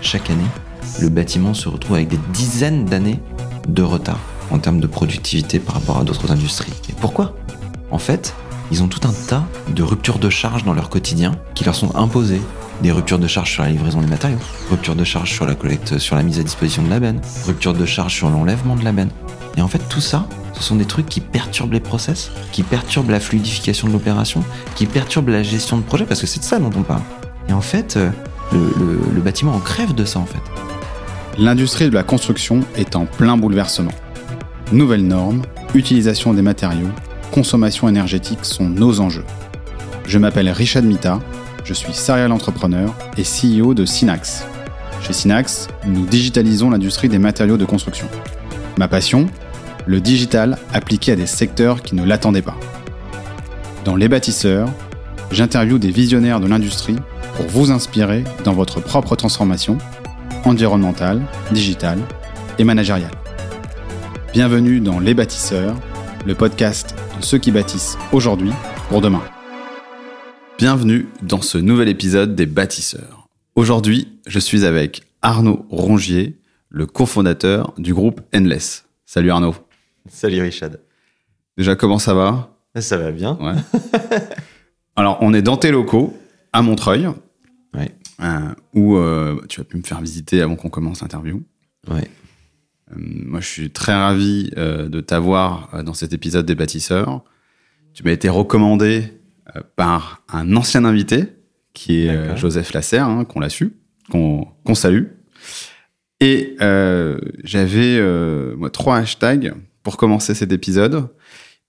Chaque année, le bâtiment se retrouve avec des dizaines d'années de retard en termes de productivité par rapport à d'autres industries. Et pourquoi? En fait, ils ont tout un tas de ruptures de charge dans leur quotidien qui leur sont imposées. Des ruptures de charge sur la livraison des matériaux, ruptures de charge sur la collecte, sur la mise à disposition de la benne, rupture de charge sur l'enlèvement de la benne. Et en fait, tout ça, ce sont des trucs qui perturbent les process, qui perturbent la fluidification de l'opération, qui perturbent la gestion de projet, parce que c'est de ça dont on parle. Et en fait, euh, le, bâtiment en crève de ça, en fait. L'industrie de la construction est en plein bouleversement. Nouvelles normes, utilisation des matériaux, consommation énergétique sont nos enjeux. Je m'appelle Richard Mita, je suis serial entrepreneur et CEO de Synax. Chez Synax, nous digitalisons l'industrie des matériaux de construction. Ma passion Le digital appliqué à des secteurs qui ne l'attendaient pas. Dans Les bâtisseurs, j'interviewe des visionnaires de l'industrie pour vous inspirer dans votre propre transformation environnementale, digitale et managériale. Bienvenue dans Les Bâtisseurs, le podcast de ceux qui bâtissent aujourd'hui pour demain. Bienvenue dans ce nouvel épisode des Bâtisseurs. Aujourd'hui, je suis avec Arnaud Rongier, le cofondateur du groupe Endless. Salut Arnaud. Salut Richard. Déjà, comment ça va? Ça va bien. Ouais. Alors, on est dans tes locaux à Montreuil, Ouais. euh, où euh, tu as pu me faire visiter avant qu'on commence l'interview. Ouais. Euh, moi, je suis très ravi euh, de t'avoir euh, dans cet épisode des bâtisseurs. Tu m'as été recommandé euh, par un ancien invité, qui est euh. Joseph Lasserre, hein, qu'on l'a su, qu'on qu'on salue. Et euh, j'avais euh, moi, trois hashtags pour commencer cet épisode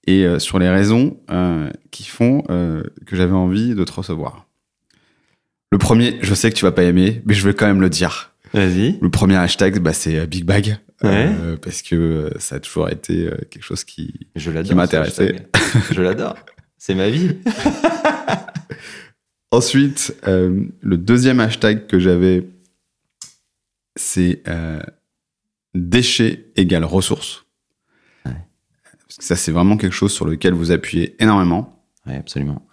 et euh, sur les raisons euh, qui font euh, que j'avais envie de te recevoir. Le premier, je sais que tu vas pas aimer, mais je vais quand même le dire. Vas-y. Le premier hashtag, bah, c'est euh, Big Bag. Ouais. Euh, parce que euh, ça a toujours été quelque chose qui. Je. Qui m'intéressait. Je l'adore. C'est ma vie. Ensuite, euh, le deuxième hashtag que j'avais, c'est euh, déchets égale ressources. Ouais. Parce que ça, c'est vraiment quelque chose sur lequel vous appuyez énormément. Ouais, absolument.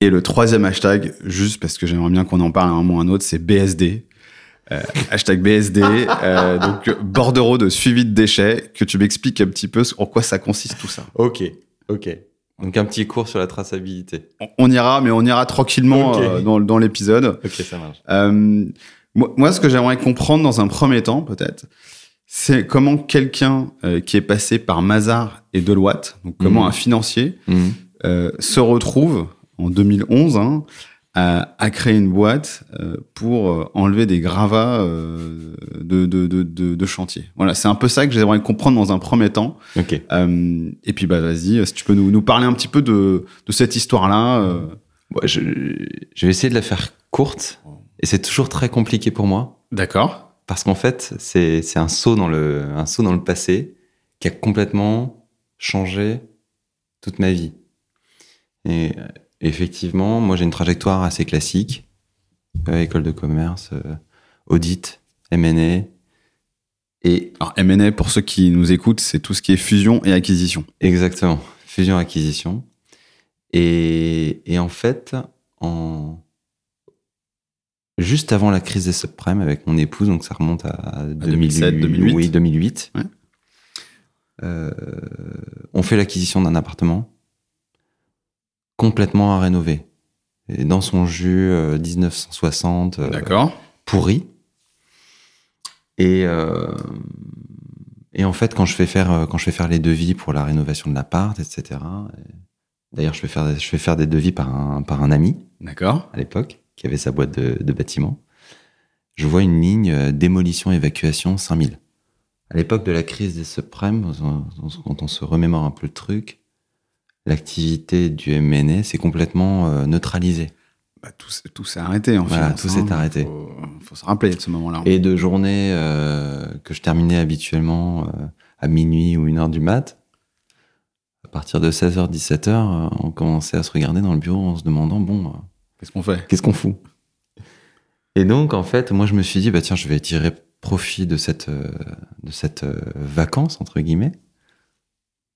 Et le troisième hashtag, juste parce que j'aimerais bien qu'on en parle à un moment ou à un autre, c'est BSD. Euh, hashtag BSD, euh, donc bordereau de suivi de déchets, que tu m'expliques un petit peu en quoi ça consiste tout ça. Ok. Ok. Donc un petit cours sur la traçabilité. On, on ira, mais on ira tranquillement euh, dans, dans l'épisode. Ok, ça marche. Moi, moi, ce que j'aimerais comprendre dans un premier temps, peut-être, c'est comment quelqu'un qui est passé par Mazar et Deloitte, donc comment Mhm. un financier, Mhm. se retrouve en 2011 hein, à créer une boîte euh, pour euh, enlever des gravats euh, de, de, de, de, de chantier. Voilà, c'est un peu ça que j'aimerais comprendre dans un premier temps. Euh, et puis, bah, vas-y, si tu peux nous, nous parler un petit peu de, cette histoire-là. je, je vais essayer de la faire courte. Et c'est toujours très compliqué pour moi. D'accord. Parce qu'en fait, c'est un saut dans le un saut dans le passé qui a complètement changé toute ma vie. Et effectivement, moi j'ai une trajectoire assez classique euh, école de commerce, euh, audit, M&A et Alors, M&A, pour ceux qui nous écoutent, c'est tout ce qui est fusion et acquisition. exactement fusion acquisition. Et, et en fait, en juste avant la crise des subprimes avec mon épouse, donc ça remonte à 2007, 2008. Oui, 2008. Ouais. Euh, on fait l'acquisition d'un appartement complètement à rénover. Et dans son jus euh, 1960, euh, D'accord. pourri. Et, euh, et en fait, quand je fais faire, euh, quand je fais faire les devis pour la rénovation de l'appart, etc. et D'ailleurs, je fais faire, je fais faire des devis par un, par un ami D'accord. à l'époque qui avait sa boîte de, de bâtiment. Je vois une ligne euh, démolition évacuation 5000. À l'époque de la crise des subprimes, quand on se remémore un peu le truc, l'activité du MNE s'est complètement euh, neutralisée. Bah, tout, s'est- tout s'est arrêté en Voilà, finance, tout s'est hein. arrêté. Faut, faut se rappeler de ce moment-là. Et de journées euh, que je terminais habituellement euh, à minuit ou une heure du mat, à partir de 16h, 17h, euh, on commençait à se regarder dans le bureau en se demandant, bon, euh, Qu'est-ce qu'on fait? qu'est-ce qu'on fout? Et donc, en fait, moi, je me suis dit, bah tiens, je vais tirer profit de cette, de cette vacance, entre guillemets,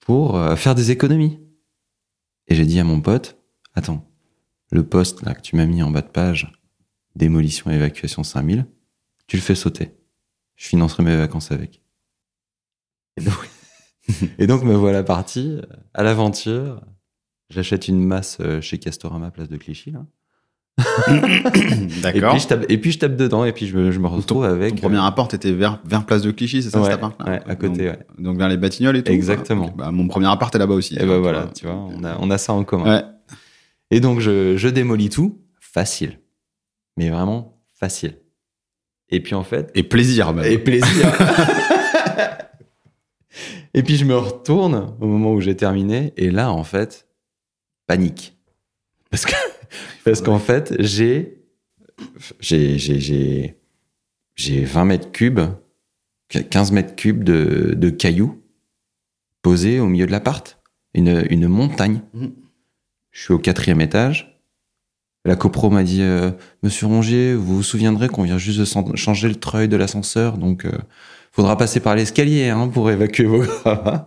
pour faire des économies. Et j'ai dit à mon pote, attends, le poste que tu m'as mis en bas de page, démolition et évacuation 5000, tu le fais sauter. Je financerai mes vacances avec. Et donc, et donc me voilà parti euh, à l'aventure. J'achète une masse euh, chez Castorama, place de Clichy. Là. Et D'accord. puis, je tape, et puis je tape dedans et puis je me, je me retrouve avec. Ton premier euh, apport était vers, vers Place de Clichy, c'est ça Ouais, cet appart ouais, à côté, donc, ouais. donc vers les Batignolles et tout Exactement. bah, mon premier appart est là-bas aussi. Et ben voilà, tu vois, on a, on a ça en commun. Ouais. Et donc je, je démolis tout, facile. Mais vraiment facile. Et puis en fait, Et plaisir, même. et plaisir. et puis je me retourne au moment où j'ai terminé, et là en fait, panique. Parce que parce qu'en fait, j'ai j'ai j'ai j'ai j'ai 20 mètres cubes, 15 mètres cubes de, de cailloux posés au milieu de l'appart, une, une montagne. Mhm. Je suis au quatrième étage. La copro m'a dit euh, Monsieur Rongier, vous vous souviendrez qu'on vient juste de changer le treuil de l'ascenseur, donc euh, faudra passer par l'escalier hein, pour évacuer vos gravats.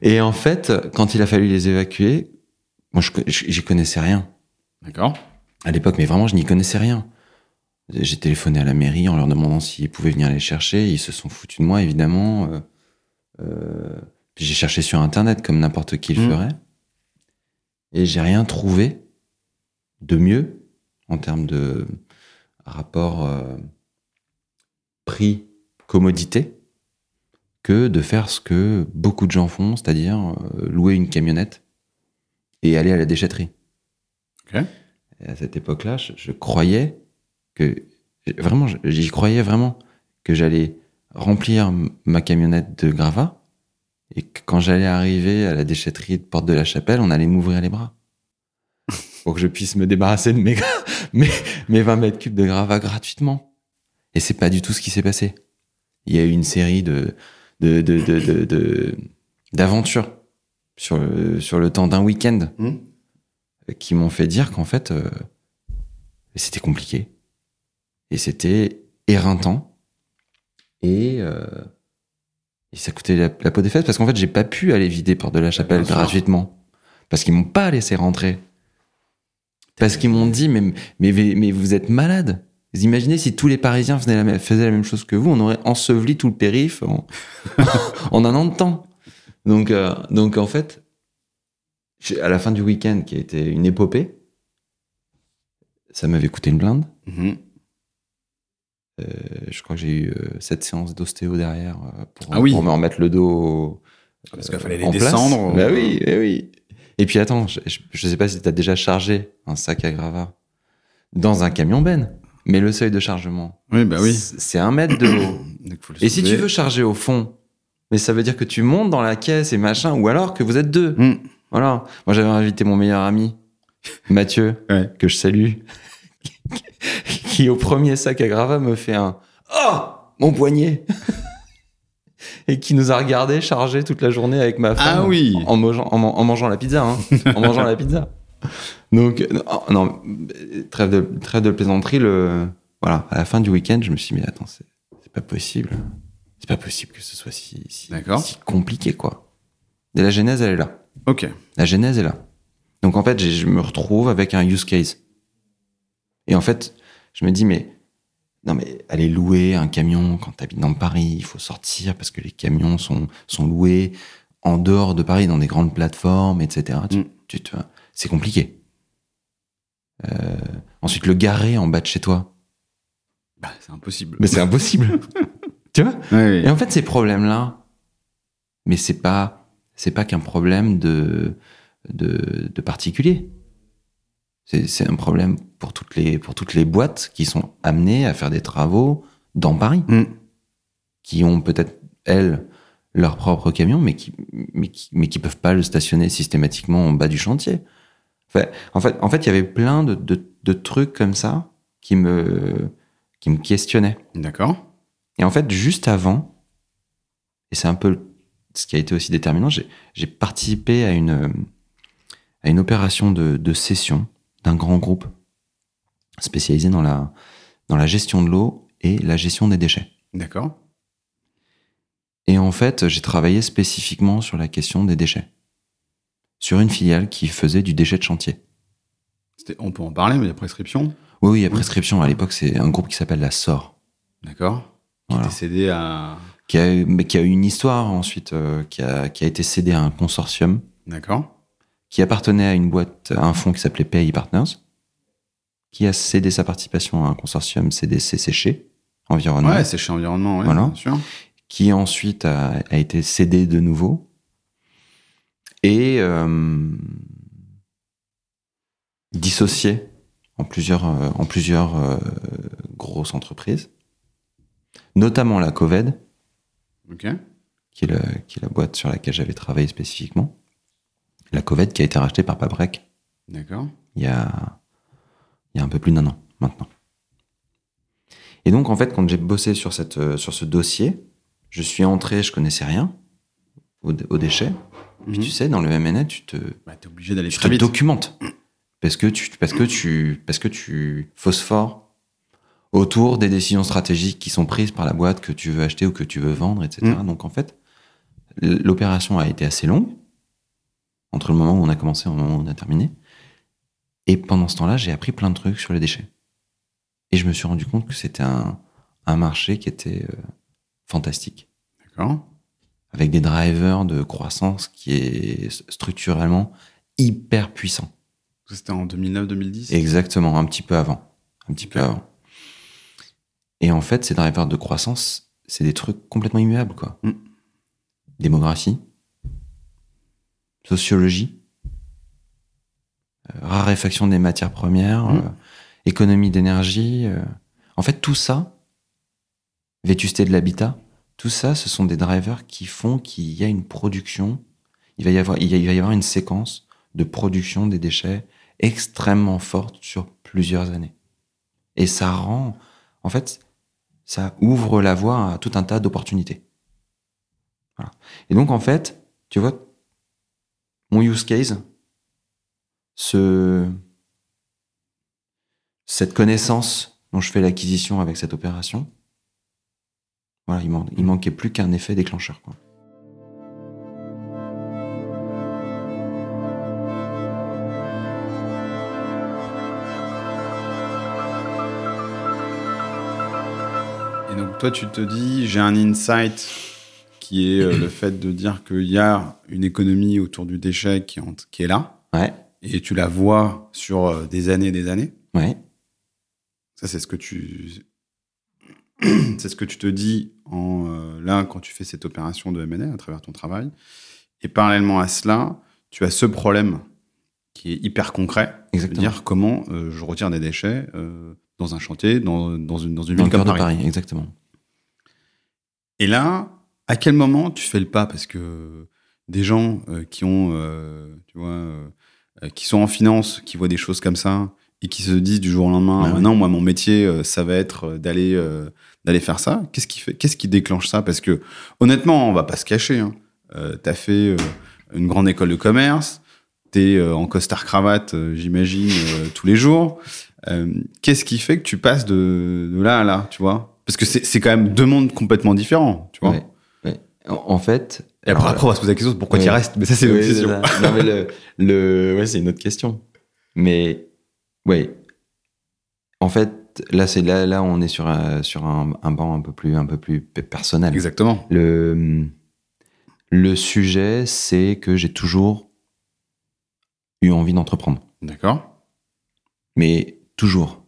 Et en fait, quand il a fallu les évacuer, moi j'y connaissais rien D'accord. à l'époque, mais vraiment, je n'y connaissais rien. J'ai téléphoné à la mairie en leur demandant s'ils pouvaient venir les chercher. Ils se sont foutus de moi, évidemment. Euh, euh, puis j'ai cherché sur Internet, comme n'importe qui le Mhm. ferait. Et j'ai rien trouvé de mieux en termes de rapport euh, prix-commodité que de faire ce que beaucoup de gens font, c'est-à-dire louer une camionnette et aller à la déchetterie. Et à cette époque-là, je, je croyais que vraiment, j'y croyais vraiment que j'allais remplir ma camionnette de gravats et que quand j'allais arriver à la déchetterie de Porte de la Chapelle, on allait m'ouvrir les bras pour que je puisse me débarrasser de mes, mes, mes 20 mètres cubes de gravats gratuitement. Et c'est pas du tout ce qui s'est passé. Il y a eu une série de- d'aventures sur le, sur le temps d'un week-end Mhm. qui m'ont fait dire qu'en fait, euh, c'était compliqué. Et c'était éreintant. Et, euh, et ça coûtait la, la peau des fesses parce qu'en fait, j'ai pas pu aller vider Porte de la Chapelle Bien sûr. gratuitement. Parce qu'ils m'ont pas laissé rentrer. Parce qu'ils m'ont dit, mais, mais, mais vous êtes malade. Vous imaginez si tous les Parisiens faisaient la, même- faisaient la même chose que vous, on aurait enseveli tout le périph' en, en un an de temps. Donc, euh, donc en fait, à la fin du week-end, qui a été une épopée, ça m'avait coûté une blinde. Mhm. Euh, je crois que j'ai eu euh, cette séance d'ostéo derrière euh, pour, Ah oui. pour me remettre le dos Parce qu'il fallait les en place. descendre. Bah euh, oui, eh oui. Et puis attends, je, je sais pas si tu as déjà chargé un sac à gravats dans un camion ben, mais le seuil de chargement, Oui, bah oui. c'est un mètre de haut. Et si tu veux charger au fond, mais ça veut dire que tu montes dans la caisse et machin, ou alors que vous êtes deux. Mhm. Voilà. Moi, j'avais invité mon meilleur ami, Mathieu, Ouais. que je salue, qui au premier sac à gravats me fait un Oh Mon poignet Et qui nous a regardé charger toute la journée avec ma femme. Ah oui. En, mangeant, en, man- en mangeant la pizza, hein. en mangeant la pizza. Donc, euh, non, non, trêve de, trêve de plaisanterie, le, voilà, à la fin du week-end, je me suis dit, mais attends, c'est pas possible. C'est pas possible que ce soit si, si, D'accord. si compliqué, quoi. Et la genèse, elle est là. Ok. La genèse est là. Donc en fait, je me retrouve avec un use case. Et en fait, je me dis, mais non, mais aller louer un camion quand tu habites dans Paris, il faut sortir parce que les camions sont, sont loués en dehors de Paris, dans des grandes plateformes, etc. Mm. tu- tu c'est compliqué. Euh, ensuite, le garer en bas de chez toi. Bah, c'est impossible. Mais c'est impossible. tu vois et en fait, ces problèmes-là, mais c'est pas, c'est pas qu'un problème de, de, de particulier. C'est, c'est un problème pour toutes les, pour toutes les boîtes qui sont amenées à faire des travaux dans Paris, Mm. qui ont peut-être, elles, leur propre camion, mais qui, mais qui, mais qui peuvent pas le stationner systématiquement en bas du chantier. Enfin, en fait, en fait, il y avait plein de, de, de trucs comme ça qui me, qui me questionnaient. D'accord. Et en fait, juste avant, et c'est un peu ce qui a été aussi déterminant, j'ai participé à une, à une opération de, de cession d'un grand groupe spécialisé dans la, dans la gestion de l'eau et la gestion des déchets. D'accord. Et en fait, j'ai travaillé spécifiquement sur la question des déchets. Sur une filiale qui faisait du déchet de chantier. On peut en parler, mais il y a prescription? Oui, oui, il y a prescription. À l'époque, c'est un groupe qui s'appelle la SOR, D'accord. Qui Voilà. à. qui a, eu- mais qui a eu une histoire ensuite, euh, qui, a, qui a été cédé à un consortium D'accord. qui appartenait à une boîte, à un fonds qui s'appelait PAI Partners, qui a cédé sa participation à un consortium CDC séché, environnement, Ouais, chez Environnement, ouais, Voilà. bien sûr. qui ensuite a, a été cédé de nouveau. Et euh, dissocié en plusieurs, euh, en plusieurs euh, grosses entreprises, notamment la Coved, Ok. qui est, le- qui est la boîte sur laquelle j'avais travaillé spécifiquement. La Coved qui a été rachetée par Pabrec D'accord. il y a, il y a un peu plus d'un an maintenant. Et donc, en fait, quand j'ai bossé sur, cette, euh, sur ce dossier, je suis entré, je connaissais rien aux, aux déchets. Puis Mhm. tu sais, dans le MNE, tu te, Bah, t'es obligé d'aller tu te vite. documentes. Parce que tu, parce que tu, parce que tu phosphores autour des décisions stratégiques qui sont prises par la boîte que tu veux acheter ou que tu veux vendre, etc. Mm. Donc en fait, l'opération a été assez longue entre le moment où on a commencé et le moment où on a terminé. Et pendant ce temps-là, j'ai appris plein de trucs sur les déchets. Et je me suis rendu compte que c'était un, un marché qui était euh, fantastique D'accord. avec des drivers de croissance qui est structurellement hyper puissant. C'était en 2009-2010. Exactement, un petit peu avant. Un petit peu avant. Et en fait, ces drivers de croissance, c'est des trucs complètement immuables, quoi. Mm. Démographie, sociologie, euh, raréfaction des matières premières, Mm. euh, économie d'énergie. euh. En fait, tout ça, vétusté de l'habitat, tout ça, ce sont des drivers qui font qu'il y a une production, il va y avoir, il va y avoir une séquence de production des déchets extrêmement forte sur plusieurs années. Et ça rend, en fait, ça ouvre la voie à tout un tas d'opportunités. Et donc, en fait, tu vois, mon use case, ce, cette connaissance dont je fais l'acquisition avec cette opération, voilà, il, man- manquait plus qu'un effet déclencheur. Toi, tu te dis, j'ai un insight qui est euh, le fait de dire qu'il y a une économie autour du déchet qui, en- qui est là, Ouais, et tu la vois sur euh, des années et des années. ouais, Ça, c'est ce que tu. c'est ce que tu te dis en, euh, là quand tu fais cette opération de M&A à travers ton travail. Et parallèlement à cela, tu as ce problème qui est hyper concret. exactement. C'est-à-dire comment je retire des déchets dans un chantier, dans, dans une, dans une Dans ville le comme cœur de Paris. Paris, exactement. Et là, à quel moment tu fais le pas? Parce que des gens euh, qui ont, euh, tu vois, euh, qui sont en finance, qui voient des choses comme ça et qui se disent du jour au lendemain, Ouais, Ah, ouais. non, moi mon métier, ça va être d'aller d'aller faire ça. Qu'est-ce qui fait Qu'est-ce qui déclenche ça? Parce que honnêtement, on va pas se cacher. Hein. Euh, T'as fait une grande école de commerce. T'es euh, en costard cravate, j'imagine, tous les jours. Qu'est-ce qui fait que tu passes de, de là à là, tu vois? Parce que c'est quand même deux mondes complètement différents, tu vois Ouais, ouais. En, en fait. et après, après, on va se poser la question pourquoi tu Ouais. restes. Mais ça, c'est une autre question. Non, mais le, le, ouais, c'est une autre question. Mais, ouais. En fait, là, c'est là, là, on est sur un, sur un, un banc un peu plus, un peu plus pe- personnel. Exactement. Le, le sujet, c'est que j'ai toujours eu envie d'entreprendre. D'accord. Mais toujours.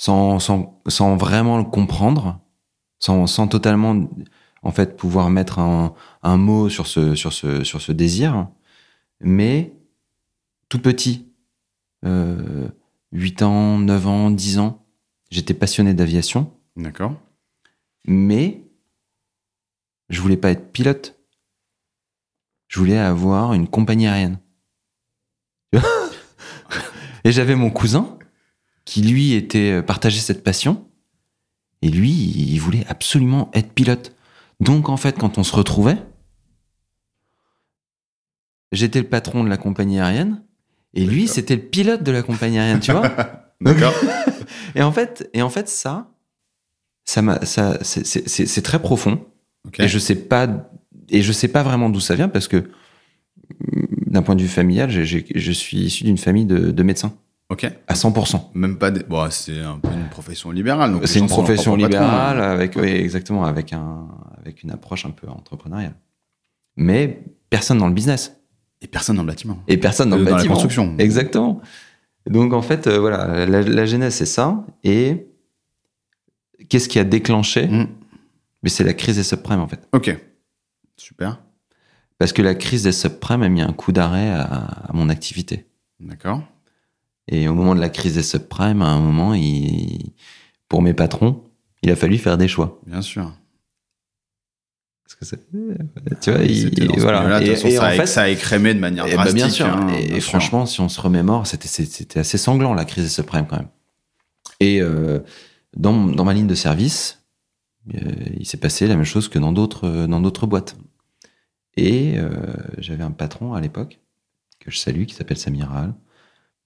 Sans, sans, sans vraiment le comprendre, sans, sans totalement, en fait, pouvoir mettre un, un mot sur ce, sur, ce, sur ce désir. Mais tout petit, euh, 8 ans, 9 ans, 10 ans, j'étais passionné d'aviation, D'accord. mais je voulais pas être pilote. Je voulais avoir une compagnie aérienne. Et j'avais mon cousin qui lui était euh, partageait cette passion et lui il voulait absolument être pilote. Donc en fait quand on se retrouvait j'étais le patron de la compagnie aérienne et lui c'était le pilote de la compagnie aérienne, tu vois D'accord. Et en fait et en fait ça ça ça c'est- très profond et je sais pas et je sais pas vraiment d'où ça vient parce que mm, d'un point de vue familial, je suis issu d'une famille de, de médecins. Ok. à 100%. Même pas des... bon, c'est un peu une profession libérale. C'est une profession libérale hein. avec, oui, exactement, avec un, avec une approche un peu entrepreneuriale. Mais personne dans le business Et personne dans le bâtiment. et personne dans le dans la construction. Exactement. Donc en fait, euh, voilà, la, la genèse c'est ça. Et qu'est-ce qui a déclenché Mm. Mais c'est la crise des subprimes en fait. Ok. Super. Parce que la crise des subprimes a mis un coup d'arrêt à, à mon activité. D'accord. Et au moment de la crise des subprimes, à un moment, il, pour mes patrons, il a fallu faire des choix. Bien sûr. Parce que c'est- tu vois, il- voilà. de Et- façon, et ça, en a, fait, ça a écrémé de manière Eh ben, drastique. bien sûr. hein, et bien et sûr. franchement, si on se remémore, c'était assez sanglant la crise des subprimes quand même. Et euh, dans, dans ma ligne de service, euh, il s'est passé la même chose que dans d'autres dans d'autres boîtes. Et euh, j'avais un patron à l'époque que je salue qui s'appelle Samiral,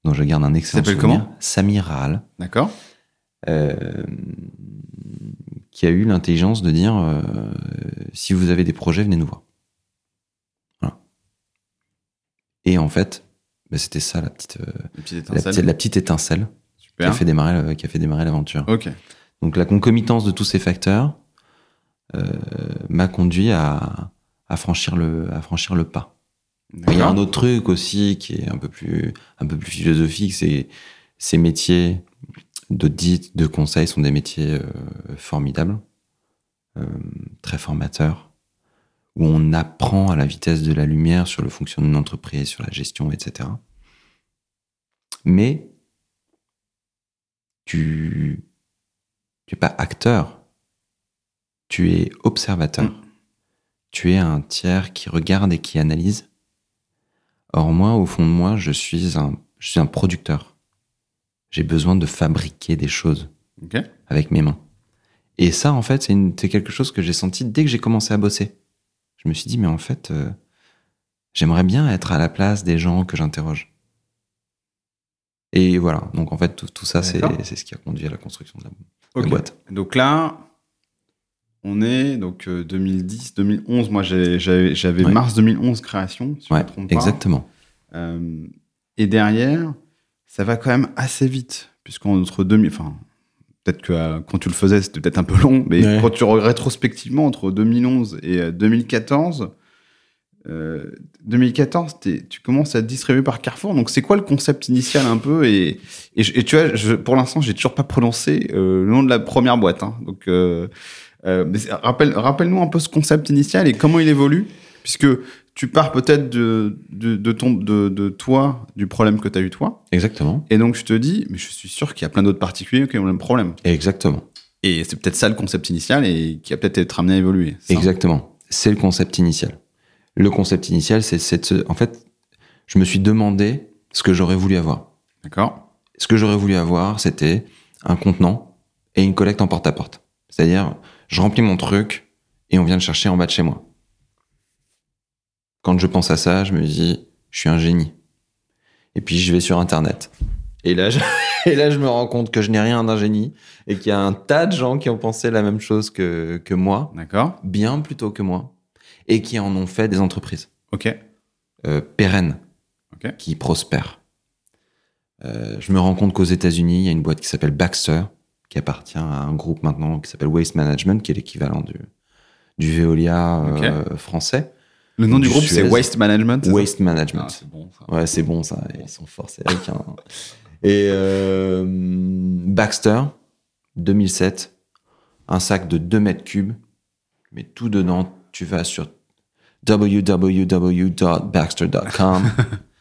dont je garde un excellent s'appelle souvenir. comment? Samiral, D'accord. euh, qui a eu l'intelligence de dire euh, si vous avez des projets, venez nous voir. Voilà. Et en fait, bah, c'était ça la petite, euh, petite la, étincelle. petite, la petite étincelle qui a fait démarrer, le- qui a fait démarrer l'aventure. Ok. Donc la concomitance de tous ces facteurs m'a conduit à, à franchir le, à franchir le pas. Il y a un autre truc aussi qui est un peu plus, un peu plus philosophique, c'est ces métiers d'audit, de conseil sont des métiers euh, formidables, euh, très formateurs, où on apprend à la vitesse de la lumière sur le fonctionnement d'une entreprise, sur la gestion, etc. Mais tu tu es pas acteur, tu es observateur. Mm. Tu es un tiers qui regarde et qui analyse. Or moi, au fond de moi, je suis un, je suis un producteur. J'ai besoin de fabriquer des choses avec mes mains. Et ça, en fait, c'est quelque chose que j'ai senti dès que j'ai commencé à bosser. Je me suis dit, mais en fait, euh, j'aimerais bien être à la place des gens que j'interroge. Et voilà. Donc, en fait, tout, tout ça, c'est ce qui a conduit à la construction de la, la boîte. Donc là, on est donc euh, 2010, 2011. Moi, j'ai- j'avais Ouais. mars 2011 création, si je ne Ouais, me trompe pas. exactement. Euh, et derrière, ça va quand même assez vite, puisqu'entre 2000, enfin, peut-être que euh, quand tu le faisais, c'était peut-être un peu long, mais Ouais. quand tu rétrospectivement entre 2011 et euh, 2014, euh, 2014, t'es- tu commences à te distribuer par Carrefour. Donc, c'est quoi le concept initial un peu? Et, et, je- et tu vois, je, pour l'instant, j'ai toujours pas prononcé euh, le nom de la première boîte. hein. Donc, euh, euh, rappelle, rappelle-nous un peu ce concept initial et comment il évolue, puisque tu pars peut-être de, de, de ton, de, de toi, du problème que tu as eu toi. Exactement. Et donc, je te dis, mais je suis sûr qu'il y a plein d'autres particuliers qui ont le même problème. Exactement. Et c'est peut-être ça le concept initial et qui a peut-être été amené à évoluer. Exactement. C'est le concept initial. Le concept initial, c'est se- En fait, je me suis demandé ce que j'aurais voulu avoir. D'accord Ce que j'aurais voulu avoir, c'était un contenant et une collecte en porte-à-porte. C'est-à-dire, je remplis mon truc et on vient le chercher en bas de chez moi. Quand je pense à ça, je me dis, je suis un génie. Et puis, je vais sur Internet. Et là, je, et là, je me rends compte que je n'ai rien d'un génie et qu'il y a un tas de gens qui ont pensé la même chose que, que moi, D'accord bien plus tôt que moi, et qui en ont fait des entreprises Ok. euh, pérennes qui prospèrent. Euh, je me rends compte qu'aux États-Unis, il y a une boîte qui s'appelle Baxter, qui appartient à un groupe maintenant qui s'appelle Waste Management, qui est l'équivalent du, du Veolia euh, français. Le nom du, Du groupe, c'est. Waste Management Waste Ah, Management. c'est bon, ça. Ouais, c'est bon ça, ils sont forts, c'est. Et euh, Baxter, 2007, un sac de 2 mètres cubes, mais tout dedans, tu vas sur www.baxter.com,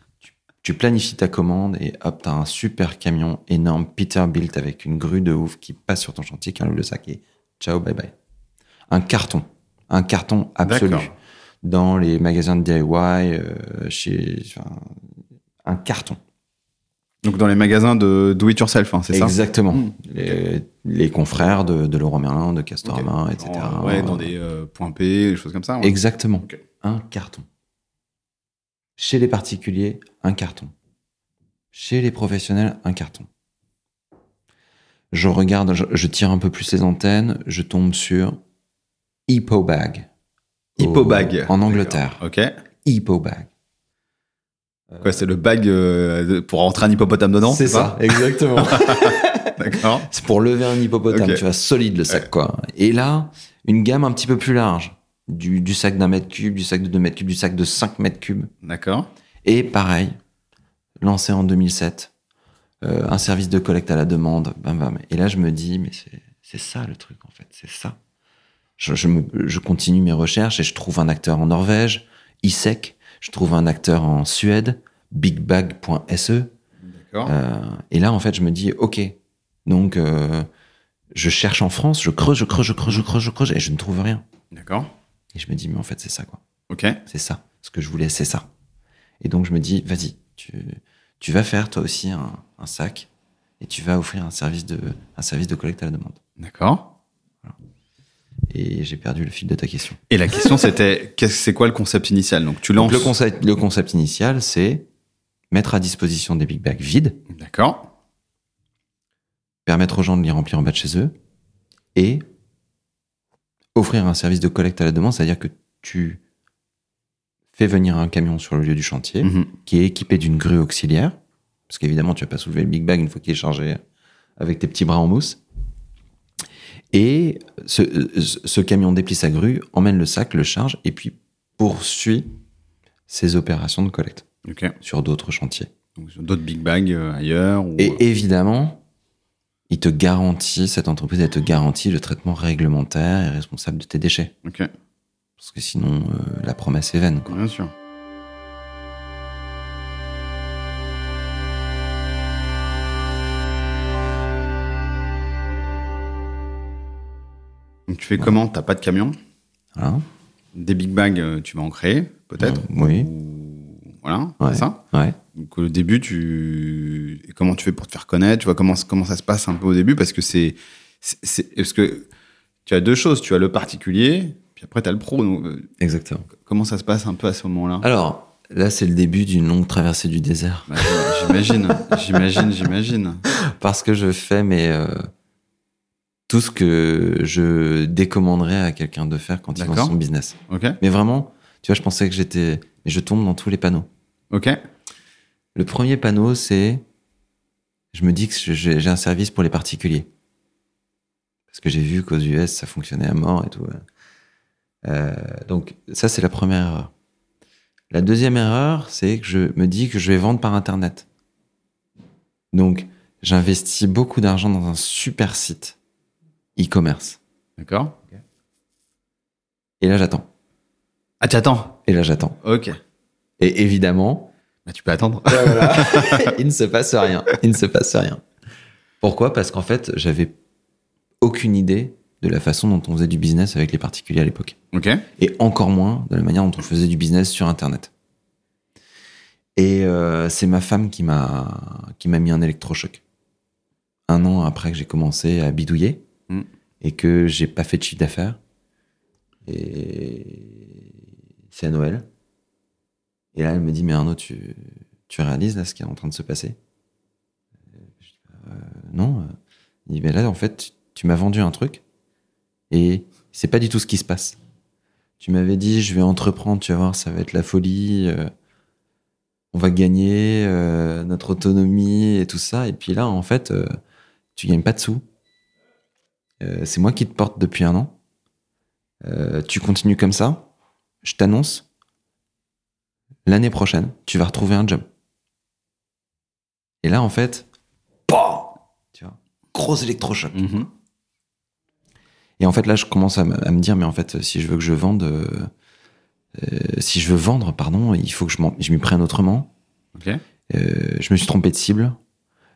tu, planifies ta commande et hop, t'as un super camion énorme Peterbilt avec une grue de ouf qui passe sur ton chantier, qui enlève le sac et ciao, bye bye. Un carton, un carton absolu dans les magasins de DIY, euh, chez, enfin, un carton. Donc, dans les magasins de do it yourself, hein, c'est ça? Exactement. Mm. Les, les confrères de, de Leroy Merlin, de Castorama, Ok. etc. Ouais, dans des euh, points P, des choses comme ça. ouais. Exactement. Un carton. Chez les particuliers, un carton. Chez les professionnels, un carton. Je regarde, je, je tire un peu plus les antennes, je tombe sur Hippobag. Hippobag. En Angleterre. Ok. Hippobag. Quoi, c'est le bag euh, pour rentrer un hippopotame dedans C'est ça, exactement. D'accord. C'est pour lever un hippopotame, tu vois, solide le sac, quoi. Et là, une gamme un petit peu plus large. Du, du sac d'un mètre cube, du sac de 2 mètres cubes, du sac de 5 mètres cubes. D'accord. Et pareil, lancé en 2007, euh, un service de collecte à la demande, bam bam. Et là, je me dis, mais c'est- ça le truc, en fait, c'est ça. Je, je, me- je continue mes recherches et je trouve un acteur en Norvège, ISEC, je trouve un acteur en Suède, bigbag.se. D'accord. Euh, et là, en fait, je me dis, ok, donc euh, je cherche en France, je creuse, je creuse, je creuse, je creuse, je creuse, et je ne trouve rien. D'accord. Et je me dis, mais en fait, c'est ça, quoi. Ok. C'est ça. Ce que je voulais, c'est ça. Et donc, je me dis, vas-y, tu, tu vas faire toi aussi un, un sac et tu vas offrir un service de, un service de collecte à la demande. D'accord. Et j'ai perdu le fil de ta question. Et la question c'était, c'est quoi le concept initial? Donc tu lances. Donc, le concept, le concept initial, c'est mettre à disposition des big bags vides, D'accord. permettre aux gens de les remplir en bas de chez eux et offrir un service de collecte à la demande, c'est-à-dire que tu fais venir un camion sur le lieu du chantier Mhm. qui est équipé d'une grue auxiliaire, parce qu'évidemment, tu vas pas soulever le big bag une fois qu'il est chargé avec tes petits bras en mousse. Et ce, camion déplie sa grue, emmène le sac, le charge, et puis poursuit ses opérations de collecte sur d'autres chantiers. Donc sur d'autres big bags euh, ailleurs. Ou... Et évidemment, il te garantit, cette entreprise, elle te garantit le traitement réglementaire et responsable de tes déchets. Ok. Parce que sinon, euh, la promesse est vaine. quoi. Bien sûr. Donc tu fais comment? T'as pas de camion? Voilà. Des big bags, euh, tu vas en créer, peut-être? Oui. Ou- Voilà, Ouais. c'est ça Ouais. Donc au début, tu comment tu fais pour te faire connaître Tu vois comment comment ça se passe un peu au début parce que c'est parce que tu as deux choses. Tu as le particulier, puis après tu as le pro. Donc, euh, Exactement. comment ça se passe un peu à ce moment-là? Alors, là, c'est le début d'une longue traversée du désert. Bah, J'imagine, j'imagine, j'imagine. Parce que je fais mais euh, tout ce que je décommanderais à quelqu'un de faire quand il lance son business. Ok, Mais vraiment, tu vois, je pensais que j'étais... Je tombe dans tous les panneaux. Ok, Le premier panneau, c'est... Je me dis que j'ai un service pour les particuliers. Parce que j'ai vu qu'aux US, ça fonctionnait à mort et tout. Euh, donc, ça, c'est la première erreur. La deuxième erreur, c'est que je me dis que je vais vendre par Internet. Donc, j'investis beaucoup d'argent dans un super site e-commerce. d'accord. Et là, j'attends. Ah, tu attends. Et là, j'attends. Ok. Et évidemment, Bah, tu peux attendre. il ne se passe rien. Il ne se passe rien. Pourquoi? Parce qu'en fait, j'avais aucune idée de la façon dont on faisait du business avec les particuliers à l'époque. Et encore moins de la manière dont on faisait du business sur Internet. Et euh, c'est ma femme qui m'a qui m'a mis un électrochoc. Un an après que j'ai commencé à bidouiller Mm. et que j'ai pas fait de chiffre d'affaires. Et c'est à Noël. Et là, elle me dit, mais Arnaud, tu, tu réalises là ce qui est en train de se passer? Dis, Euh, Non. Il dit, mais là, en fait, tu, m'as vendu un truc et c'est pas du tout ce qui se passe. Tu m'avais dit, je vais entreprendre, tu vas voir, ça va être la folie. euh, on va gagner euh, notre autonomie et tout ça. Et puis là, en fait, tu gagnes pas de sous. C'est moi qui te porte depuis un an. Tu continues comme ça. Je t'annonce, l'année prochaine, tu vas retrouver un job. Et là, en fait, PAH tu vois, gros électrochoc. Mhm. Et en fait, là, je commence à, me- à me dire, mais en fait, si je veux que je vende, euh, euh, si je veux vendre, pardon, il faut que je m'y prenne autrement. Ok. Euh, je me suis trompé de cible.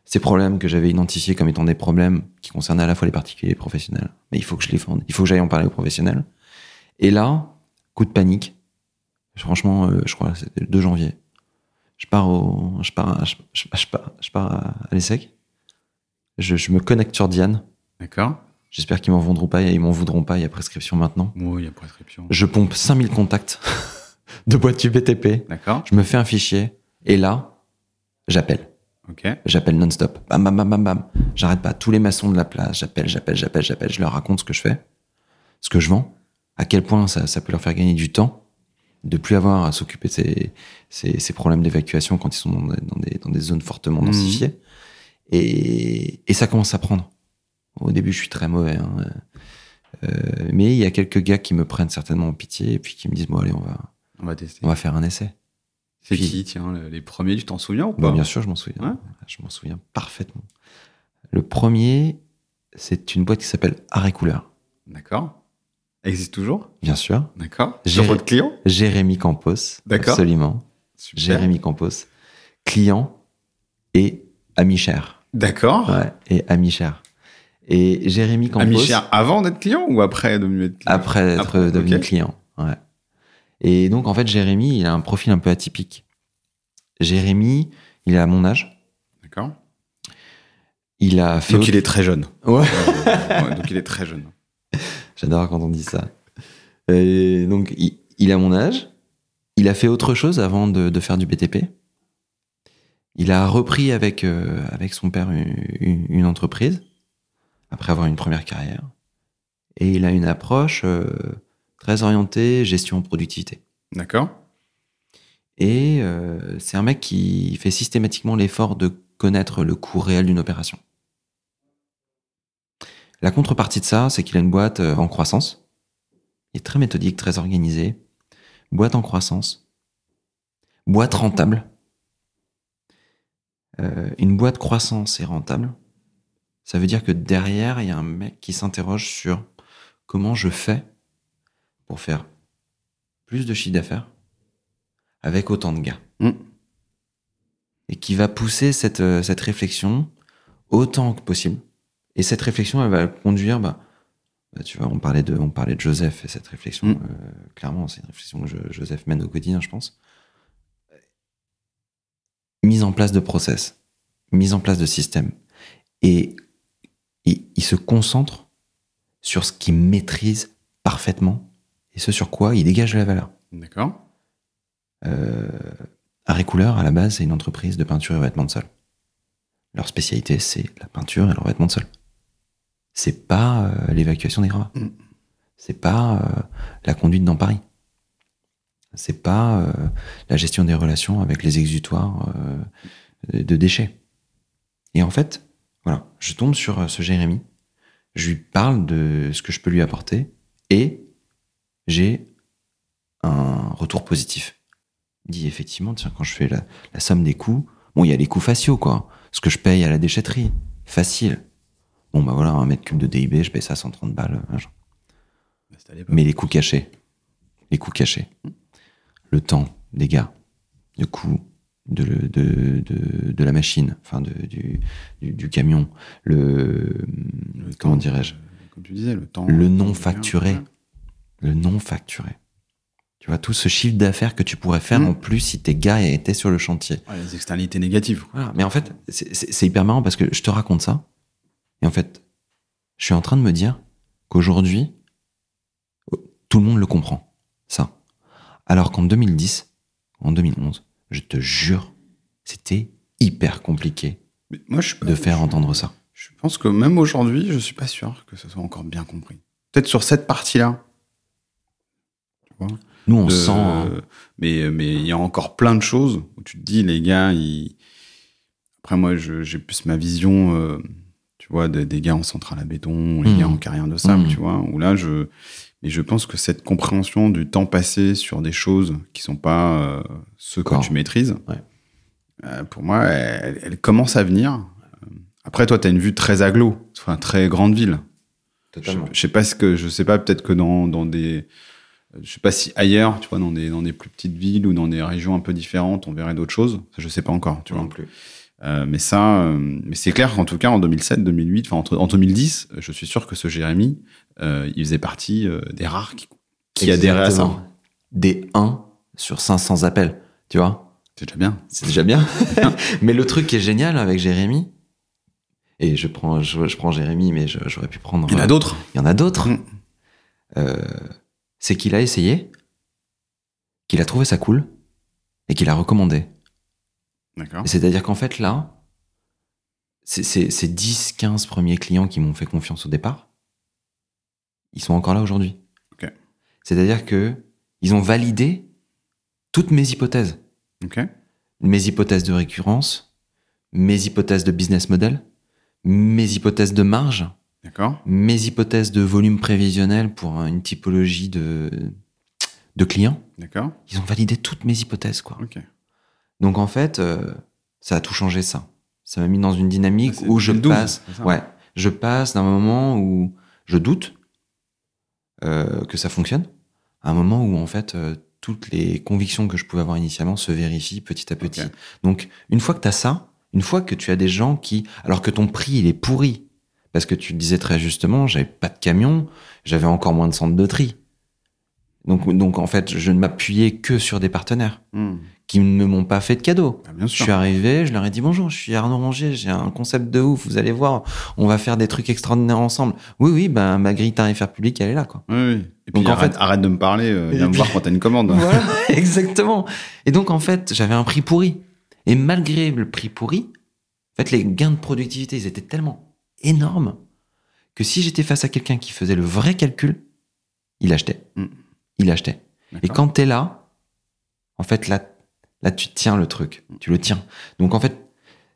Ces problèmes que j'avais identifiés comme étant des problèmes qui concernaient à la fois les particuliers et les professionnels. Mais il faut que je les vende. Il faut que j'aille en parler aux professionnels. Et là, coup de panique. Franchement, euh, je crois que c'était le 2 janvier. Je pars au, je pars, à- je, je- pars, je pars à, l'ESSEC. Je, je me connecte sur Diane. D'accord. J'espère qu'ils m'en vendront pas. Ils m'en voudront pas. Il y a prescription maintenant. Oui, il y a prescription. Je pompe 5000 contacts de boîtes UBTP. D'accord. Je me fais un fichier. Et là, j'appelle. Ok. J'appelle non-stop. Bam, bam, bam, bam, bam. J'arrête pas. Tous les maçons de la place, j'appelle, j'appelle, j'appelle, j'appelle. Je leur raconte ce que je fais, ce que je vends, à quel point ça, ça peut leur faire gagner du temps, de plus avoir à s'occuper de ces, ces, ces problèmes d'évacuation quand ils sont dans des, dans des, dans des zones fortement Mhm. densifiées. Et, et ça commence à prendre. Au début, je suis très mauvais. hein. Euh, mais il y a quelques gars qui me prennent certainement en pitié et puis qui me disent bon allez on va On va tester. on va faire un essai. C'est qui, tiens, le- les premiers, tu t'en souviens ou pas Bah, bien sûr, je m'en souviens. Ouais. Je m'en souviens parfaitement. Le premier, c'est une boîte qui s'appelle Arrêt Couleur. D'accord. Existe toujours Bien sûr. D'accord. Sur votre client Jérémy Campos. D'accord. Absolument. Super. Jérémy Campos. Client et ami cher. D'accord. Ouais, et ami cher. Et Jérémy Campos. Ami cher avant d'être client ou après devenu être client Après être Après, devenu client. Ouais. Et donc, en fait, Jérémy, il a un profil un peu atypique. Jérémy, il est à mon âge. D'accord. Il a fait. Donc autre- il est très jeune. Ouais. Ouais, donc il est très jeune. J'adore quand on dit ça. Et donc, il, il a mon âge. Il a fait autre chose avant de, de faire du BTP. Il a repris avec, euh, avec son père une, une- une entreprise, après avoir une première carrière. Et il a une approche euh, très orientée gestion productivité. D'accord. Et euh, c'est un mec qui fait systématiquement l'effort de connaître le coût réel d'une opération. La contrepartie de ça, c'est qu'il a une boîte euh, en croissance. Il est très méthodique, très organisé. Boîte en croissance. Boîte rentable. Euh, une boîte croissance et rentable. Ça veut dire que derrière, il y a un mec qui s'interroge sur comment je fais pour faire plus de chiffre d'affaires avec autant de gars. Mm. Et qui va pousser cette, euh, cette réflexion autant que possible. Et cette réflexion, elle va conduire, bah, bah, tu vois, on parlait, de, on parlait de Joseph et cette réflexion, Mm. euh, clairement, c'est une réflexion que je- Joseph mène au quotidien, je pense. Mise en place de process, mise en place de système. Et il, il se concentre sur ce qu'il maîtrise parfaitement et ce sur quoi il dégage de la valeur. D'accord. Euh, Arrêt Couleur, à la base, c'est une entreprise de peinture et revêtement de sol. Leur spécialité, c'est la peinture et le revêtement de sol. C'est pas euh, l'évacuation des gravats. Mm. C'est pas euh, la conduite dans Paris. C'est pas euh, la gestion des relations avec les exutoires de déchets. Et en fait, voilà, je tombe sur ce Jérémy, je lui parle de ce que je peux lui apporter et j'ai un retour positif. Il dit effectivement, tiens, quand je fais la, la somme des coûts, bon, il y a les coûts faciaux, quoi. Ce que je paye à la déchetterie, facile. Bon, bah voilà, un mètre cube de DIB, je paye ça 130 balles. à l'époque. Mais les coûts cachés, les coûts cachés, le temps des gars, le coût de, le- de, de, de la machine, enfin de, du, du, du camion, le, Le comment dirais-je, euh, Comme tu disais, le temps. le non facturé, ouais. le non facturé. Tu vois, tout ce chiffre d'affaires que tu pourrais faire Mm. en plus si tes gars étaient sur le chantier. Ouais, les externalités négatives. Voilà. Mais en fait, c'est hyper marrant parce que je te raconte ça. Et en fait, je suis en train de me dire qu'aujourd'hui, tout le monde le comprend. Ça. Alors qu'en 2010, en 2011, je te jure, c'était hyper compliqué Mais moi, je suis pas- de faire je- entendre ça. Je pense que même aujourd'hui, je suis pas sûr que ce soit encore bien compris. Peut-être sur cette partie-là. Nous, on de- sent. hein. Mais mais il y a encore plein de choses où tu te dis, les gars, ils... après moi, j'ai plus ma vision, euh, tu vois, des, des gars en centrale à béton, les gars en carrière de sable, Mhm. tu vois, où là, je. Mais je pense que cette compréhension du temps passé sur des choses qui sont pas euh, ce que tu maîtrises, Ouais. euh, pour moi, elle, elle commence à venir. Après, toi, tu as une vue très aglo, enfin très grande ville. Je, je sais pas ce que je sais pas peut-être que dans, dans des je sais pas si ailleurs tu vois dans des dans des plus petites villes ou dans des régions un peu différentes on verrait d'autres choses ça, je sais pas encore tu vois non plus. Euh, mais ça euh, mais c'est clair qu'en tout cas en 2007 2008 enfin entre- en 2010 je suis sûr que ce Jérémy euh, il faisait partie des rares qui, qui adhéraient à ça. Des 1 sur 500 appels, tu vois c'est déjà bien C'est déjà bien. mais le truc qui est génial avec Jérémy, et je prends, je, je prends Jérémy, mais j'aurais pu prendre. il y en a d'autres Il y en a d'autres. Mm. C'est qu'il a essayé, qu'il a trouvé ça cool, et qu'il a recommandé. C'est-à-dire qu'en fait, là, ces 10, 15 premiers clients qui m'ont fait confiance au départ, ils sont encore là aujourd'hui. C'est-à-dire que ils ont validé toutes mes hypothèses. Mes hypothèses de récurrence, mes hypothèses de business model, mes hypothèses de marge, mes hypothèses de volume prévisionnel pour une typologie de, de clients. Ils ont validé toutes mes hypothèses, quoi. Donc en fait, euh, ça a tout changé, ça. Ça m'a mis dans une dynamique c'est où je 2012, passe, ouais, je passe d'un moment où je doute euh, que ça fonctionne, à un moment où en fait euh, toutes les convictions que je pouvais avoir initialement se vérifient petit à petit. Donc une fois que tu as ça, une fois que tu as des gens qui, alors que ton prix il est pourri, parce que tu le disais très justement, j'avais pas de camion, j'avais encore moins de centres de tri. Donc, donc en fait, je ne m'appuyais que sur des partenaires Hmm. Qui ne m'ont pas fait de cadeaux. Ah, Je suis arrivé, je leur ai dit bonjour, je suis Arnaud Rongier, j'ai un concept de ouf, vous allez voir, on va faire des trucs extraordinaires ensemble. Oui, oui, ben ma grille tarifaire publique, elle est là, quoi. Oui, oui. Et puis Donc, en arrête, fait- arrête de me parler, euh, viens me puis- voir quand t'as une commande. Voilà, exactement. Et donc, en fait, j'avais un prix pourri. Et malgré le prix pourri, en fait, les gains de productivité, ils étaient tellement énormes que si j'étais face à quelqu'un qui faisait le vrai calcul, il achetait. Mm. Il achetait. Et quand t'es là, en fait, là, là, tu tiens le truc. Tu le tiens. Donc, en fait,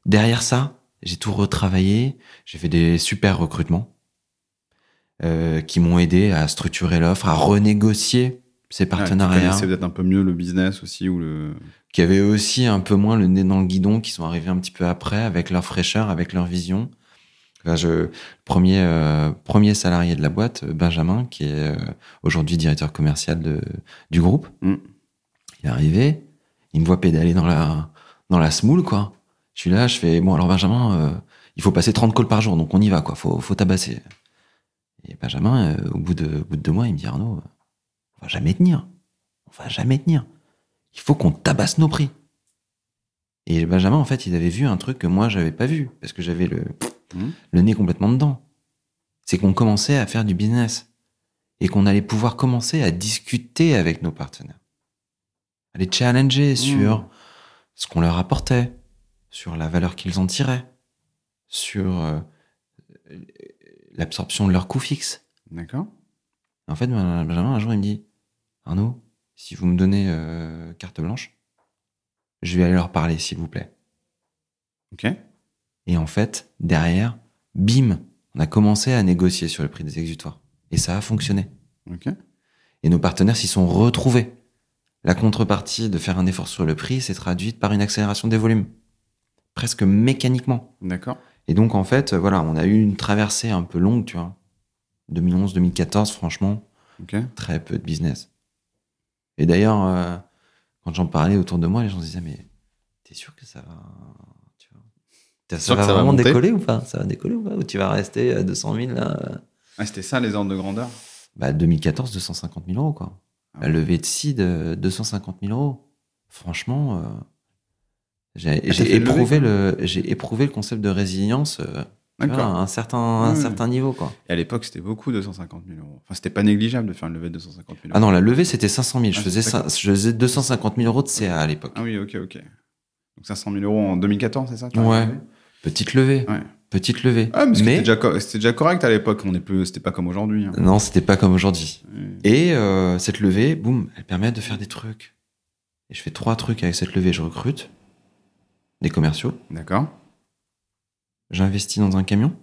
derrière ça, j'ai tout retravaillé. J'ai fait des super recrutements euh, qui m'ont aidé à structurer l'offre, à renégocier ces tu partenariats, connaissais peut-être un peu mieux le business aussi ou le. qui avaient aussi un peu moins le nez dans le guidon, qui sont arrivés un petit peu après, avec leur fraîcheur, avec leur vision. Enfin, je, premier, euh, premier salarié de la boîte, Benjamin, qui est euh, aujourd'hui directeur commercial de, du groupe, Mm. il est arrivé, il me voit pédaler dans la, dans la smoule, quoi. Je suis là, je fais, bon, alors Benjamin, euh, il faut passer 30 calls par jour, donc on y va, quoi, faut, faut tabasser. Et Benjamin, euh, au, bout de, au bout de deux mois, il me dit, Arnaud, on va jamais tenir. On va jamais tenir. Il faut qu'on tabasse nos prix. Et Benjamin, en fait, il avait vu un truc que moi, j'avais pas vu, parce que j'avais le, Mhm. le nez complètement dedans. C'est qu'on commençait à faire du business et qu'on allait pouvoir commencer à discuter avec nos partenaires, à les challenger sur ce qu'on leur apportait, sur la valeur qu'ils en tiraient, sur euh, l'absorption de leurs coûts fixes. D'accord. En fait, Benjamin, un jour, il me dit Arnaud, si vous me donnez euh, carte blanche, je vais aller leur parler, s'il vous plaît. Ok. Et en fait, derrière, bim, on a commencé à négocier sur le prix des exutoires. Et ça a fonctionné. Ok. Et nos partenaires s'y sont retrouvés. La contrepartie de faire un effort sur le prix s'est traduite par une accélération des volumes. Presque mécaniquement. D'accord. Et donc, en fait, voilà, on a eu une traversée un peu longue, tu vois. 2011, 2014, franchement, très peu de business. Et d'ailleurs, euh, quand j'en parlais autour de moi, les gens se disaient, mais t'es sûr que ça va, tu vois, ça, sûr va que ça va vraiment décoller ou pas? Ça va décoller ou pas? Ou tu vas rester à 200 000 là? Ah, c'était ça les ordres de grandeur? Bah, 2014, 250 000 euros, quoi. La levée de euh, 250 000 euros. Franchement, euh, j'ai Ah, j'ai éprouvé, le, j'ai éprouvé le concept de résilience euh, à un certain, un Ouais. certain niveau, quoi. Et à l'époque, c'était beaucoup, 250 000 euros. Enfin, c'était pas négligeable de faire une levée de 250 000 euros. Ah non, la levée, c'était 500 000. Je Ah, faisais, d'accord. ça, je faisais 250 000 euros de CA à l'époque. Ah oui, ok, ok. Donc 500 000 euros en 2014, c'est ça tu Ouais. Petite levée. Ouais. Petite levée. Ah, mais c'était déjà, correct à l'époque. On est plus, c'était pas comme aujourd'hui. hein. non, c'était pas comme aujourd'hui. Et euh, cette levée, boum, elle permet de faire des trucs. Et je fais trois trucs avec cette levée. Je recrute des commerciaux. D'accord. J'investis dans un camion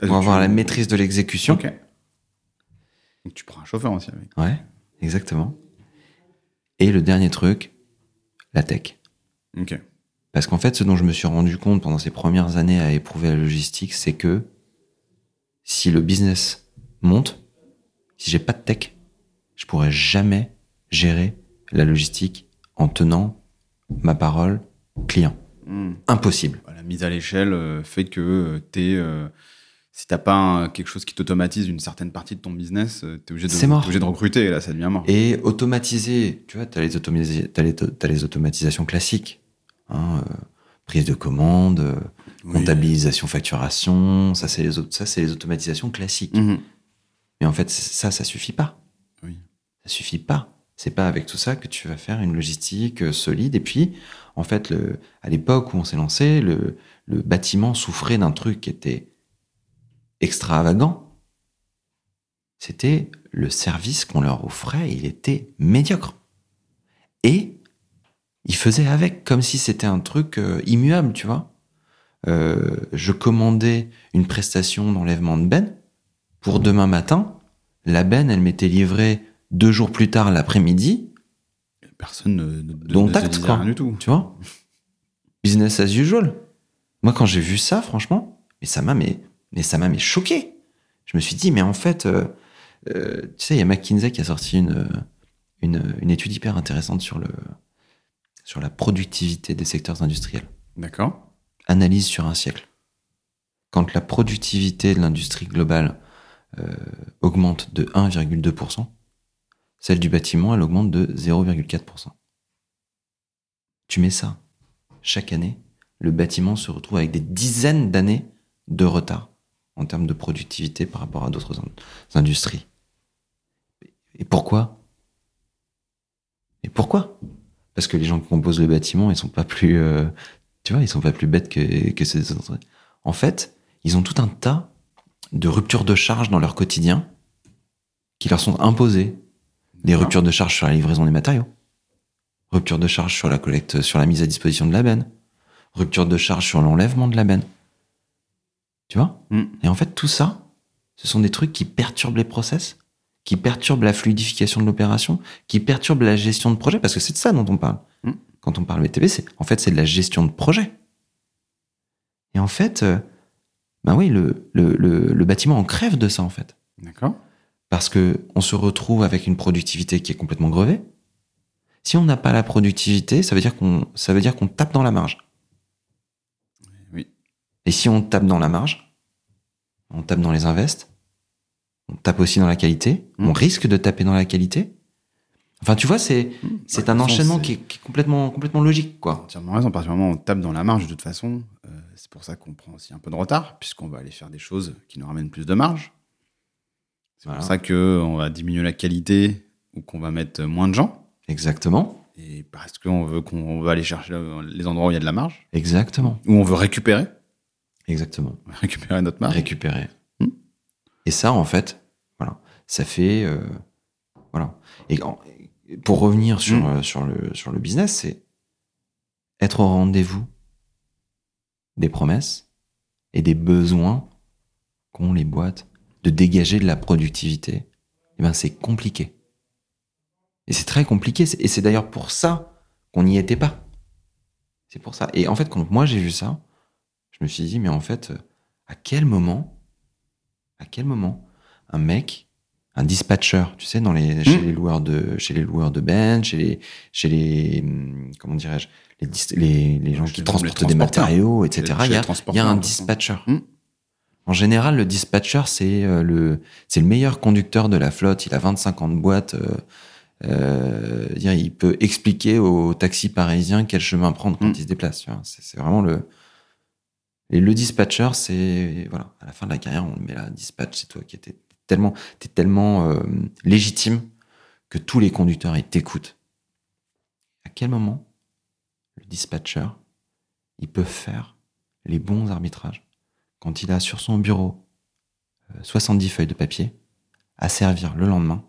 Est-ce pour avoir la maîtrise de l'exécution. Ok. Donc tu prends un chauffeur aussi avec. Ouais, exactement. Et le dernier truc, la tech. Ok. Parce qu'en fait, ce dont je me suis rendu compte pendant ces premières années à éprouver la logistique, c'est que si le business monte, si j'ai pas de tech, je pourrais jamais gérer la logistique en tenant ma parole client. Hmm. Impossible. La mise à l'échelle euh, fait que euh, t'es, euh, si t'as pas un- quelque chose qui t'automatise une certaine partie de ton business, euh, t'es obligé de, mort. t'es obligé de recruter. Et là, ça devient mort. Et automatiser, tu vois, as, les t'as les, t'as les automatisations classiques. Hein, euh, prise de commande, euh, Oui. comptabilisation, facturation, ça c'est les, ça, les automatisations classiques. Mhm. Mais en fait, ça, ça suffit pas. Oui. Ça suffit pas. C'est pas avec tout ça que tu vas faire une logistique euh, solide. Et puis, en fait, le, à l'époque où on s'est lancé, le, le bâtiment souffrait d'un truc qui était extravagant. C'était le service qu'on leur offrait, il était médiocre. Et ils faisaient avec comme si c'était un truc euh, immuable, tu vois. Euh, je commandais une prestation d'enlèvement de benne pour demain matin. La benne, elle m'était livrée deux jours plus tard l'après-midi. Personne ne, ne, Dont ne acte, quoi. rien du tout. Tu vois Business as usual. Moi, quand j'ai vu ça, franchement, mais ça m'a mais, mais ça m'a mais choqué. Je me suis dit, mais en fait, euh, tu sais, il y a McKinsey qui a sorti une, une, une étude hyper intéressante sur, le, sur la productivité des secteurs industriels. D'accord. Analyse sur un siècle. Quand la productivité de l'industrie globale euh, augmente de 1,2%, celle du bâtiment, elle augmente de 0,4%. Tu mets ça chaque année, le bâtiment se retrouve avec des dizaines d'années de retard en termes de productivité par rapport à d'autres in- industries. Et pourquoi? Et pourquoi? Parce que les gens qui composent le bâtiment, ils sont pas plus, euh, tu vois, ils sont pas plus bêtes que, que ces autres. En fait, ils ont tout un tas de ruptures de charge dans leur quotidien qui leur sont imposées. Des ruptures de charge sur la livraison des matériaux, rupture de charge sur la collecte, sur la mise à disposition de la benne, rupture de charge sur l'enlèvement de la benne. Tu vois? Mm. Et en fait, tout ça, ce sont des trucs qui perturbent les process, qui perturbent la fluidification de l'opération, qui perturbent la gestion de projet, parce que c'est de ça dont on parle. Mm. Quand on parle BTP, c'est en fait c'est de la gestion de projet. Et en fait, euh, ben oui, le, le, le, le bâtiment en crève de ça en fait D'accord. parce que on se retrouve avec une productivité qui est complètement grevée. Si on n'a pas la productivité, ça veut dire qu'on ça veut dire qu'on tape dans la marge. Oui. Et si on tape dans la marge, on tape dans les invests, on tape aussi dans la qualité, Mm. on risque de taper dans la qualité. Enfin, tu vois, c'est c'est Bah, un façon, enchaînement qui est, qui est complètement complètement logique, quoi. Entièrement raison. Du moment on tape dans la marge, de toute façon, euh, c'est pour ça qu'on prend aussi un peu de retard, puisqu'on va aller faire des choses qui nous ramènent plus de marge. C'est Voilà. pour ça qu'on va diminuer la qualité ou qu'on va mettre moins de gens. Exactement, Et parce qu'on veut qu'on va aller chercher les endroits où il y a de la marge, exactement, où on veut récupérer, exactement. récupérer notre marge. récupérer. Et ça, en fait, voilà, ça fait, euh, voilà. Et pour revenir sur Hmm. euh, sur le sur le business, c'est être au rendez-vous des promesses et des besoins qu'ont les boîtes de dégager de la productivité. Eh ben, c'est compliqué. Et c'est très compliqué. Et c'est d'ailleurs pour ça qu'on n'y était pas. C'est pour ça. Et en fait, quand moi j'ai vu ça, je me suis dit, mais en fait, euh, à quel moment, à quel moment, un mec, un dispatcher, tu sais, dans les, chez les loueurs de, chez les loueurs de bench, chez les, chez les, hum, comment dirais-je, les, les, les gens Chez qui les transportent des matériaux, etc. Il y a, il y transporteurs, a un dispatcher. Hmm. En général, le dispatcher, c'est euh, le, c'est le meilleur conducteur de la flotte. Il a 25 ans de boîte. euh, euh, il peut expliquer aux taxis parisiens quel chemin prendre quand Mm. ils se déplacent. c'est vraiment le. Et le dispatcher, c'est voilà, à la fin de la carrière, on le met là, dispatch, c'est toi qui étais tellement, t'es tellement euh, légitime que tous les conducteurs ils t'écoutent. À quel moment le dispatcher, il peut faire les bons arbitrages quand il a sur son bureau euh, 70 feuilles de papier à servir le lendemain?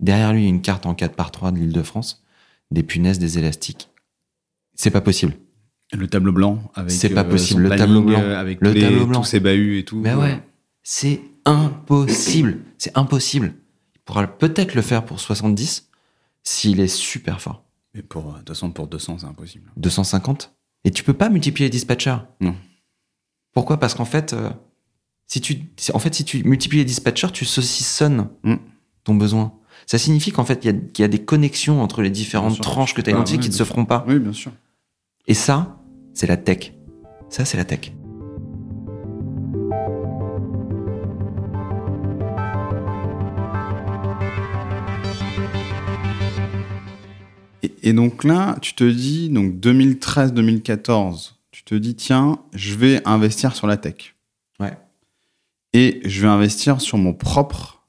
Derrière lui, une carte en 4 par 3 de l'île de France, des punaises, des élastiques. C'est pas possible. Le tableau blanc avec. C'est pas euh, possible, le tableau blanc. avec Le les- tableau blanc. tous ses bahuts et tout. Mais ouais, c'est impossible. C'est impossible. Il pourra peut-être le faire pour 70 s'il est super fort. Mais pour, euh, de toute façon, pour 200, c'est impossible. 250 Et tu peux pas multiplier les dispatchers. Non. Pourquoi? Parce qu'en fait, euh, si tu, en fait, si tu multiplies les dispatchers, tu saucissonnes Mm. ton besoin. Ça signifie qu'en fait, il y y, a des connexions entre les différentes tranches que tu as Ah, identifiées qui ne se feront pas. Oui, bien sûr. Et ça, c'est la tech. Ça, c'est la tech. Et, et donc là, tu te dis, donc 2013-2014, tu te dis, tiens, je vais investir sur la tech. Ouais. Et je vais investir sur mon propre,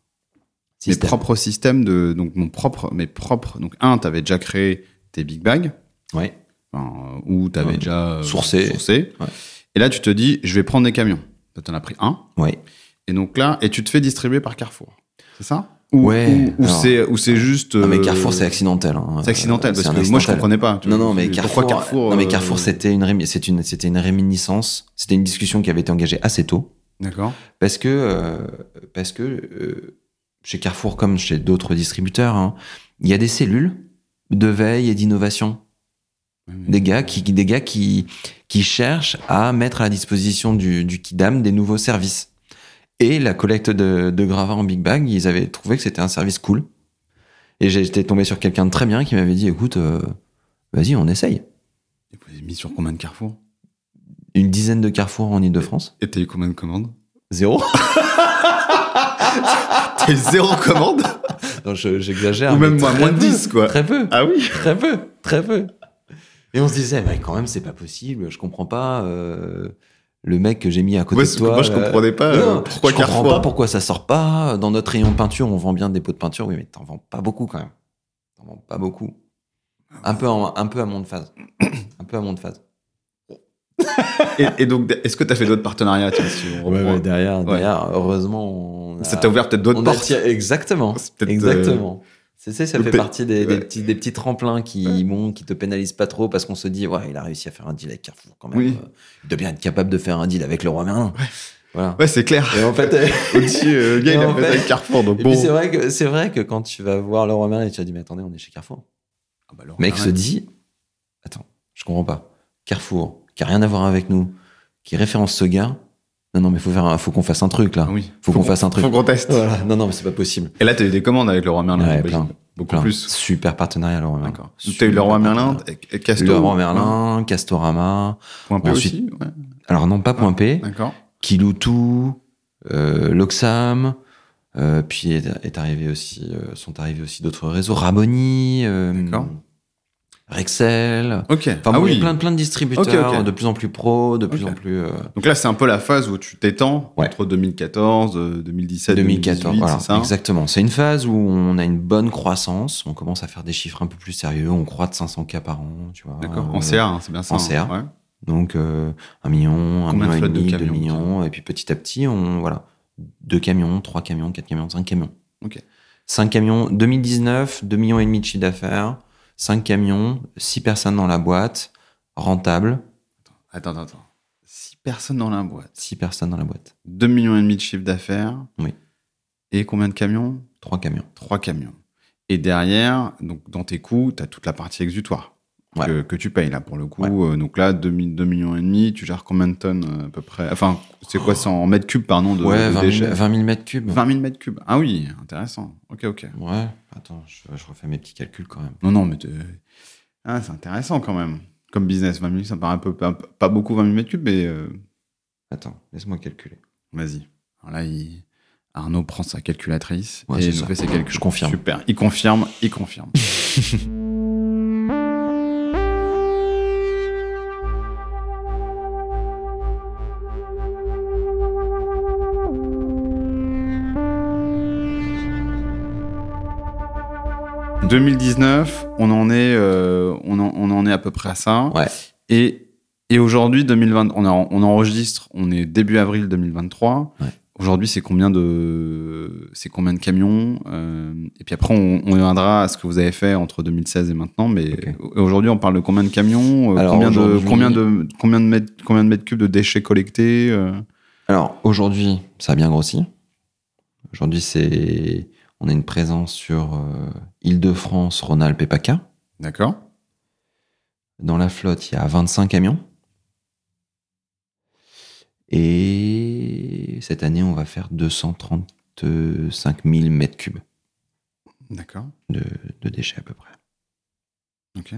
mes Système. propres systèmes de, donc mon propre, mes propres. Donc un, tu avais déjà créé tes big bags, Ouais. Enfin, euh, ou tu avais Ouais. déjà euh, Sourcé. sourcé. Ouais. Et là, tu te dis, je vais prendre des camions. Tu en as pris un. Ouais. Et donc là, et tu te fais distribuer par Carrefour. C'est ça? Ou, Ouais, c'est ou c'est juste. Non, mais euh, Carrefour, c'est accidentel. hein. C'est accidentel parce que moi je accidentel. comprenais pas. Tu Non, non, mais Carrefour, Carrefour non, mais Carrefour, c'était une, c'est une, c'était une réminiscence. C'était une discussion qui avait été engagée assez tôt. D'accord. Parce que, euh, parce que euh, chez Carrefour, comme chez d'autres distributeurs, hein, il y a des cellules de veille et d'innovation. Des gars qui, des gars qui, qui cherchent à mettre à la disposition du, du Kidam des nouveaux services. Et la collecte de, de gravats en Big Bag, ils avaient trouvé que c'était un service cool. Et j'étais tombé sur quelqu'un de très bien qui m'avait dit, écoute, euh, vas-y, on essaye. Et vous avez mis sur combien de Carrefour? Une dizaine de carrefours en Ile-de-France. Et t'as eu combien de commandes? Zéro. T'as eu zéro commande? Non, je- j'exagère. Ou même moins, moins de peu, 10 quoi. Très peu. Ah oui? Très peu, très peu. Et on se disait, mais quand même, c'est pas possible, je comprends pas. euh, le mec que j'ai mis à côté Moi, de toi. moi, je euh, comprenais pas non, euh, pourquoi je comprends pas pourquoi ça sort pas. Dans notre rayon peinture, on vend bien des pots de peinture. Oui, mais t'en vends pas beaucoup quand même. T'en vends pas beaucoup. Un peu, en- un peu à mon de phase. un peu à mon de phase. Et, et donc, est-ce que t'as fait d'autres partenariats tiens, si on reprend derrière, Ouais. derrière, heureusement, on a- Ça t'a ouvert peut-être d'autres portes exactement. Exactement. C'est ça, ça fait partie des, des ouais. petits, des petits tremplins qui, bon, qui te pénalisent pas trop parce qu'on se dit, ouais, il a réussi à faire un deal avec Carrefour quand même. Oui. Euh, Il doit bien être capable de faire un deal avec le roi Merlin. Voilà. Ouais, c'est clair. Et en fait, Au-dessus, euh, le gars, Et il a fait fait- avec Carrefour. Donc et bon. c'est vrai que c'est vrai que quand tu vas voir le roi Merlin, tu vas dire, mais attendez, on est chez Carrefour. Ah bah Le mec se dit, attends, je comprends pas. Carrefour, qui a rien à voir avec nous, qui référence ce gars. Non, non, mais faut faire, un- faut qu'on fasse un truc là. Ah oui. Faut qu'on fasse un truc. Faut qu'on teste. Voilà. Non, non, mais c'est pas possible. Et là, t'as eu des commandes avec le roi Merlin. Ouais, plein. Beaucoup Plein. plus. Super partenariat, le roi Merlin. D'accord. T'as eu le roi Super Merlin, Castor. Merlin, Castorama. Point P Ensuite- aussi. ouais. Alors non, pas Point P. D'accord. Kiloutou, euh, Loxam. euh, puis est, est arrivé aussi, euh, sont arrivés aussi d'autres réseaux. Raboni. euh, D'accord. Rexel. Ok. Enfin ah bon, il y oui. a plein, plein de distributeurs, de plus en plus pro, de plus en plus. euh, Donc là, c'est un peu la phase où tu t'étends Ouais. entre 2014, euh, 2017, 2014, 2018, voilà, ça exactement. C'est une phase où on a une bonne croissance, on commence à faire des chiffres un peu plus sérieux, on croît de 500 k par an, tu vois. D'accord. Euh, En CA, hein, c'est bien ça. en hein. CA. Ouais. Donc euh, un million, un Combien million et flottes de demi, deux millions, et puis petit à petit, on voilà, deux camions, trois camions, quatre camions, cinq camions. Ok. Cinq camions, 2019, deux millions et demi de chiffre d'affaires, cinq camions, six personnes dans la boîte, rentable, Attends, attends, attends. 6 personnes dans la boîte. six personnes dans la boîte, 2 millions et demi de chiffre d'affaires. Oui. Et combien de camions? Trois camions. 3 camions. Et derrière, donc dans tes coûts, tu as toute la partie exutoire Ouais. que, que tu payes là pour le coup. Euh, donc là, 2, millions et demi, tu gères combien de tonnes euh, à peu près? Enfin, c'est quoi ça en mètres cubes, pardon, de, ouais, de 20 déchets? 000, 20 000 mètres cubes. 20 000 mètres cubes. Ah oui, intéressant. Ok, ok. Ouais, attends, je, je refais mes petits calculs quand même. Non, non, mais ah, c'est intéressant quand même. Comme business, 20 000, ça me paraît un peu, pas, pas beaucoup 20 000 mètres cubes, mais euh, Attends, laisse-moi calculer. vas-y. Alors là, il- Arnaud prend sa calculatrice Ouais, et c'est nous ça. fait ses calculs. Je confirme. Super. Il confirme, il confirme. « 2019, on en est, euh, on, en, on en est à peu près à ça. Ouais. Et, et aujourd'hui, 2020, on, a- on enregistre, on est début avril 2023. Ouais. Aujourd'hui, c'est combien de, c'est combien de camions euh, Et puis après, on, on viendra à ce que vous avez fait entre 2016 et maintenant. Mais aujourd'hui, on parle de combien de camions euh, Alors, combien, de, combien, de, combien, de mètres, combien de mètres cubes de déchets collectés euh? Alors aujourd'hui, ça a bien grossi. Aujourd'hui, c'est on a une présence sur euh, Île-de-France, Rhône-Alpes et PACA. D'accord Dans la flotte, il y a 25 camions. Et cette année, on va faire 235 000 mètres cubes D'accord. de, de déchets à peu près. Ok.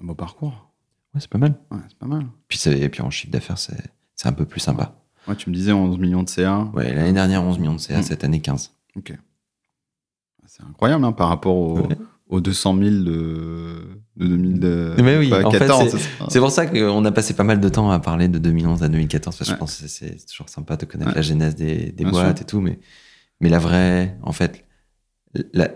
Un beau parcours. Ouais, c'est pas mal. Ouais, c'est pas mal. Puis, et puis en chiffre d'affaires, c'est c'est un peu plus sympa. Ouais, tu me disais 11 millions de CA. Ouais, l'année dernière, 11 millions de CA, Mm. cette année 15. Ok. C'est incroyable hein, par rapport aux, Ouais. aux 200 000 de, de 2014. Mais oui, en fait, c'est- pour ça qu'on a passé pas mal de temps à parler de 2011 à 2014, parce que Ouais. je pense que c'est toujours sympa de connaître Ouais. la genèse des, des boîtes sûr. et tout, mais, mais la vraie, en fait, la,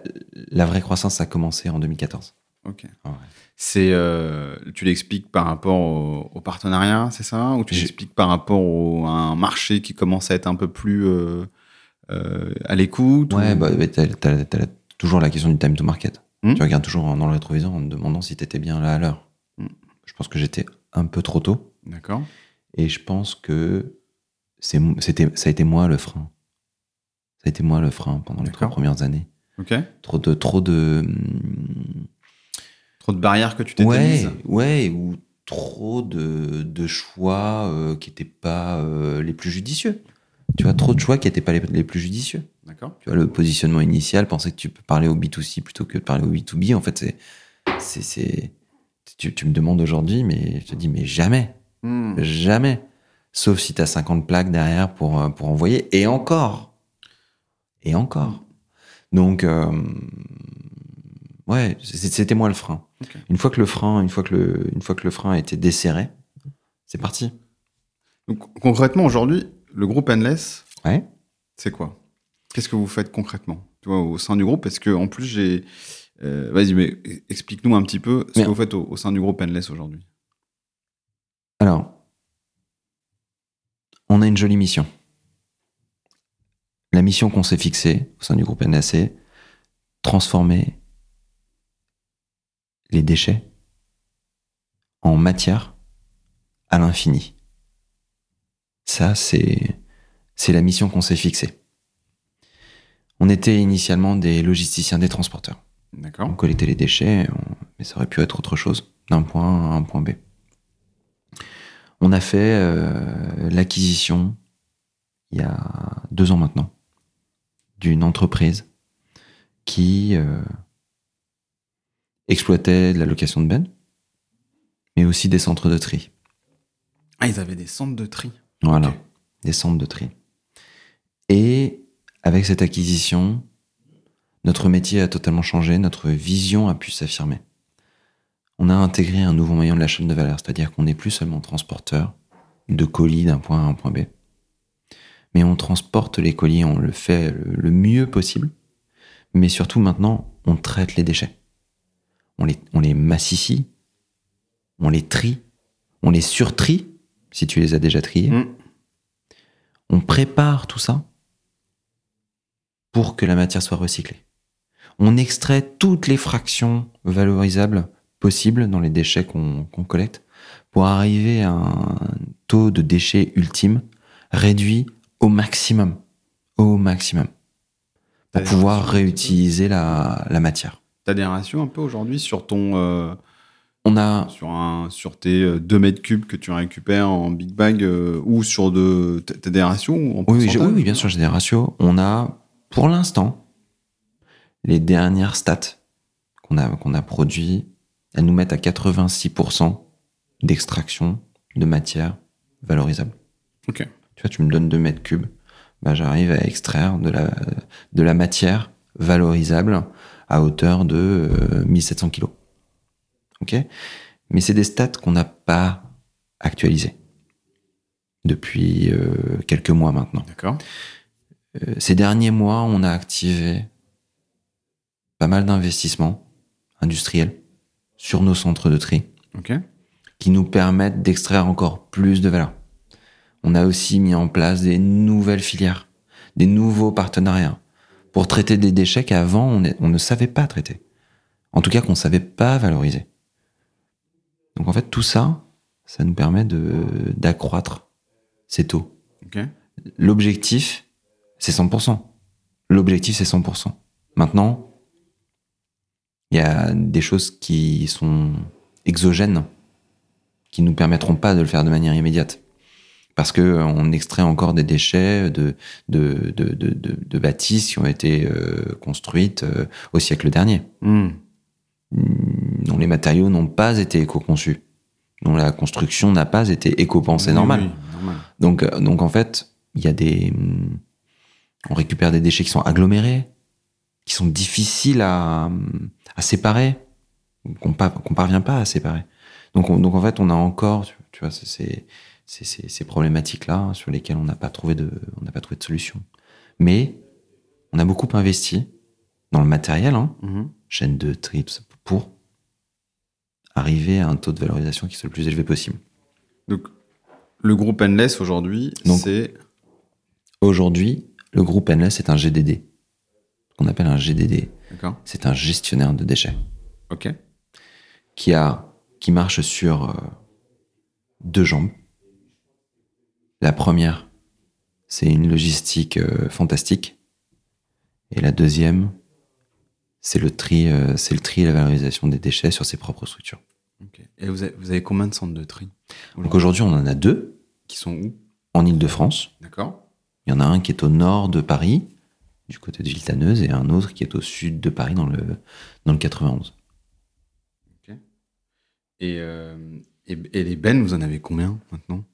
la vraie croissance a commencé en 2014. Ok. En vrai. C'est, euh, tu l'expliques par rapport au, au partenariat, c'est ça? Ou tu l'expliques par rapport au, à un marché qui commence à être un peu plus, euh, à l'écoute Ouais, bah, t'as, t'as- t'as toujours la question du time to market. Hmm? Tu regardes toujours dans le rétroviseur en te demandant si t'étais bien là à l'heure. Hmm. Je pense que j'étais un peu trop tôt. D'accord. Et je pense que c'est, c'était, ça a été moi le frein. Ça a été moi le frein pendant les trois premières années. Ok. Trop de, trop de, hum, Trop de barrières que tu t'étais ouais, mise. ouais, ou trop de, de choix euh, qui n'étaient pas euh, les plus judicieux. Tu vois, trop de choix qui n'étaient pas les, les plus judicieux. D'accord. Tu vois, le positionnement initial, penser que tu peux parler au B2C plutôt que de parler au B2B, en fait, c'est, c'est, c'est, tu, tu me demandes aujourd'hui, mais je te dis, mais jamais, Hmm. jamais. Sauf si tu as 50 plaques derrière pour, euh, pour envoyer, et encore. Et encore. Donc, euh, ouais, c'est- c'était moi le frein. Une fois que le frein, une fois que le, une fois que le frein a été desserré, c'est parti. Donc, concrètement, aujourd'hui, le groupe Endless, Ouais. c'est quoi? Qu'est-ce que vous faites concrètement? Tu vois, au sein du groupe Parce que en plus, j'ai. euh, Vas-y, mais explique-nous un petit peu ce Mais- que vous faites au, au sein du groupe Endless aujourd'hui. Alors, on a une jolie mission. La mission qu'on s'est fixée au sein du groupe NAC, transformer les déchets en matière à l'infini. Ça, c'est, c'est la mission qu'on s'est fixée. On était initialement des logisticiens des transporteurs. On collectait les déchets, on- mais ça aurait pu être autre chose, d'un point A à un point B. On a fait euh, l'acquisition, il y a deux ans maintenant, d'une entreprise qui euh, exploitait de la location de bennes, mais aussi des centres de tri. Ah, ils avaient des centres de tri. Voilà, des centres de tri. Et avec cette acquisition, notre métier a totalement changé, notre vision a pu s'affirmer. On a intégré un nouveau moyen de la chaîne de valeur, c'est-à-dire qu'on n'est plus seulement transporteur de colis d'un point A à un point B, mais on transporte les colis, on le fait le mieux possible, mais surtout maintenant, on traite les déchets. On les, on les massifie, on les trie, on les surtrie, si tu les as déjà triés. Hmm. On prépare tout ça pour que la matière soit recyclée. On extrait toutes les fractions valorisables possibles dans les déchets qu'on collecte pour arriver à un taux de déchets ultime réduit au maximum. Au maximum. Pour pouvoir réutiliser la, la matière. T'as des ratios un peu aujourd'hui sur ton. euh, On a, sur, un, sur tes 2 mètres cubes que tu récupères en big bag euh, ou sur de. T'as des ratios en Oui, oui, bien sûr, j'ai des ratios. On a, pour l'instant, les dernières stats qu'on a, qu'on a produits, elles nous mettent à 86% d'extraction de matière valorisable. Ok. Tu vois, tu me donnes 2 mètres cubes, bah, j'arrive à extraire de la, de la matière valorisable à hauteur de euh, 1700 kilos. Ok? Mais c'est des stats qu'on n'a pas actualisées depuis euh, quelques mois maintenant. D'accord. Euh, ces derniers mois, on a activé pas mal d'investissements industriels sur nos centres de tri Ok. qui nous permettent d'extraire encore plus de valeur. On a aussi mis en place des nouvelles filières, des nouveaux partenariats pour traiter des déchets qu'avant on, ne savait pas traiter. En tout cas qu'on ne savait pas valoriser. Donc en fait tout ça, ça nous permet de d'accroître ces taux. Ok. L'objectif, c'est 100%. L'objectif, c'est 100%. Maintenant, il y a des choses qui sont exogènes, qui nous permettront pas de le faire de manière immédiate. Parce que euh, on extrait encore des déchets de, de, de, de, de- bâtisses qui ont été euh, construites euh, au siècle dernier, Hmm. dont les matériaux n'ont pas été éco-conçus, dont la construction n'a pas été éco-pensée Oui, normale. oui, normal. Donc, euh, donc en fait, il y a des, hum, on récupère des déchets qui sont agglomérés, qui sont difficiles à, à séparer, qu'on pa- qu'on parvient pas à séparer. Donc, on- donc en fait, on a encore, tu- tu vois, c'est- c'est- ces problématiques-là sur lesquelles on n'a pas trouvé de, on n'a pas trouvé de solution. Mais on a beaucoup investi dans le matériel, hein, Mhm. chaîne de tri, tout ça, pour arriver à un taux de valorisation qui soit le plus élevé possible. Donc, le groupe Endless aujourd'hui, c'est. Aujourd'hui, Le groupe Endless est un GDD. Ce qu'on appelle un GDD. C'est un gestionnaire de déchets Ok. qui, a, qui marche sur euh, deux jambes. La première, c'est une logistique euh, fantastique. Et la deuxième, c'est le tri, euh, c'est le tri et la valorisation des déchets sur ses propres structures. Et vous avez, vous avez combien de centres de tri Donc aujourd'hui, on en a deux Qui sont où en Ile-de-France. D'accord. Il y en a un qui est au nord de Paris, du côté de Villetaneuse, et un autre qui est au sud de Paris, dans le, dans le 91. Et, euh, et, et les bennes, vous en avez combien maintenant?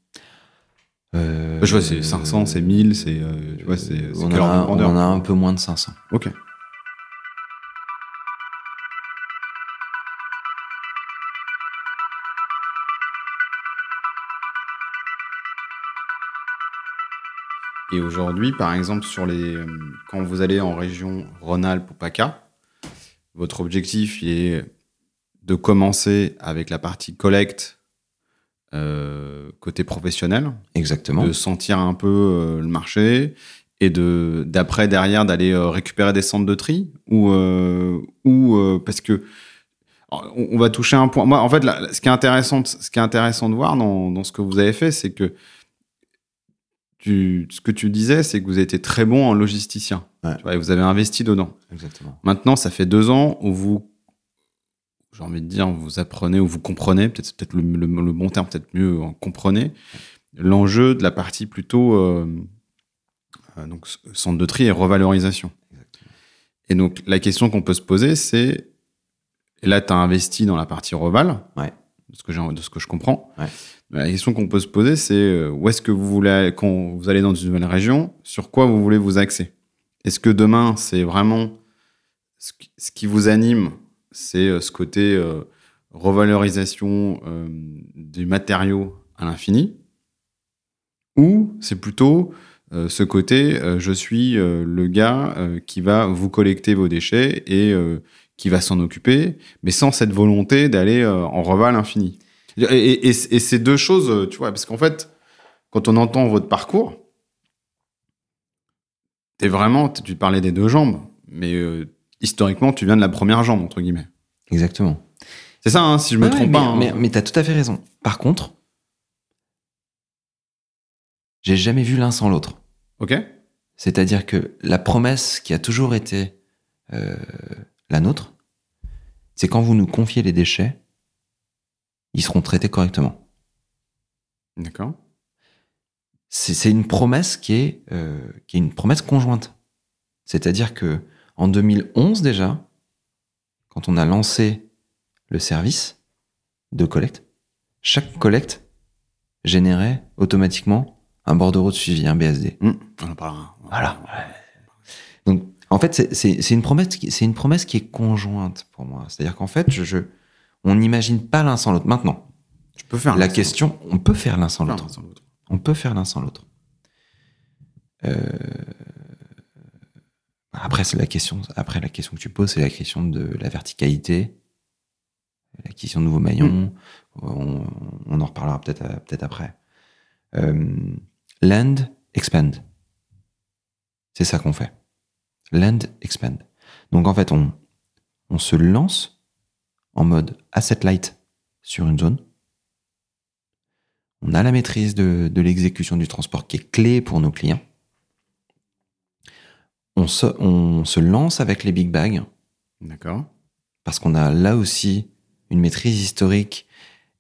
Euh, Je vois, c'est 500, c'est 1000, c'est. euh, tu vois, c'est. on, a, on en a un peu moins de 500. Ok. Et aujourd'hui, par exemple, sur les, quand vous allez en région Rhône-Alpes ou PACA, votre objectif est de commencer avec la partie collecte euh, côté professionnel, Exactement. de sentir un peu euh, le marché et de d'après derrière d'aller euh, récupérer des centres de tri ou ou parce que on, on va toucher un point. Moi, en fait, là, ce qui est intéressant, ce qui est intéressant de voir dans, dans ce que vous avez fait, c'est que tu, ce que tu disais, c'est que vous été très bon en logisticien. Ouais. Tu vois, et vous avez investi dedans. Exactement. Maintenant, ça fait deux ans où vous, j'ai envie de dire, vous apprenez ou vous comprenez, peut-être c'est peut-être le, le- le bon terme, peut-être mieux, en comprenez l'enjeu de la partie plutôt euh, euh, donc centre de tri et revalorisation. Exactement. Et donc la question qu'on peut se poser, c'est et là, tu as investi dans la partie reval, Ouais. de ce que de ce que je comprends. Ouais. La question qu'on peut se poser, c'est euh, où est-ce que vous voulez quand vous allez dans une nouvelle région, sur quoi vous voulez vous axer? Est-ce que demain, c'est vraiment ce qui vous anime, c'est euh, ce côté euh, revalorisation euh, des matériaux à l'infini, ou c'est plutôt ce côté, je suis le gars qui va vous collecter vos déchets et qui va s'en occuper, mais sans cette volonté d'aller en reval infini. Et, et- et- ces deux choses, tu vois, parce qu'en fait, quand on entend votre parcours, t'es vraiment, tu parlais des deux jambes, mais historiquement, tu viens de la première jambe, entre guillemets. Exactement. C'est ça, hein, si je me trompe pas. hein. Mais, mais t'as tout à fait raison. Par contre, j'ai jamais vu l'un sans l'autre. Ok C'est-à-dire que la promesse qui a toujours été euh, la nôtre, c'est quand vous nous confiez les déchets, ils seront traités correctement. D'accord. C'est c'est une promesse qui est, euh, qui est une promesse conjointe. C'est-à-dire que en 2011 déjà, quand on a lancé le service de collecte, chaque collecte générait automatiquement un bordereau de suivi, un BSD. Hum, On en parlera. Voilà. Donc, en fait, c'est- une promesse, c'est une promesse qui est conjointe pour moi. C'est-à-dire qu'en fait, je, je- on n'imagine pas l'un sans l'autre. Maintenant, Je peux faire la question, on peut faire l'un sans l'autre. l'autre. Faire l'un sans l'autre. On peut faire l'un sans l'autre. Euh, Après, c'est la question. Après, la question que tu poses, c'est la question de la verticalité, l'acquisition de nouveaux maillons. On, on en reparlera peut-être euh, peut-être après. Euh, land, expand. C'est ça qu'on fait. Land, expand. Donc en fait, on, on se lance en mode asset light sur une zone. On a la maîtrise de, de l'exécution du transport qui est clé pour nos clients. On se, on se lance avec les big bags D'accord. parce qu'on a là aussi une maîtrise historique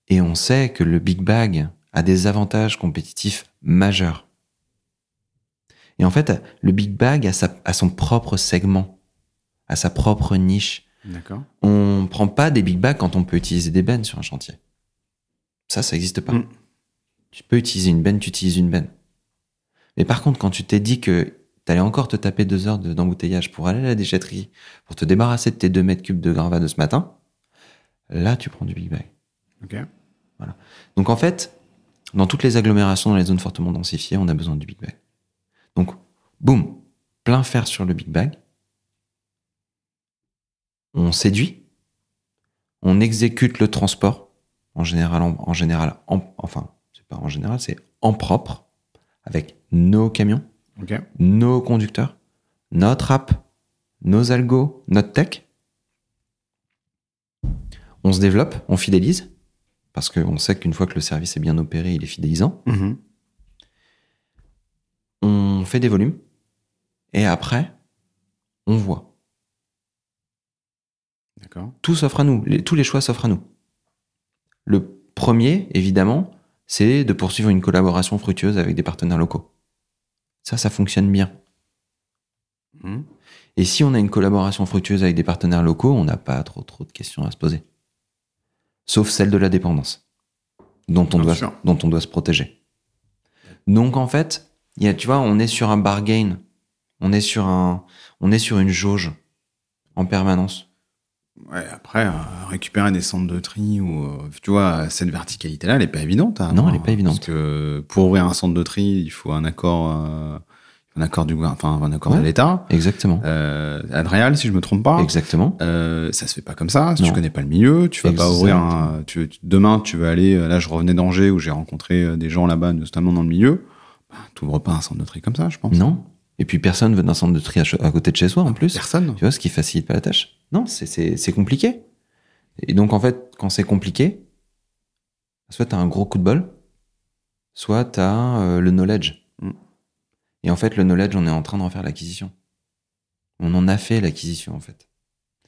et on sait que le big bag a des avantages compétitifs majeurs. Et en fait, le big bag a, sa- a son propre segment, a sa propre niche. D'accord. On prend pas des big bags quand on peut utiliser des bennes sur un chantier. Ça, ça n'existe pas. Mm. Tu peux utiliser une benne, tu utilises une benne. Mais par contre, quand tu t'es dit que t'allais encore te taper deux heures de- d'embouteillage pour aller à la déchetterie, pour te débarrasser de tes deux mètres cubes de gravat de ce matin, là, tu prends du big bag. Ok. Donc en fait, dans toutes les agglomérations, dans les zones fortement densifiées, on a besoin du big bag. Donc, boum, plein fer sur le big bag. On séduit. On exécute le transport. En général, en, en général, en- enfin, c'est pas en général, c'est en propre, avec nos camions. Nos conducteurs, notre app, nos algos, notre tech. On se développe, on fidélise, parce qu'on sait qu'une fois que le service est bien opéré, il est fidélisant. Mhm. On fait des volumes, et après, on voit. D'accord. Tout s'offre à nous, les- tous les choix s'offrent à nous. Le premier, évidemment, c'est de poursuivre une collaboration fructueuse avec des partenaires locaux. Ça, ça fonctionne bien. Mhm. Et si on a une collaboration fructueuse avec des partenaires locaux, on n'a pas trop trop de questions à se poser. Sauf celle de la dépendance, dont on, doit, sûr. dont on doit se protéger. Donc en fait, il y a, tu vois, on est sur un bargain, on est sur, un, on est sur une jauge en permanence. Ouais, après, euh, récupérer des centres de tri ou, euh, tu vois, cette verticalité-là, elle est pas évidente. hein, Non, elle est pas évidente. Parce que pour ouvrir un centre de tri, il faut un accord, euh, un accord du, enfin, un accord de l'État. Exactement. Adrial, si je me trompe pas. Exactement. Ça se fait pas comme ça. Si Non. tu connais pas le milieu, tu vas pas ouvrir un. Tu, demain, tu vas aller. Là, je revenais d'Angers où j'ai rencontré des gens là-bas, notamment dans le milieu. Bah, tu ouvres pas un centre de tri comme ça, je pense. Non. Et puis personne veut d'un centre de tri à, à côté de chez soi en plus. Personne. Tu vois, ce qui facilite pas la tâche. Non, c'est- compliqué. Et donc, en fait, quand c'est compliqué, soit tu as un gros coup de bol, soit tu as le knowledge. Mm. Et en fait, le knowledge, on est en train d'en faire l'acquisition. On en a fait l'acquisition, en fait.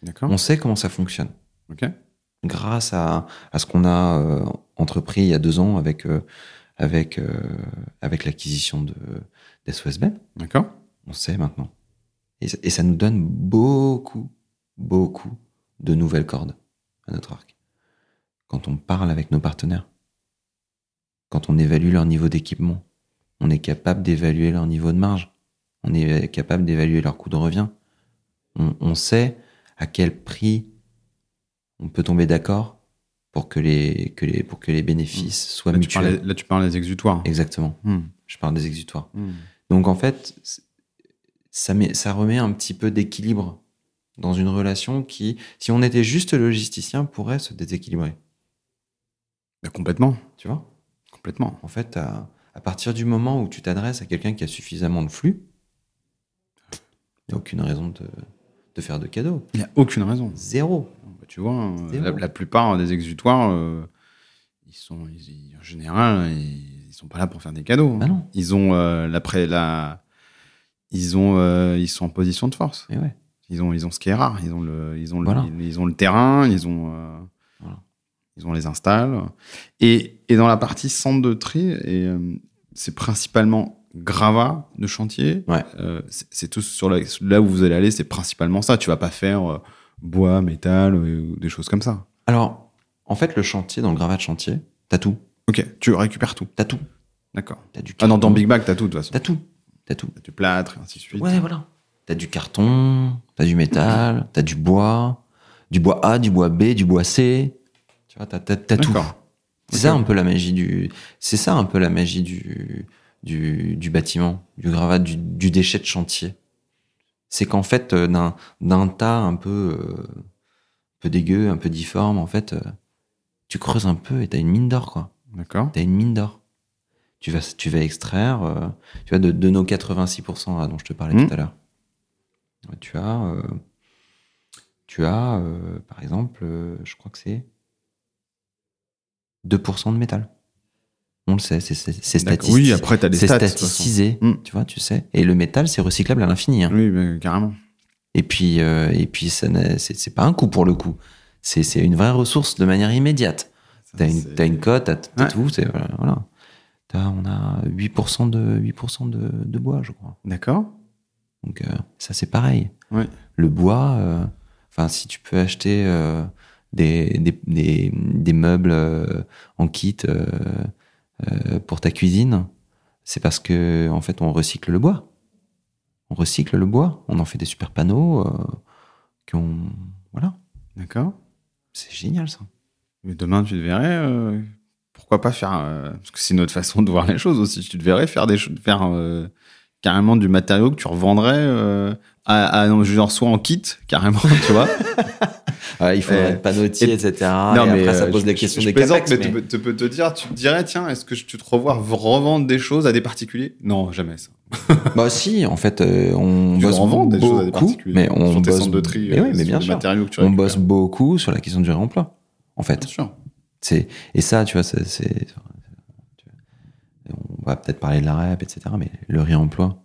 D'accord. On sait comment ça fonctionne. Ok. Grâce à, à ce qu'on a euh, entrepris il y a deux ans avec, euh, avec, euh, avec l'acquisition de d'SOS Ben. D'accord. On sait maintenant. Et, et ça nous donne beaucoup, beaucoup de nouvelles cordes à notre arc. Quand on parle avec nos partenaires, quand on évalue leur niveau d'équipement, on est capable d'évaluer leur niveau de marge, on est capable d'évaluer leur coût de revient. On, on sait à quel prix on peut tomber d'accord pour que les, que les, pour que les bénéfices soient Là tu, mutuels. là, tu parles des exutoires. Exactement. Hmm. Je parle des exutoires. Hmm. Donc en fait, c- ça, met, ça remet un petit peu d'équilibre dans une relation qui, si on était juste logisticien, pourrait se déséquilibrer. Bah, complètement. Tu vois? Complètement. En fait, à, à partir du moment où tu t'adresses à quelqu'un qui a suffisamment de flux, il n'y a aucune raison de, de faire de cadeaux. Il n'y a aucune raison. Zéro. Bah, tu vois, euh, Zéro. la, la plupart des exutoires, euh, ils sont, ils- en général, ils, ils sont pas là pour faire des cadeaux. Non. Ils ont euh, la, ils ont, euh, ils sont en position de force. Et ouais. Ils ont, ils ont ce qui est rare. Ils ont le, ils ont le, Voilà. ils, ils ont le terrain. Ils ont, euh, Voilà. ils ont les installs. Et, et dans la partie centre de tri, et euh, c'est principalement gravat de chantier. Ouais. Euh, c'est tout sur la, là où vous allez aller, c'est principalement ça. Tu vas pas faire euh, bois, métal ou des choses comme ça. Alors, en fait, le chantier, dans le gravat de chantier, t'as tout. Ok, tu récupères tout. T'as tout. D'accord. T'as du Ah non, dans Big Bag, t'as tout de toute façon. T'as tout. T'as tout. T'as du plâtre, et ainsi de suite. Ouais, voilà. T'as du carton, t'as du métal, t'as du bois, du bois A, du bois B, du bois C. Tu vois, t'as, t'as, t'as tout. C'est ça un peu la magie du. C'est ça un peu la magie du du, du bâtiment, du gravat, du, du déchet de chantier. C'est qu'en fait, euh, d'un, d'un tas un peu, euh, un peu dégueu, un peu difforme, en fait, euh, tu creuses un peu et t'as une mine d'or, quoi. D'accord. T'as une mine d'or. Tu vas, tu vas extraire, euh, tu vois, de, de nos 86% là, dont je te parlais Mhm. tout à l'heure. Tu as, euh, tu as, euh, par exemple, euh, je crois que c'est 2% de métal. On le sait, c'est statistique. Oui, après, t'as des c'est stats. statistisé, Mm. tu vois, tu sais. Et le métal, c'est recyclable à l'infini. hein. Oui, mais carrément. Et puis, et puis, c'est pas un coût pour le coup. C'est une vraie ressource de manière immédiate. T'as une, t'as une cote, t'as Ouais. tout, c'est voilà. on a 8% de 8% de, de bois, je crois. D'accord. Donc euh, ça c'est pareil. Le bois, euh, enfin si tu peux acheter euh, des, des, des, des meubles en kit pour ta cuisine, c'est parce que en fait on recycle le bois. On recycle le bois, on en fait des super panneaux qui ont voilà, D'accord. c'est génial ça. Mais demain, tu te verrais. euh, pourquoi pas faire. euh, parce que c'est une autre façon de voir les choses aussi. Tu te verrais faire, des, faire euh, carrément du matériau que tu revendrais euh, à, à, non, genre, soit en kit, carrément, tu vois. Ouais, il faudrait Euh, être panotier, et- etc. et après ça euh, pose je- des je- questions je des capex, mais, mais- Tu, peux, te dire, tu te dirais, tiens, est-ce que tu te revois revendre des choses à des particuliers? Non, jamais ça. bah si, en fait, euh, on Tu bosse des choses à des beaucoup, particuliers mais on sur tes bosse, centres de tri, mais euh, mais bien sûr, matériaux que tu on récupères. bosse beaucoup sur la question du réemploi, en fait. Bien sûr. C'est et ça, tu vois, c'est, on va peut-être parler de la REP, etc. Mais le réemploi,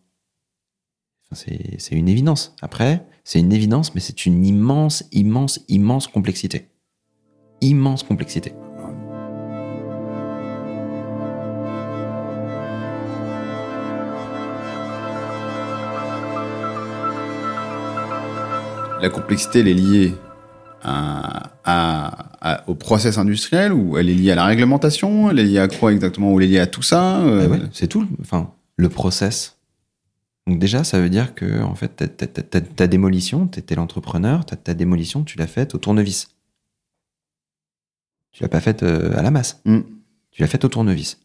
c'est une évidence. Après, c'est une évidence, mais c'est une immense, immense, immense complexité. Immense complexité. La complexité, elle est liée à, à- à- au process industriel ou elle est liée à la réglementation Elle est liée à quoi exactement Ou elle est liée à tout ça euh, Ah ouais, c'est tout. le- Enfin, le process. Donc déjà, ça veut dire que en fait, ta, démolition, tu étais l'entrepreneur, ta, démolition, tu l'as faite au tournevis. Tu l'as pas faite euh, à la masse. Mm. Tu l'as faite au tournevis.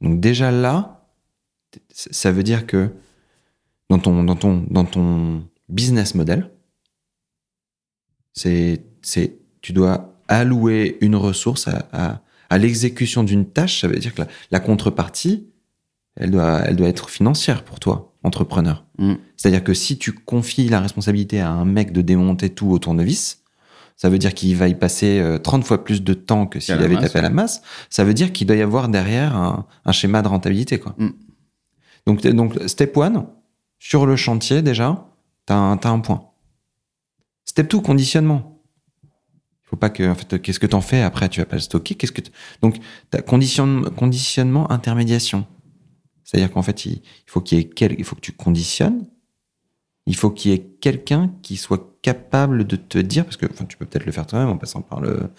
Donc déjà là, ça veut dire que dans ton, dans ton, dans ton business model, c'est, c'est, tu dois allouer une ressource à, à, à l'exécution d'une tâche. Ça veut dire que la, la contrepartie, elle doit, elle doit être financière pour toi, entrepreneur. Mm. C'est-à-dire que si tu confies la responsabilité à un mec de démonter tout au tournevis, ça veut dire qu'il va y passer euh, 30 fois plus de temps que s'il avait masse, tapé à la masse. Ça veut dire qu'il doit y avoir derrière un, un schéma de rentabilité. Quoi. Mm. Donc, donc, step one, sur le chantier, déjà, tu as, un point. Step 2, conditionnement. Faut pas que, en fait, qu'est-ce que tu en fais après Tu vas pas le stocker. Qu'est-ce que Donc, conditionnement, intermédiation. C'est-à-dire qu'en fait, il, faut qu'il y ait quel- il faut que tu conditionnes. Il faut qu'il y ait quelqu'un qui soit capable de te dire, parce que enfin, tu peux peut-être le faire toi-même en passant par, le,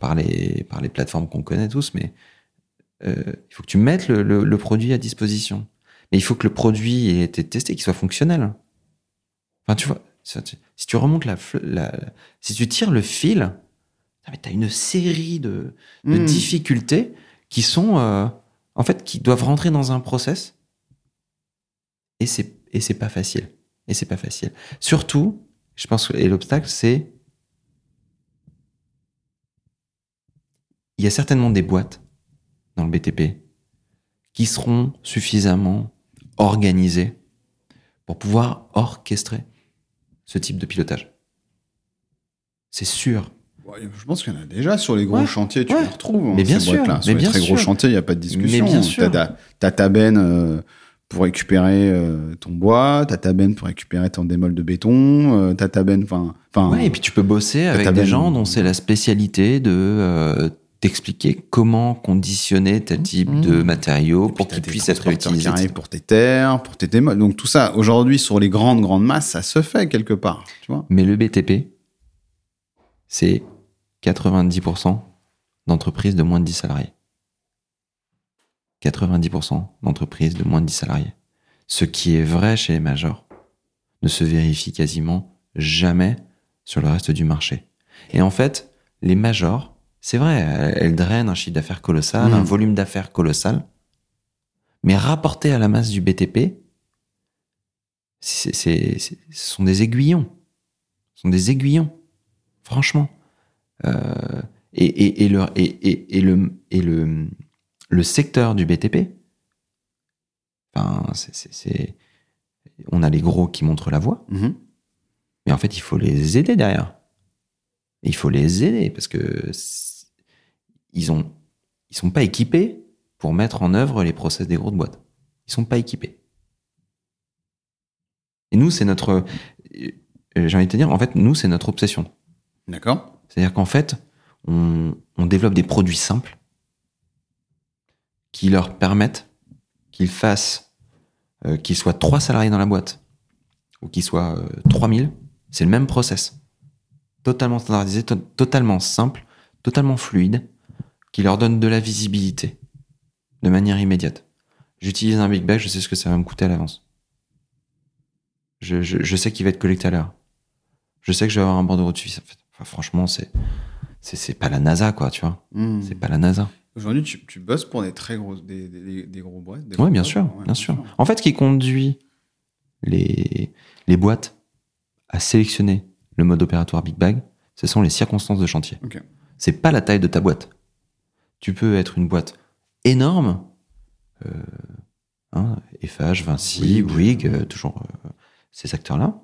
par, les, par les plateformes qu'on connaît tous, mais euh, il faut que tu mettes le, le- le produit à disposition. Mais il faut que le produit ait été testé, qu'il soit fonctionnel. Enfin, tu vois, si tu remontes la- la- si tu tires le fil, tu as une série de, de Mm. difficultés qui sont, euh, en fait, qui doivent rentrer dans un process. Et c'est, et c'est pas facile. Et c'est pas facile. Surtout, je pense que, et l'obstacle, c'est, il y a certainement des boîtes dans le BTP qui seront suffisamment organisées pour pouvoir orchestrer ce type de pilotage. C'est sûr. Je pense qu'il y en a déjà sur les gros Ouais, chantiers, tu ouais. les retrouves. hein, Mais bien sûr, mais Sur les bien très gros sûr. chantiers, il n'y a pas de discussion. Mais bien sûr. T'as ta- benne euh, pour récupérer euh, ton bois, t'as ta benne pour récupérer ton démol de béton, euh, t'as ta benne, enfin. Ouais, et puis tu peux bosser avec des gens dont c'est la spécialité de euh, t'expliquer comment conditionner tel type Mmh. de matériaux puis pour qu'ils puissent être utilisés. pour tes terres, pour tes démols. Donc tout ça, aujourd'hui, sur les grandes, grandes masses, ça se fait quelque part. Tu vois Mais le BTP, c'est 90% d'entreprises de moins de 10 salariés. 90% d'entreprises de moins de 10 salariés. Ce qui est vrai chez les majors ne se vérifie quasiment jamais sur le reste du marché. Et en fait, les majors, c'est vrai, elles, drainent un chiffre d'affaires colossal, Mm. un volume d'affaires colossal, mais rapporté à la masse du BTP, ce sont des aiguillons. Ce sont des aiguillons. Franchement. Euh, et, et, et, le, et, le, et le, le secteur du BTP, enfin, c'est, on a les gros qui montrent la voie, Mhm. mais en fait, il faut les aider derrière. Il faut les aider parce que ils ont, ils sont pas équipés pour mettre en œuvre les process des grosses boîtes. Ils sont pas équipés. Et nous, c'est notre, euh, j'ai envie de te dire, en fait, nous, c'est notre obsession. D'accord C'est-à-dire qu'en fait, on, développe des produits simples qui leur permettent qu'ils fassent, euh, qu'ils soient trois salariés dans la boîte ou qu'ils soient euh, 3000, c'est le même process. Totalement standardisé, to- totalement simple, totalement fluide, qui leur donne de la visibilité de manière immédiate. J'utilise un Big Bag, je sais ce que ça va me coûter à l'avance. Je, sais qu'il va être collecté à l'heure. Je sais que je vais avoir un bordereau de suivi. Enfin, franchement, c'est, c'est, c'est pas la NASA, quoi, tu vois. Mhm. C'est pas la NASA. Aujourd'hui, tu, tu bosses pour des très grosses, des, des, des gros boîtes. Oui, bien sûr, Ouais, bien sûr. En fait, ce qui conduit les, les boîtes à sélectionner le mode opératoire Big Bag, ce sont les circonstances de chantier. Ok. C'est pas la taille de ta boîte. Tu peux être une boîte énorme, euh, hein, FH, Vinci, Bouygues, euh, toujours euh, ces acteurs-là,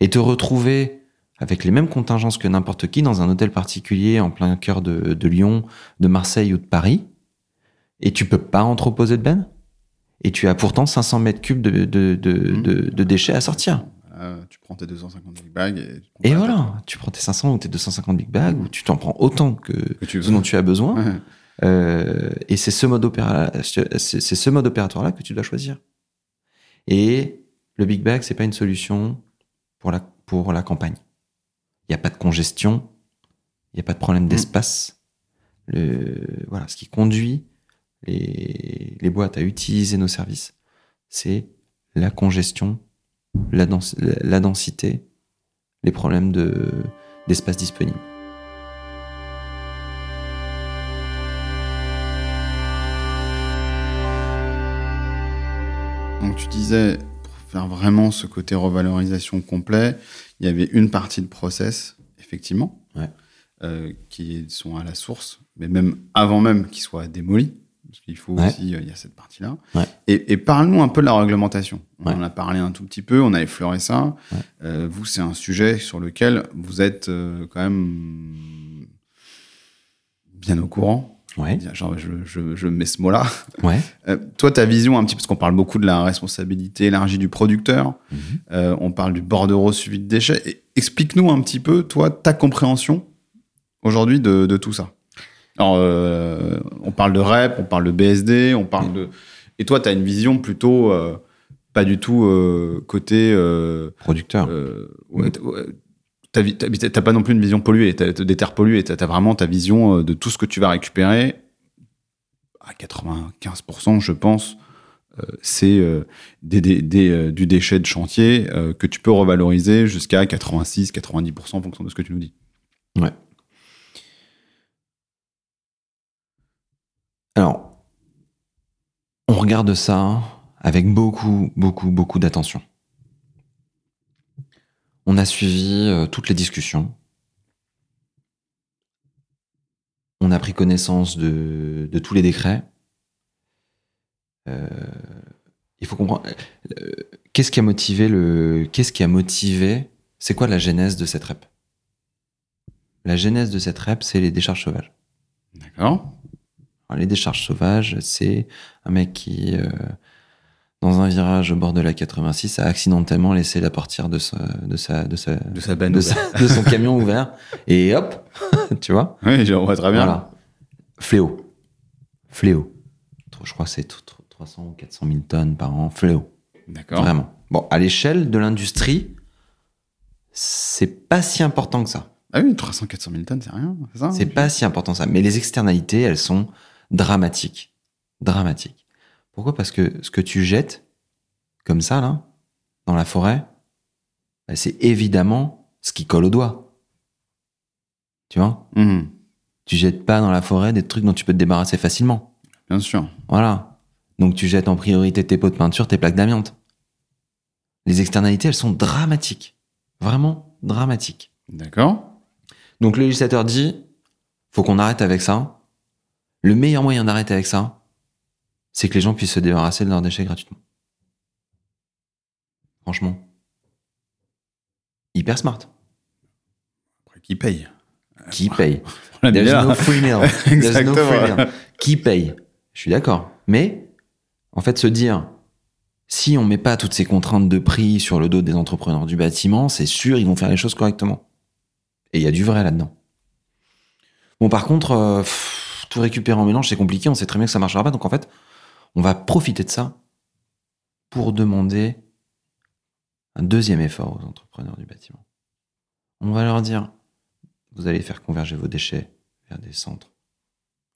et te retrouver avec les mêmes contingences que n'importe qui dans un hôtel particulier en plein cœur de, de Lyon, de Marseille ou de Paris, et tu peux pas entreposer de bennes, et tu as pourtant 500 mètres cubes de, de, de, Mhm. de- déchets à sortir. Euh, tu prends tes 250 big bags et, voilà, tu prends tes 500 ou tes 250 big bags, ou tu t'en prends autant que que tu dont tu as besoin. Ouais. Euh, et c'est ce mode opéra, c'est c'est ce mode opératoire là que tu dois choisir. Et le big bag, c'est pas une solution pour la pour la campagne. Il n'y a pas de congestion, il n'y a pas de problème d'espace. Le voilà, ce qui conduit les, les boîtes à utiliser nos services, c'est la congestion, la, dens- la, la densité, les problèmes de d'espace disponible. Donc tu disais, pour faire vraiment ce côté revalorisation complet, il y avait une partie de process, effectivement, Ouais. euh, qui sont à la source, mais même avant même qu'ils soient démolis, parce qu'il faut Ouais. aussi, euh, il y a cette partie-là. Ouais. Et, et parle-nous un peu de la réglementation. On en a parlé un tout petit peu, on a effleuré ça. Euh, vous, c'est un sujet sur lequel vous êtes quand même bien au courant. Ouais, Genre, je, je, je mets ce mot-là. ouais. Euh, toi, ta vision un petit peu, parce qu'on parle beaucoup de la responsabilité élargie du producteur, Mhm. euh, on parle du bordereau suivi de déchets. Et Explique-nous un petit peu, toi, ta compréhension aujourd'hui de, de tout ça. Alors, euh, on parle de REP, on parle de BSD, on parle de... Et toi, tu as une vision plutôt pas du tout côté... Producteur. ouais, ouais, t'as pas non plus une vision polluée, des terres polluées, t'as as vraiment ta vision euh, de tout ce que tu vas récupérer. À 95%, je pense, euh, c'est euh, du déchet de chantier que tu peux revaloriser jusqu'à 86-90% en fonction de ce que tu nous dis. Ouais. Alors, on regarde ça avec beaucoup, beaucoup, beaucoup d'attention. On a suivi euh, toutes les discussions. On a pris connaissance de, de tous les décrets. Euh, il faut comprendre. euh, Qu'est-ce qui a motivé le. Qu'est-ce qui a motivé. C'est quoi la genèse de cette REP? La genèse de cette REP, c'est les décharges sauvages. D'accord les décharges sauvages, c'est un mec qui, dans un virage au bord de la 86, a accidentellement laissé la portière de sa, de sa, de sa, De sa benne de, ouverte. sa- de son camion ouvert et hop, tu vois. Oui, je vois très bien. Voilà. Fléau. Fléau. Je crois que c'est tr- tr- 300 ou 400 000 tonnes par an. Fléau. D'accord. Vraiment. Bon, à l'échelle de l'industrie, c'est pas si important que ça. Ah oui, 300-400 000 tonnes, c'est rien, c'est ça? C'est pas si important que ça. Mais les externalités, elles sont dramatiques. Dramatiques. Pourquoi? Parce que ce que tu jettes, comme ça, là, dans la forêt, bah, c'est évidemment ce qui colle au doigt. Tu vois? Mhm, Tu jettes pas dans la forêt des trucs dont tu peux te débarrasser facilement. Bien sûr. Voilà. Donc tu jettes en priorité tes pots de peinture, tes plaques d'amiante. Les externalités, elles sont dramatiques. Vraiment dramatiques. D'accord. Donc le législateur dit, faut qu'on arrête avec ça. Le meilleur moyen d'arrêter avec ça, c'est que les gens puissent se débarrasser de leurs déchets gratuitement. Franchement. Hyper smart. Après, qui paye? Qui paye? There's no free meal. There's no Exactement. free meal. Qui paye? Je suis d'accord. Mais, en fait, se dire, si on met pas toutes ces contraintes de prix sur le dos des entrepreneurs du bâtiment, c'est sûr, ils vont faire les choses correctement. Et il y a du vrai là-dedans. Bon, par contre, euh, pff, tout récupérer en mélange, c'est compliqué. On sait très bien que ça marchera pas. Donc, en fait, on va profiter de ça pour demander un deuxième effort aux entrepreneurs du bâtiment. On va leur dire, vous allez faire converger vos déchets vers des centres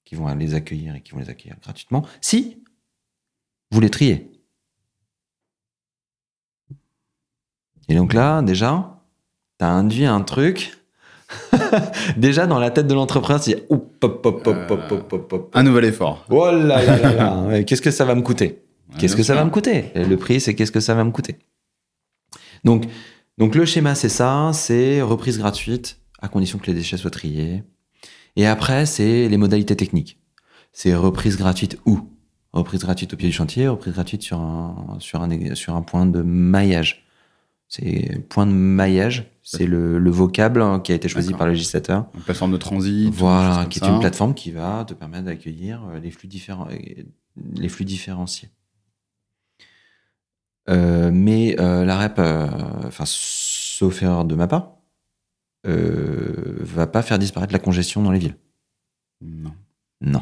qui vont les accueillir et qui vont les accueillir gratuitement si vous les triez. Et donc là, déjà, tu as induit un truc. déjà dans la tête de l'entrepreneur, c'est hop. Un nouvel effort. Oh là là là là. Ouais, Qu'est-ce que ça va me coûter Qu'est-ce que ça va me coûter Le prix, c'est qu'est-ce que ça va me coûter. Donc, donc le schéma, c'est ça, c'est reprise gratuite, à condition que les déchets soient triés. Et après, c'est les modalités techniques. C'est reprise gratuite où? Reprise gratuite au pied du chantier, reprise gratuite sur un, sur un, sur un point de maillage. C'est point de maillage, c'est le, le vocable hein, qui a été choisi par le législateur. Une plateforme de transit. Voilà, qui est ça. une plateforme qui va te permettre d'accueillir euh, les flux différents, euh, les flux différenciés. Euh, mais euh, la REP, euh, sauf erreur de ma part, va pas faire disparaître la congestion dans les villes. Non. Non.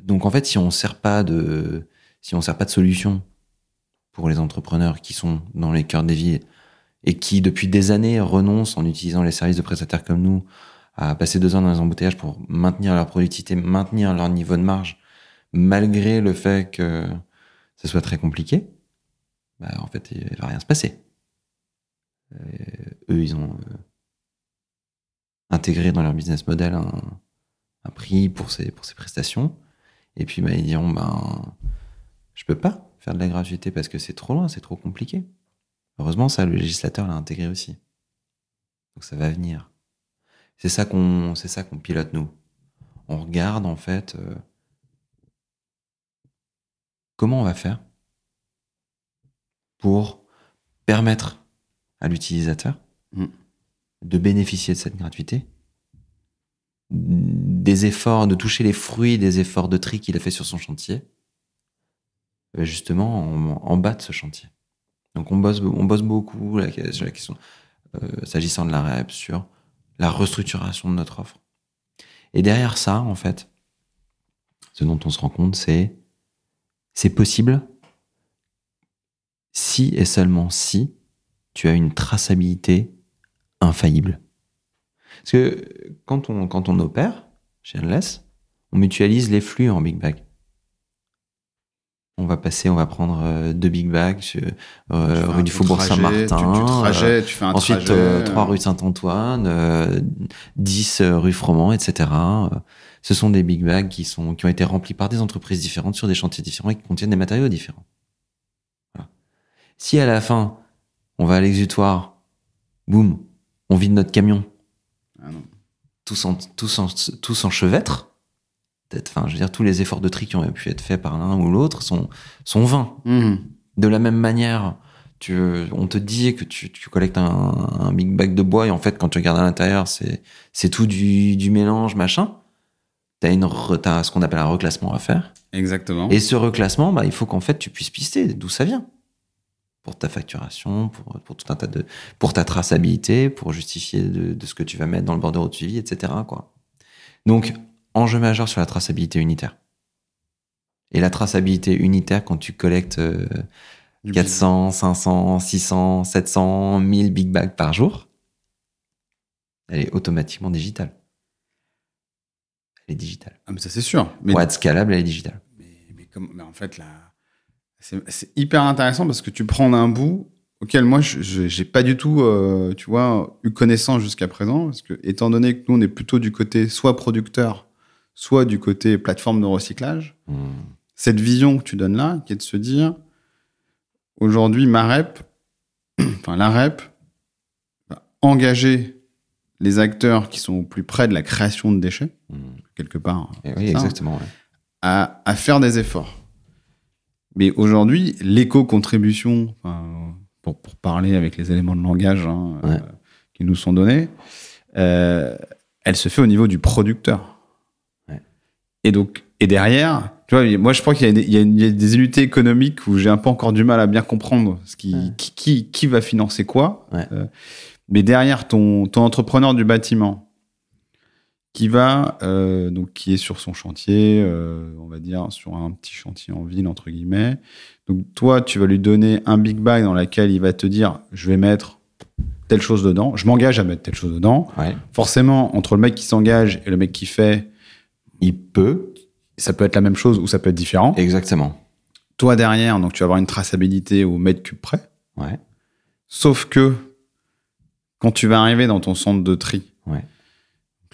Donc en fait, si on sert pas de, si on sert pas de solution pour les entrepreneurs qui sont dans les cœurs des villes et qui depuis des années renoncent en utilisant les services de prestataires comme nous à passer deux ans dans les embouteillages pour maintenir leur productivité, maintenir leur niveau de marge, malgré le fait que ce soit très compliqué, bah, en fait, il va rien se passer. Euh, eux, ils ont euh, intégré dans leur business model un, prix pour ces, pour prestations. Et puis, bah, ils diront, ben, je peux pas faire de la gratuité parce que c'est trop loin, c'est trop compliqué. Heureusement, ça, le législateur l'a intégré aussi. Donc, ça va venir. C'est ça qu'on, c'est ça qu'on pilote, nous. On regarde, en fait, euh, comment on va faire pour permettre à l'utilisateur Mm. de bénéficier de cette gratuité, des efforts, de toucher les fruits des efforts de tri qu'il a fait sur son chantier, justement en, en bas de ce chantier. Donc on bosse, on bosse beaucoup sur la question, euh, s'agissant de la REP, sur la restructuration de notre offre. Et derrière ça, en fait, ce dont on se rend compte, c'est c'est possible si et seulement si tu as une traçabilité infaillible. Parce que quand on, quand on opère chez Endless, on mutualise les flux en big bag. On va passer, on va prendre euh, deux big bags euh, rue du Faubourg Saint-Martin. Tu, tu trajet, tu fais un Ensuite, trajet. euh, 3 rue Saint-Antoine, euh, 10 euh, rue Froment, etc. Ce sont des big bags qui, sont, qui ont été remplis par des entreprises différentes sur des chantiers différents et qui contiennent des matériaux différents. Voilà. Si à la fin, on va à l'exutoire, boum, on vide notre camion, Ah non. tous en, tous en, tous en chevêtre, peut-être, enfin, je veux dire, tous les efforts de tri qui ont pu être faits par l'un ou l'autre sont, sont vains. Mhm. De la même manière, tu, on te dit que tu, tu collectes un, un big bag de bois et en fait, quand tu regardes à l'intérieur, c'est, c'est tout du, du mélange, machin. T'as une, re- t'as ce qu'on appelle un reclassement à faire. Exactement. Et ce reclassement, bah, il faut qu'en fait, tu puisses pister d'où ça vient. Pour ta facturation, pour, pour tout un tas de, pour ta traçabilité, pour justifier de, de ce que tu vas mettre dans le bordereau de suivi, etc., quoi. Donc, enjeu majeur sur la traçabilité unitaire. Et la traçabilité unitaire, quand tu collectes euh, Du 400, 500, 600, 700, 1000 big bags par jour, elle est automatiquement digitale. Elle est digitale. Ah, mais ça, c'est sûr. Mais, Pour être scalable, elle est digitale. mais, mais comme, mais en fait, là, c'est c'est hyper intéressant parce que tu prends un bout auquel moi, je n'ai pas du tout, euh, tu vois, eu connaissance jusqu'à présent. Parce que, étant donné que nous, on est plutôt du côté soit producteur, soit du côté plateforme de recyclage, Hmm. cette vision que tu donnes là, qui est de se dire, aujourd'hui, ma rep, enfin la rep, va engager les acteurs qui sont au plus près de la création de déchets, Hmm. quelque part, Et c'est oui, ça, exactement. ouais. à, à faire des efforts. Mais aujourd'hui, l'éco-contribution, pour, pour parler avec les éléments de langage hein, Ouais. euh, qui nous sont donnés, euh, elle se fait au niveau du producteur. Et donc, et derrière, tu vois, moi je crois qu'il y, a des- y y a unités économiques où j'ai un peu encore du mal à bien comprendre ce qui, Ouais. qui, qui, qui va financer quoi. Ouais. Euh, mais derrière ton, ton entrepreneur du bâtiment, qui va euh, donc qui est sur son chantier, euh, on va dire sur un petit chantier en ville entre guillemets. Donc toi, tu vas lui donner un big bag dans lequel il va te dire, je vais mettre telle chose dedans, je m'engage à mettre telle chose dedans. Ouais. Forcément, entre le mec qui s'engage et le mec qui fait, Il peut. ça peut être la même chose ou ça peut être différent. Exactement. Toi derrière, donc tu vas avoir une traçabilité au mètre cube près. Ouais. Sauf que quand tu vas arriver dans ton centre de tri, Ouais.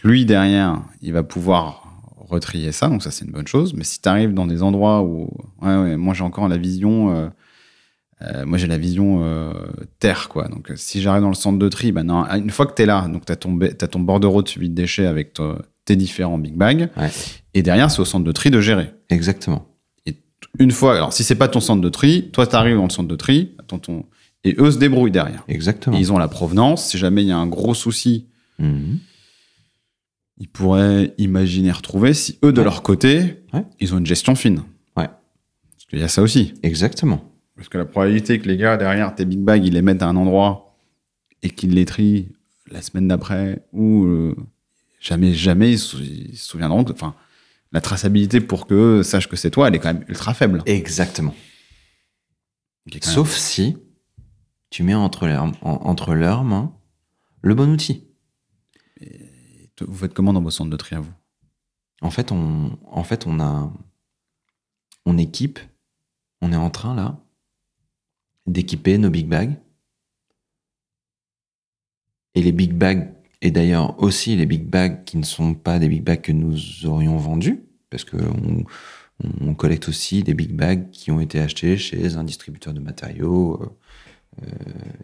lui derrière, il va pouvoir retrier ça, donc ça c'est une bonne chose. Mais si tu arrives dans des endroits où, ouais, ouais, moi j'ai encore la vision, euh, euh, moi j'ai la vision euh, terre quoi. Donc si j'arrive dans le centre de tri, ben non, une fois que tu es là, donc tu as ton bordereau de suivi de déchets avec, toi- tes différents big bags. Ouais. Et derrière, c'est au centre de tri de gérer. Exactement. Une fois, alors si c'est pas ton centre de tri, toi, tu arrives dans le centre de tri, ton, ton- et eux se débrouillent derrière. Exactement. Et ils ont la provenance. Si jamais il y a un gros souci, Mhm. ils pourraient imaginer retrouver si eux, de Ouais. leur côté, Ouais. ils ont une gestion fine. Ouais. Parce qu'il y a ça aussi. Exactement. Parce que la probabilité que les gars derrière tes big bags, ils les mettent à un endroit et qu'ils les trient la semaine d'après ou euh, jamais, jamais ils se, ils se souviendront. que- Enfin, la traçabilité pour qu'eux sachent que c'est toi, elle est quand même ultra faible. Exactement. Même- Sauf si tu mets entre leurs, en- entre leurs mains le bon outil. Vous faites comment dans vos centres de tri à vous? En fait, on, en fait, on a, on équipe, on est en train là d'équiper nos big bags. Et les big bags, et d'ailleurs aussi les big bags qui ne sont pas des big bags que nous aurions vendus, parce que on, collecte aussi des big bags qui ont été achetés chez un distributeur de matériaux, euh, euh,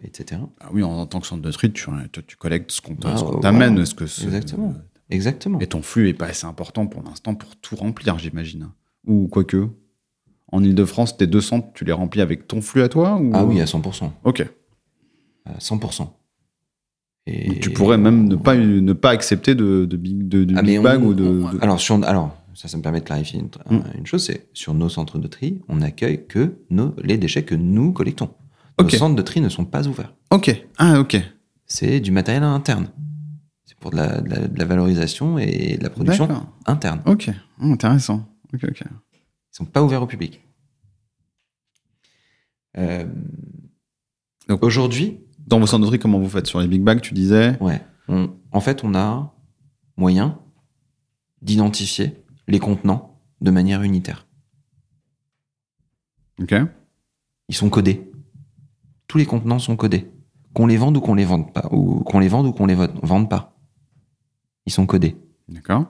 etc. Ah oui, en, en tant que centre de tri, tu, tu, tu collectes ce qu'on Ah, qu'on t'amène. voilà. que Exactement. Exactement. Et ton flux est pas assez important pour l'instant pour tout remplir, j'imagine. Ou quoique. En Ile-de-France, tes deux centres, tu les remplis avec ton flux à toi ou... Ah oui, à 100%. Ok. À 100%. Et tu pourrais même ne pas, ne pas accepter de, de big, de, de Ah, big on- bag ou de, on- de- Alors, sur, alors, ça, ça me permet de clarifier une, Mm. une chose, c'est sur nos centres de tri, on n'accueille que nos, les déchets que nous collectons. Nos centres de tri ne sont pas ouverts. Ok. Ah, ok. C'est du matériel interne. C'est pour de la, de la- la valorisation et de la production interne. Ok. Ah, intéressant. Ok, ok. Ils sont pas ouverts au public. Euh, Donc- Aujourd'hui, Dans vos centres de tri, comment vous faites? Sur les big bags, tu disais? Ouais. On- en fait, on a moyen d'identifier les contenants de manière unitaire. Ok. Ils sont codés. Tous les contenants sont codés. Qu'on les vende ou qu'on les vende pas, ou qu'on les vende ou qu'on les vende pas. Ils sont codés. D'accord.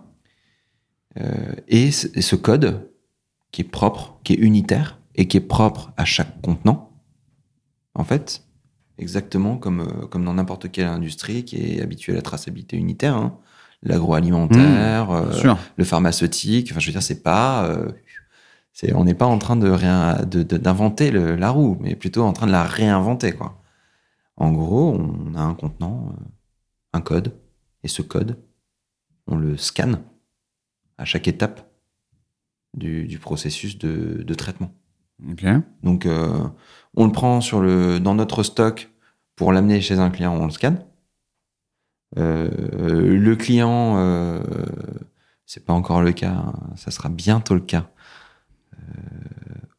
Euh, et ce code, qui est propre, qui est unitaire et qui est propre à chaque contenant, en fait, exactement comme, euh, comme dans n'importe quelle industrie qui est habituée à la traçabilité unitaire, hein, l'agroalimentaire, Bien euh, le pharmaceutique. Enfin, je veux dire, c'est pas, euh, c'est, on n'est pas en train de rien, de- de- d'inventer le- la roue, mais plutôt en train de la réinventer, quoi. En gros, on a un contenant, un code, et ce code, on le scanne à chaque étape du, du processus de, de traitement. Donc, euh, on le prend sur le, dans notre stock pour l'amener chez un client, on le scanne. Euh, le client, euh, c'est pas encore le cas, hein, ça sera bientôt le cas. euh,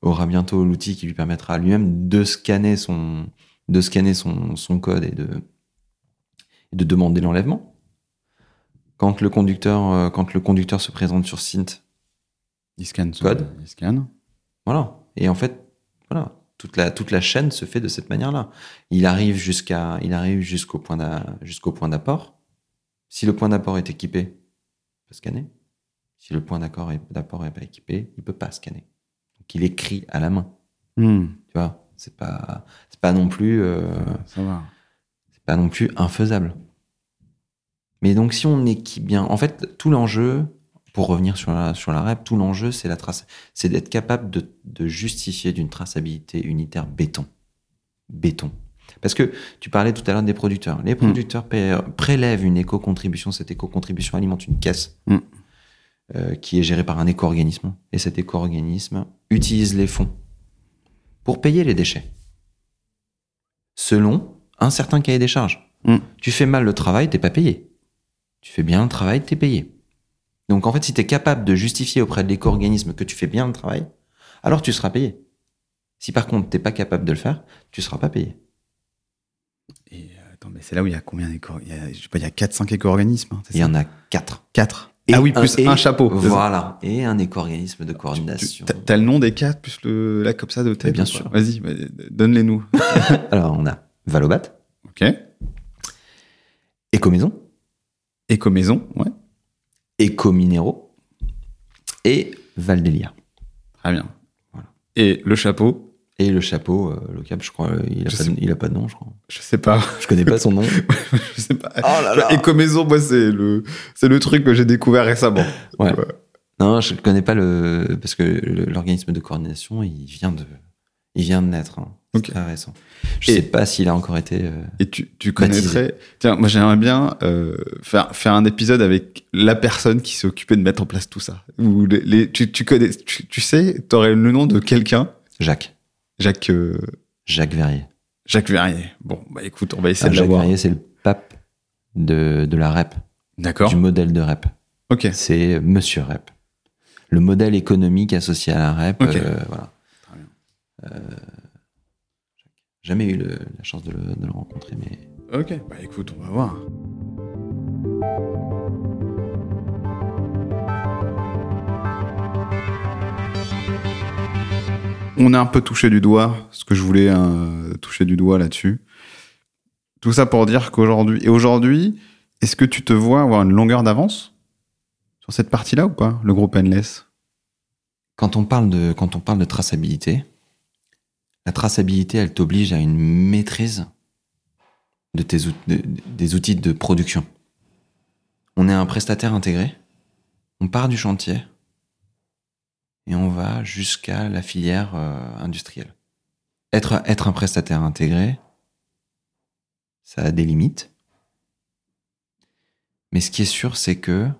aura bientôt l'outil qui lui permettra lui-même de scanner son, de scanner son, son code et de, et de demander l'enlèvement. Quand le conducteur, euh, quand le conducteur se présente sur site, Il scanne. ce- Code. Il scanne. Voilà. Et en fait, voilà, toute la, toute la chaîne se fait de cette manière-là. Il arrive jusqu'à, il arrive jusqu'au point jusqu'au point d'apport. Si le point d'apport est équipé, il peut scanner. Si le point d'apport n'est pas équipé, il peut pas scanner. Donc il écrit à la main. Hmm, Tu vois, c'est pas, c'est pas non plus, euh, Ça va. c'est pas non plus infaisable. Mais donc, si on équipe bien, en fait, tout l'enjeu, pour revenir sur la, sur la REP, tout l'enjeu, c'est la trace, c'est d'être capable de, de justifier d'une traçabilité unitaire béton. Béton. Parce que tu parlais tout à l'heure des producteurs. Les producteurs paient- prélèvent une éco-contribution. Cette éco-contribution alimente une caisse Mm. euh, qui est gérée par un éco-organisme. Et cet éco-organisme utilise les fonds pour payer les déchets. Selon un certain cahier des charges. Mm. Tu fais mal le travail, t'es pas payé. Tu fais bien le travail, t'es payé. Donc en fait, si tu es capable de justifier auprès de l'éco-organisme que tu fais bien le travail, alors tu seras payé. Si par contre t'es pas capable de le faire, tu seras pas payé. Et euh, attends, mais c'est là où il y a combien d'éco Il y a, je sais pas, il y a 4-5 éco-organismes. hein, Il y ça en a quatre. 4. Et Ah oui, plus et- un chapeau. Voilà. Et un éco-organisme de Tu- coordination. T'as le nom des 4 plus le là comme ça de tête bien sûr. Vas-y, bah, donne-les-nous. Alors on a Valobat, ok. Éco-Maison, Éco-maison, ouais. Éco-Minéraux et Valdelia. Très bien. Voilà. Et le chapeau, Et le chapeau, euh, le cap, je crois, il a, Je pas, de- il a pas de nom, je crois. Je sais pas. Je connais pas son nom. je sais pas. Oh là là. Ecomaison, moi, c'est le, c'est le truc que j'ai découvert récemment. Ouais. Ouais. Non, je ne connais pas le. Parce que l'organisme de coordination, il vient de, il vient de naître. hein. C'est Ok. très récent. Je Et- sais pas s'il a encore été. euh, Et tu, tu Baptisé. connaîtrais. Tiens, moi, j'aimerais bien euh, faire, faire un épisode avec la personne qui s'est occupée de mettre en place tout ça. Ou les, les- tu, tu connais, tu, tu sais, tu aurais le nom de quelqu'un, Jacques. Jacques, euh, Jacques Verrier. Jacques Verrier. Bon, bah écoute, on va essayer Alors, de Jacques. Verrier, c'est le pape de, de la REP, D'accord. du modèle de REP. Ok. C'est Monsieur REP. Le modèle économique associé à la REP. Ok. euh, voilà. Très bien. Jamais eu le- la chance de le, de le rencontrer, mais Ok. Bah écoute, on va voir. On a un peu touché du doigt ce que je voulais euh, toucher du doigt là-dessus. Tout ça pour dire qu'aujourd'hui, et aujourd'hui, est-ce que tu te vois avoir une longueur d'avance sur cette partie-là ou pas, le groupe Endless? Quand on parle de, quand on parle de traçabilité, la traçabilité, elle t'oblige à une maîtrise de des outils de production. On est un prestataire intégré, on part du chantier et on va jusqu'à la filière euh, industrielle. Être, un prestataire intégré, ça a des limites. Mais ce qui est sûr, c'est que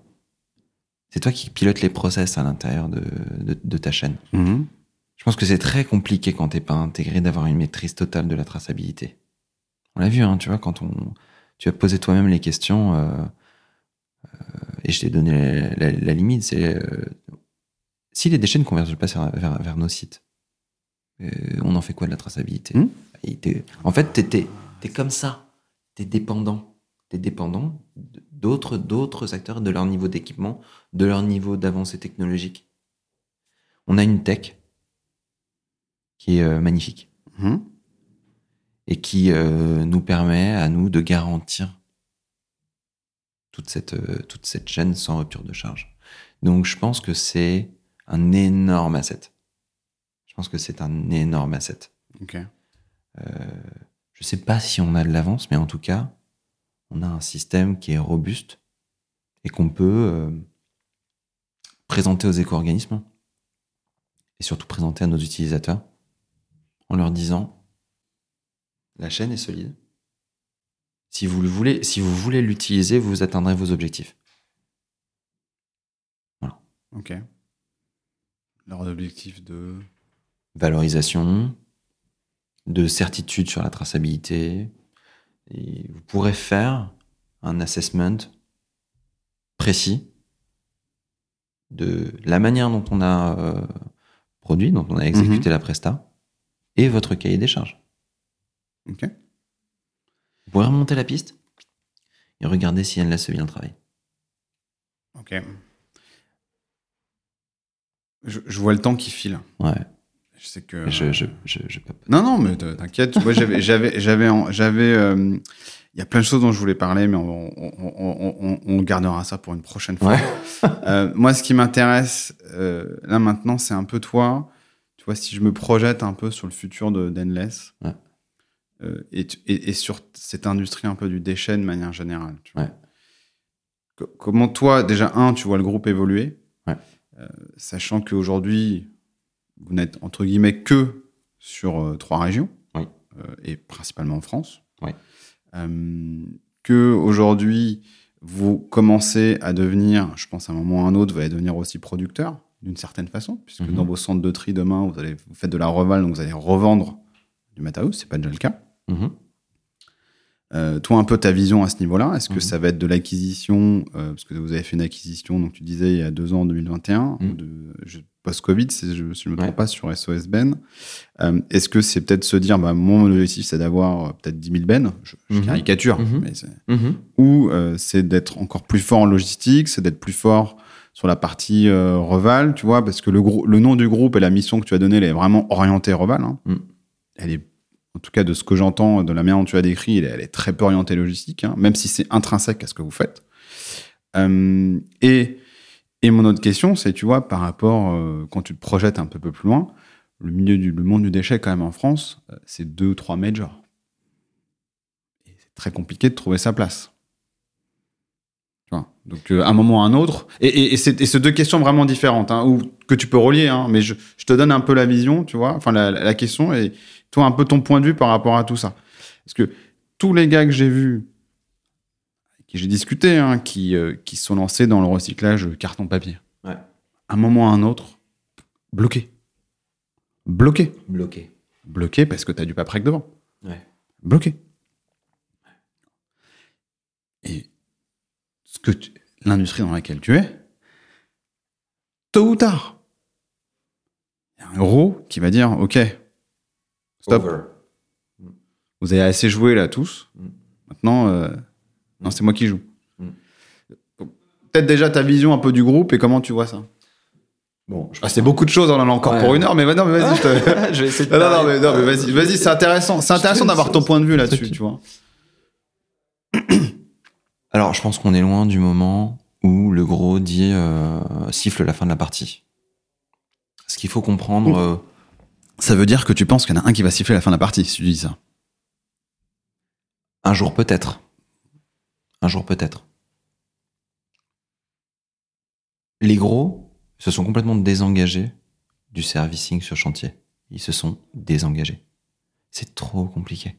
c'est toi qui pilotes les process à l'intérieur de, ta chaîne. Je pense que c'est très compliqué quand t'es pas intégré d'avoir une maîtrise totale de la traçabilité. On l'a vu, hein, tu vois, quand on, tu as posé toi-même les questions, euh, euh, et je t'ai donné la, la- la limite, c'est euh, si les déchets ne convergent pas vers, vers- vers nos sites, on en fait quoi de la traçabilité Hmm. En fait, t'es t'es comme ça, t'es dépendant, t'es dépendant d'autres d'autres acteurs, de leur niveau d'équipement, de leur niveau d'avancée technologique. On a une tech qui est euh, magnifique Mhm. et qui euh, nous permet à nous de garantir toute cette, euh, toute cette chaîne sans rupture de charge. Donc je pense que c'est un énorme asset. Je pense que c'est un énorme asset. Euh, je sais pas si on a de l'avance, mais en tout cas, on a un système qui est robuste et qu'on peut euh, présenter aux éco-organismes et surtout présenter à nos utilisateurs en leur disant la chaîne est solide. Si vous le voulez, si vous voulez l'utiliser, vous atteindrez vos objectifs. Ok. Leur objectif de. Valorisation, de certitude sur la traçabilité. Et vous pourrez faire un assessment précis de la manière dont on a euh, produit, dont on a exécuté la presta, et votre cahier des charges. Ok. Vous pourrez remonter la piste et regarder si elle laisse bien le travail. Ok. Je, je vois le temps qui file. Ouais, Je sais que. je, je, je, je peux pas. Non, non, mais t'inquiète. Moi, j'avais, j'avais, j'avais, euh, Il y a plein de choses dont je voulais parler, mais on, on, on- on- on gardera ça pour une prochaine fois. Ouais. Euh, moi, ce qui m'intéresse euh, là maintenant, c'est un peu toi. Tu vois, si je me projette un peu sur le futur de d'Endless Ouais. euh, et, tu- et, et sur cette industrie un peu du déchet de manière générale. tu vois. Ouais. Co- Comment toi, déjà, un, tu vois le groupe évoluer, Ouais. euh, sachant qu'aujourd'hui, vous n'êtes entre guillemets que sur euh, trois régions, et principalement en France. Que aujourd'hui, vous commencez à devenir, je pense à un moment ou à un autre, vous allez devenir aussi producteur d'une certaine façon, puisque Mhm. dans vos centres de tri demain, vous, allez, vous faites de la reval, donc vous allez revendre du Matterhouse, c'est pas déjà le cas. Mhm. Euh, toi, un peu ta vision à ce niveau-là, est-ce que Mhm. ça va être de l'acquisition, euh, parce que vous avez fait une acquisition, donc tu disais il y a deux ans, en 2021, Mhm. de, je- post-Covid, si je, si je me trompe Ouais. pas, sur SOS Ben. Euh, est-ce que c'est peut-être se dire, bah, mon objectif, c'est d'avoir peut-être 10 000 bennes, je, je caricature, mais c'est- ou c'est d'être encore plus fort en logistique, c'est d'être plus fort sur la partie euh, Reval, tu vois, parce que le, nom du groupe et la mission que tu as donnée, elle est vraiment orientée Reval. hein. Mm. Elle est, en tout cas de ce que j'entends, de la manière dont tu as décrit, elle est, elle est très peu orientée logistique, hein, même si c'est intrinsèque à ce que vous faites. Euh, et, et mon autre question, c'est, tu vois, par rapport, euh, quand tu te projettes un peu, peu plus loin, le milieu du le monde du déchet, quand même, en France, euh, c'est deux ou trois majors. Et c'est très compliqué de trouver sa place. Donc, euh, à un moment ou à un autre. Et, et, et c'est deux questions vraiment différentes, hein, ou que tu peux relier, hein, mais je, je te donne un peu la vision, tu vois, enfin, la, la question, et toi, un peu ton point de vue par rapport à tout ça. Parce que tous les gars que j'ai vus, qui j'ai discuté, hein, qui, euh, qui se sont lancés dans le recyclage carton-papier, Ouais. à un moment ou à un autre, bloqué. Bloqué. Bloqué. Bloqué parce que tu as du paprec devant. Ouais. Bloqué. Et ce que l'industrie dans laquelle tu es, tôt ou tard, il y a un gros qui va dire Ok, stop, Over. vous avez assez joué là tous. Mm. Maintenant, euh, non, c'est moi qui joue. Mm. Peut-être déjà ta vision un peu du groupe et comment tu vois ça Bon, je Ah, C'est beaucoup de choses, on en a encore Ouais. pour une heure, mais non, mais vas-y, je te. je vais essayer de Non, non, non, parler. mais, non, mais vas-y, vas-y, c'est intéressant. C'est intéressant d'avoir ton point de vue là-dessus, tu vois. Alors, je pense qu'on est loin du moment où le gros dit euh, siffle la fin de la partie. Ce qu'il faut comprendre, euh, Ça veut dire que tu penses qu'il y en a un qui va siffler la fin de la partie, si tu dis ça. un jour peut-être. Un jour peut-être. Les gros se sont complètement désengagés du servicing sur chantier. Ils se sont désengagés. C'est trop compliqué.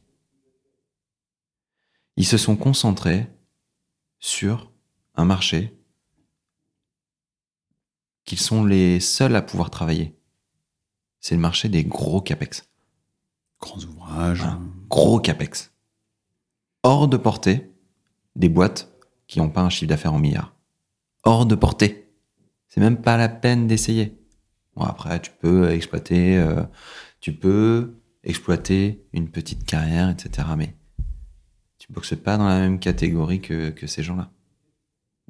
Ils se sont concentrés sur un marché qu'ils sont les seuls à pouvoir travailler. C'est le marché des gros capex. Grands ouvrages. Voilà. Gros capex. Hors de portée des boîtes qui n'ont pas un chiffre d'affaires en milliards. Hors de portée. C'est même pas la peine d'essayer. Bon, après, tu peux exploiter, euh, tu peux exploiter une petite carrière, etc. Mais tu boxes pas dans la même catégorie que, que ces gens-là.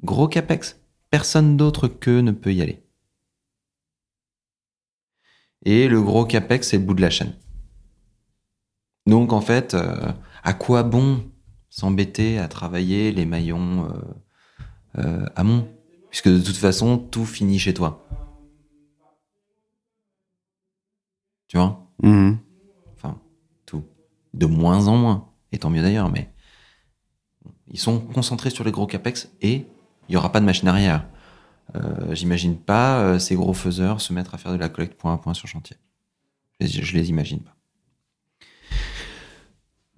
Gros capex. Personne d'autre qu'eux ne peut y aller. Et le gros capex, c'est le bout de la chaîne. Donc en fait, euh, à quoi bon s'embêter à travailler les maillons euh, euh, amont? Puisque de toute façon, tout finit chez toi. Tu vois? Mhm. Enfin, tout. De moins en moins. Et tant mieux d'ailleurs, mais ils sont concentrés sur les gros capex et il n'y aura pas de machine arrière. Euh, J'imagine pas euh, ces gros faiseurs se mettre à faire de la collecte point à point sur chantier. Je les, imagine pas.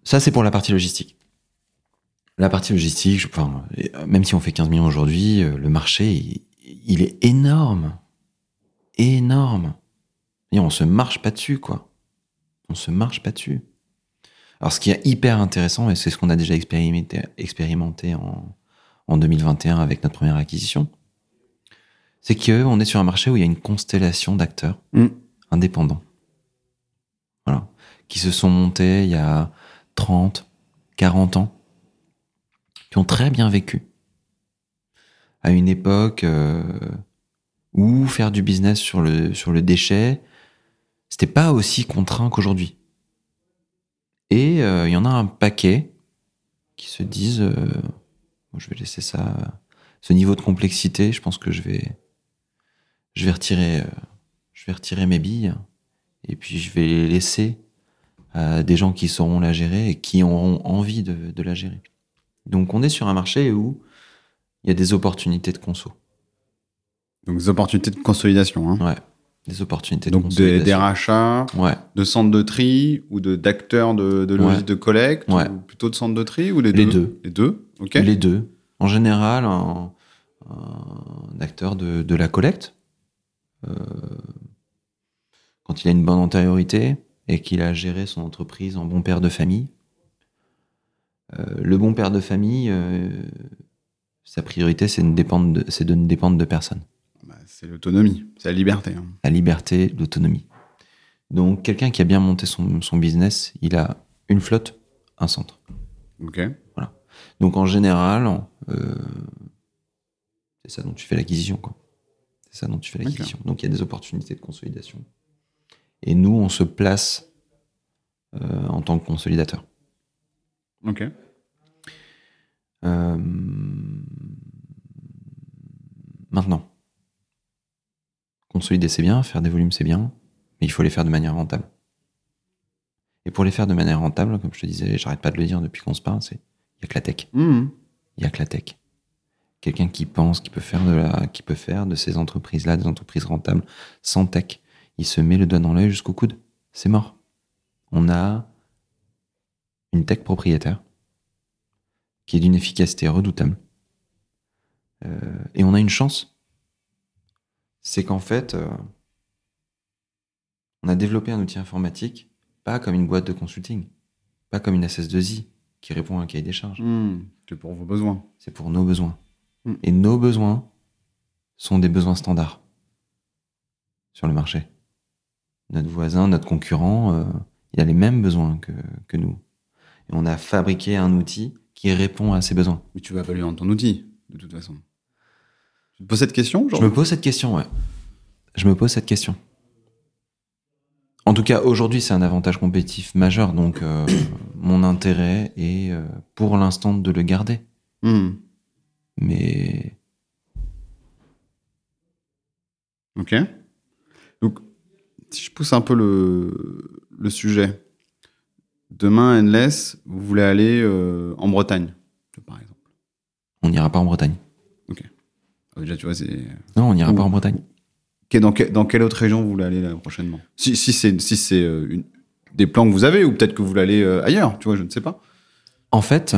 Ça, c'est pour la partie logistique. La partie logistique, enfin, euh, même si on fait 15 millions aujourd'hui, le marché, il, est énorme. Énorme. On se marche pas dessus, quoi. On se marche pas dessus. Alors, ce qui est hyper intéressant, et c'est ce qu'on a déjà expérimenté, expérimenté en, en 2021 avec notre première acquisition, c'est qu'on est sur un marché où il y a une constellation d'acteurs Mm. indépendants. Voilà. Qui se sont montés il y a 30, 40 ans, qui ont très bien vécu. À une époque euh, où faire du business sur le, sur le déchet, c'était pas aussi contraint qu'aujourd'hui. Et euh, il y en a un paquet qui se disent euh, bon, je vais laisser ça ce niveau de complexité je pense que je vais je vais retirer euh, je vais retirer mes billes et puis je vais les laisser à des gens qui sauront la gérer et qui auront envie de, de la gérer donc on est sur un marché où il y a des opportunités de conso Donc, des opportunités de consolidation. Hein. ouais des opportunités de Donc, des, des rachats ouais de centres de tri ou de d'acteurs de, de Ouais. de collecte Ouais. ou plutôt de centres de tri ou les Les deux deux. Les deux, ok. Les deux. En général, un, un acteur de, de la collecte, euh, quand il a une bonne antériorité et qu'il a géré son entreprise en bon père de famille, euh, le bon père de famille, euh, sa priorité, c'est de, ne dépendre de- c'est de ne dépendre de personne. C'est l'autonomie, c'est la liberté. hein. La liberté, l'autonomie. Donc, quelqu'un qui a bien monté son, son business, il a une flotte, un centre. Ok. Donc en général, euh, c'est ça dont tu fais l'acquisition. quoi. C'est ça dont tu fais l'acquisition. Donc il y a des opportunités de consolidation. Et nous, on se place euh, en tant que consolidateur. Ok. Euh, maintenant, consolider c'est bien, faire des volumes c'est bien, mais il faut les faire de manière rentable. Et pour les faire de manière rentable, comme je te disais, j'arrête pas de le dire depuis qu'on se parle, c'est il y a que la tech. Mhm. Il y a que la tech. Quelqu'un qui pense qu'il peut faire de la, qui peut faire de ces entreprises-là des entreprises rentables sans tech, il se met le doigt dans l'œil jusqu'au coude. C'est mort. On a une tech propriétaire qui est d'une efficacité redoutable. Euh, et on a une chance. C'est qu'en fait, euh, on a développé un outil informatique, pas comme une boîte de consulting, pas comme une SS2I qui répond à un cahier des charges. Mhm. C'est pour vos besoins. C'est pour nos besoins. Mm. Et nos besoins sont des besoins standards sur le marché. Notre voisin, notre concurrent, euh, il a les mêmes besoins que, que nous. Et on a fabriqué un outil qui répond à ces besoins. Mais tu vas pas lui rendre ton outil, de toute façon. Tu te poses cette question genre Je me pose cette question, ouais. Je me pose cette question. En tout cas, aujourd'hui, c'est un avantage compétitif majeur, donc euh, mon intérêt est euh, pour l'instant de le garder. Mhm. Mais Ok. Donc, si je pousse un peu le, le sujet, demain, Endless, vous voulez aller euh, en Bretagne, par exemple? on n'ira pas en Bretagne. Ah, Déjà, tu vois, c'est. Non, on n'ira pas en Bretagne. Que- Dans, que- dans quelle autre région vous voulez aller là, prochainement? Si, si c'est si c'est, euh, une- des plans que vous avez, ou peut-être que vous voulez aller euh, ailleurs, tu vois, je ne sais pas. En fait,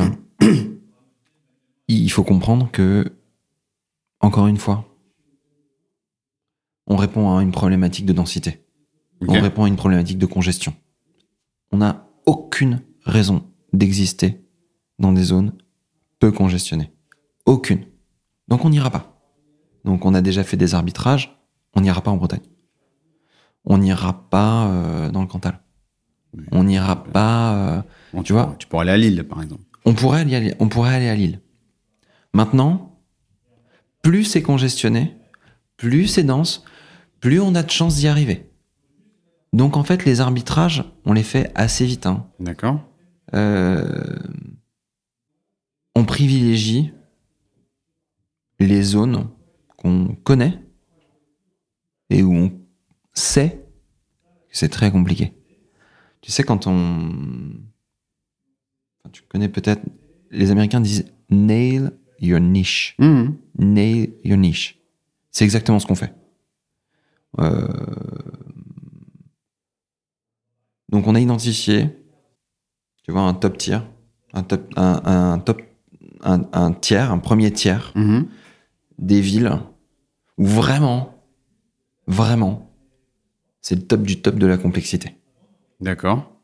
il faut comprendre que, encore une fois, on répond à une problématique de densité. On répond à une problématique de congestion. On n'a aucune raison d'exister dans des zones peu congestionnées. Aucune. Donc on n'ira pas. Donc on a déjà fait des arbitrages, on n'ira pas en Bretagne. On n'ira pas euh, dans le Cantal. Oui. On n'ira pas... euh, Bon, tu vois pourrais- Tu pourrais aller à Lille, par exemple. on pourrait aller à Lille. On pourrait aller à Lille. Maintenant, plus c'est congestionné, plus c'est dense, plus on a de chances d'y arriver. Donc en fait, les arbitrages, on les fait assez vite. hein. D'accord Euh, on privilégie les zones qu'on connaît et où on sait que c'est très compliqué. Tu sais, quand on... Enfin, tu connais peut-être... Les Américains disent « nail your niche ». Mhm. Nail your niche. C'est exactement ce qu'on fait. Euh, Donc on a identifié, tu vois, un top tier, un top, un, un top, un, un tiers, un premier tiers Mhm. des villes où vraiment, vraiment, c'est le top du top de la complexité D'accord.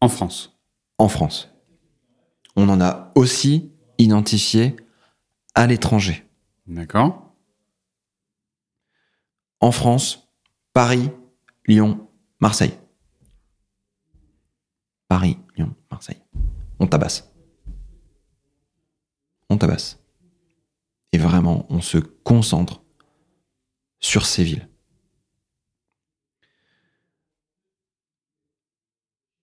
En France. en France. On en a aussi identifié à l'étranger. D'accord. En France, Paris, Lyon, Marseille. Paris, Lyon, Marseille. On tabasse. On tabasse. Et vraiment, on se concentre sur ces villes.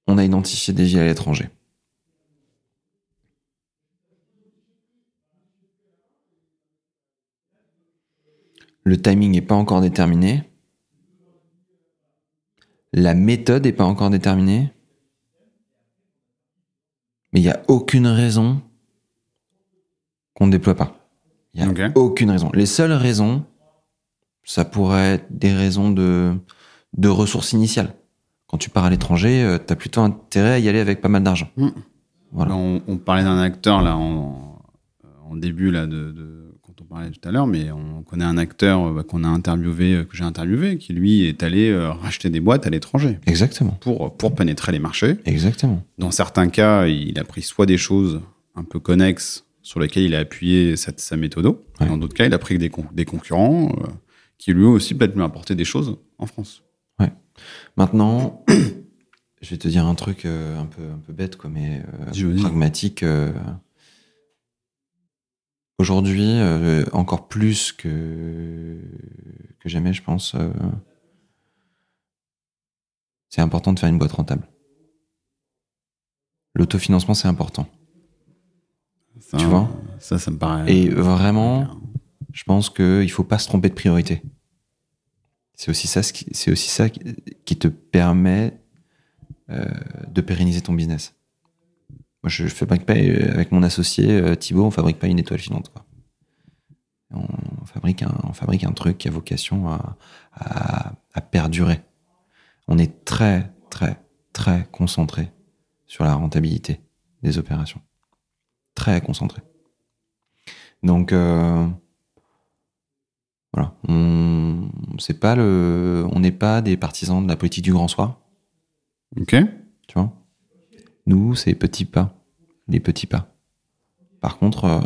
On a identifié des villes à l'étranger. Le timing n'est pas encore déterminé. La méthode n'est pas encore déterminée. Mais il n'y a aucune raison qu'on ne déploie pas. Il n'y a aucune raison. Les seules raisons, ça pourrait être des raisons de, de ressources initiales. Quand tu pars à l'étranger, tu as plutôt intérêt à y aller avec pas mal d'argent. Mm. Voilà. Là, on, on parlait d'un acteur là en, en début là de, de- quand on parlait tout à l'heure, mais on connaît un acteur euh, bah, qu'on a interviewé, euh, que j'ai interviewé, qui lui est allé euh, racheter des boîtes à l'étranger Exactement. pour pour pénétrer les marchés. Exactement. Dans certains cas, il a pris soit des choses un peu connexes sur lesquelles il a appuyé sa, sa méthode. Ouais. Dans d'autres cas, il a pris des, con- des concurrents euh, qui lui aussi peut-être lui apporté des choses en France. Maintenant, je vais te dire un truc euh, un, peu, un peu bête, quoi, mais euh, pragmatique. euh, Aujourd'hui, euh, encore plus que, que jamais, je pense, c'est important de faire une boîte rentable. L'autofinancement, c'est important. Ça, Tu vois? Ça, ça me paraît. Et vraiment, je pense qu'il ne faut pas se tromper de priorité. C'est aussi ça, c'est aussi ça qui- te permet euh, de pérenniser ton business. Moi, je, fabrique pas euh, avec mon associé euh, Thibaut, on fabrique pas une étoile filante. On, fabrique un, truc qui a vocation à, perdurer. On est très, très, très concentré sur la rentabilité des opérations. Très concentré. Donc, voilà. On c'est pas le, on n'est pas des partisans de la politique du grand soir, Ok. tu vois? Nous, c'est petits pas, les petits pas. Par contre, euh,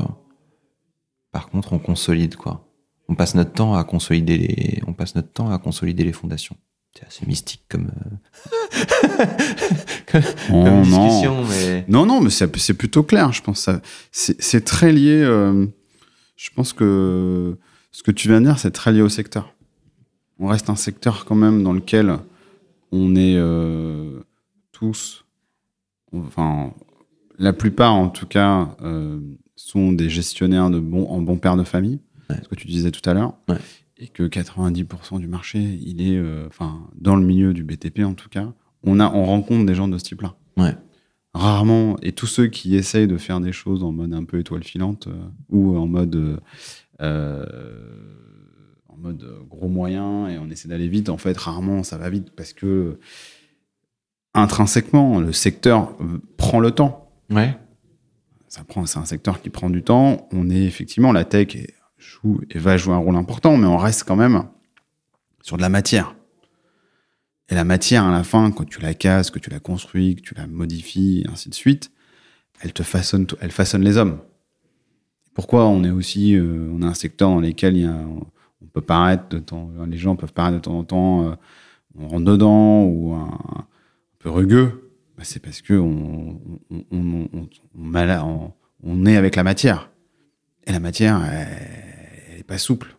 par contre, on consolide quoi. On passe notre temps à consolider les, on passe notre temps à consolider les fondations. C'est assez mystique comme, euh, comme Oh, non. discussion, mais Non, non, mais c'est plutôt clair, je pense. c'est très lié. euh, je pense que ce que tu viens de dire, c'est très lié au secteur. On reste un secteur quand même dans lequel on est euh, tous, enfin, la plupart en tout cas, euh, sont des gestionnaires de bons, en bons pères de famille, Ouais. ce que tu disais tout à l'heure, Ouais. et que 90% du marché, il est, euh, enfin, dans le milieu du BTP en tout cas, on, a, on rencontre des gens de ce type-là ouais, rarement, et tous ceux qui essayent de faire des choses en mode un peu étoile filante ou en mode en mode euh, gros moyen et on essaie d'aller vite, en fait, rarement ça va vite parce que intrinsèquement, le secteur euh, prend le temps. ouais, Ça prend, c'est un secteur qui prend du temps. On est effectivement la tech et joue et va jouer un rôle important, mais on reste quand même sur de la matière. Et la matière, à la fin, quand tu la casses, que tu la construis, que tu la modifies, ainsi de suite, elle te façonne, elle façonne les hommes. Pourquoi on est aussi, euh, on a un secteur dans lequel il y a, on peut paraître de temps, les gens peuvent paraître de temps en temps, euh, on rentre dedans ou un, un peu rugueux. Bah, c'est parce que on, on, est avec la matière. Et la matière, elle, elle est pas souple.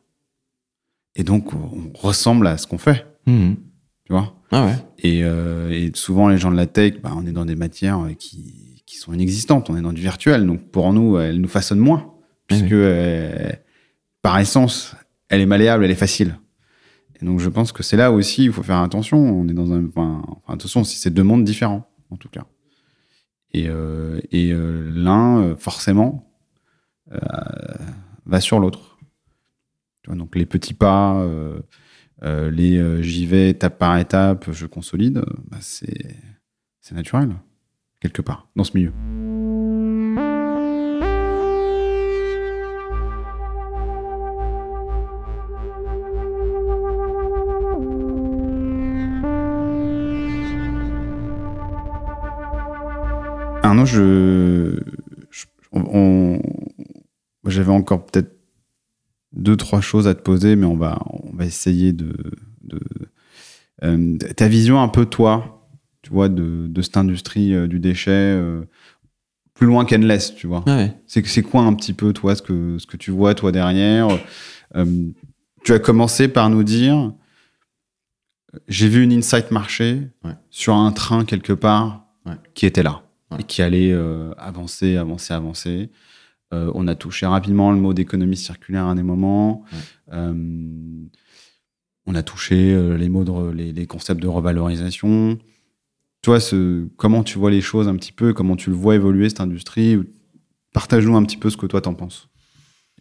Et donc, on ressemble à ce qu'on fait, Mhm. tu vois? ah ouais, Et, euh, et souvent, les gens de la tech, bah, on est dans des matières euh, qui, qui sont inexistantes. On est dans du virtuel. Donc, pour nous, elles nous façonnent moins. Puisque, euh, par essence, elle est malléable, elle est facile. Et donc, je pense que c'est là aussi, il faut faire attention. On est dans un. Enfin, enfin, attention, si c'est deux mondes différents, en tout cas. Et, euh, et euh, l'un, forcément, euh, va sur l'autre. Donc, les petits pas. les j'y vais étape par étape, je consolide, bah, c'est naturel, quelque part, dans ce milieu. Arnaud, je, je- on- on- j'avais encore peut-être deux trois choses à te poser, mais on va on va essayer de, de euh, ta vision un peu toi, tu vois, de, de cette industrie euh, du déchet euh, plus loin qu'Endless, tu vois. ah ouais. C'est c'est quoi un petit peu toi ce que ce que tu vois toi derrière? Tu as commencé par nous dire j'ai vu une insight marché Ouais. sur un train quelque part Ouais. qui était là Et qui allait euh, avancer, avancer, avancer. Euh, on a touché rapidement le mot d'économie circulaire à des moments. Ouais. Euh, on a touché les mots de les, les concepts de revalorisation. Toi, ce, comment tu vois les choses un petit peu, comment tu le vois évoluer cette industrie? Partage-nous un petit peu ce que toi t'en penses.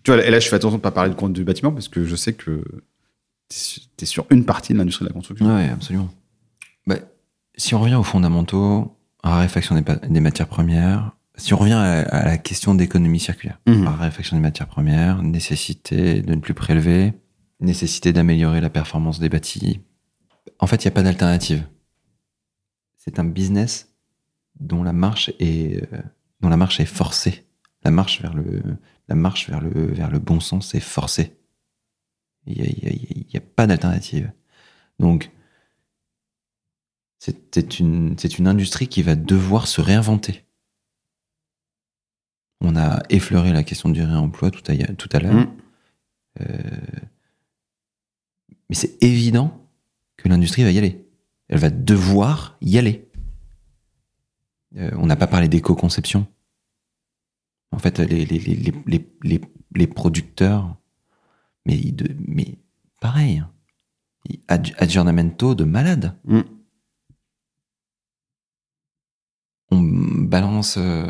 Tu vois, et là, je fais attention de pas parler de compte du bâtiment parce que je sais que tu es sur une partie de l'industrie de la construction. Ouais, absolument. Bah, si on revient aux fondamentaux, raréfaction des, matières premières, si on revient à, à la question d'économie circulaire, Mhm. raréfaction des matières premières, nécessité de ne plus prélever, nécessité d'améliorer la performance des bâtis, en fait, il n'y a pas d'alternative. C'est un business dont la marche est, euh, dont la marche est forcée. La marche vers le, la marche vers le, vers le bon sens est forcée. Il n'y a, a pas d'alternative. Donc, c'est une, industrie qui va devoir se réinventer. On a effleuré la question du réemploi tout à, tout à l'heure. Mhm. Euh, mais c'est évident que l'industrie va y aller. Elle va devoir y aller. Euh, on n'a pas parlé d'éco-conception. En fait, les, les, les, les, les, les- les producteurs, mais, de- mais pareil, hein. Aggiornamento de malade. Mm. On balance euh,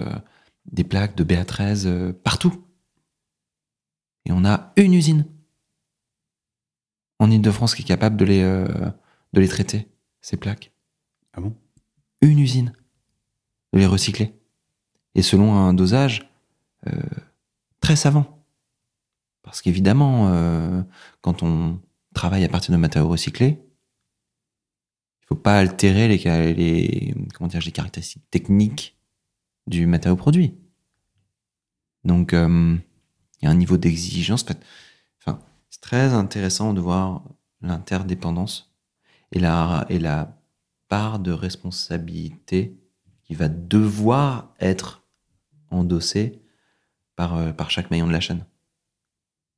des plaques de BA13 euh, partout. Et on a une usine en Ile-de-France qui est capable de les, euh, de les traiter, ces plaques. Ah bon? Une usine. De les recycler. Et selon un dosage euh, très savant. Parce qu'évidemment, euh, quand on travaille à partir de matériaux recyclés, faut pas altérer les, les, comment dire, les caractéristiques techniques du matériau produit. Donc, euh, il y a un niveau d'exigence. Enfin, c'est très intéressant de voir l'interdépendance et la, et la part de responsabilité qui va devoir être endossée par, euh, par chaque maillon de la chaîne.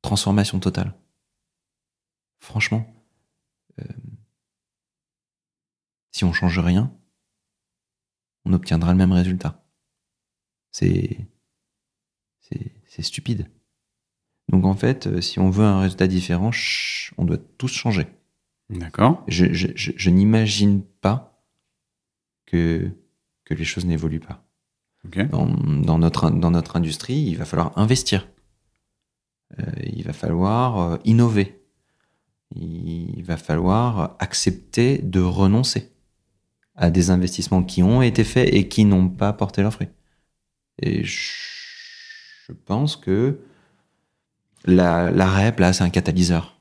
Transformation totale. Franchement, euh, si on change rien, on obtiendra le même résultat. C'est c'est stupide. Donc en fait, euh, si on veut un résultat différent, on doit tous changer. D'accord. Je, je, je, je n'imagine pas que, que les choses n'évoluent pas. Ok. Dans, dans, notre, dans notre industrie, il va falloir investir. Euh, il va falloir euh, innover. Il va falloir accepter de renoncer à des investissements qui ont été faits et qui n'ont pas porté leurs fruits. Et je, pense que la, la REP, là, c'est un catalyseur.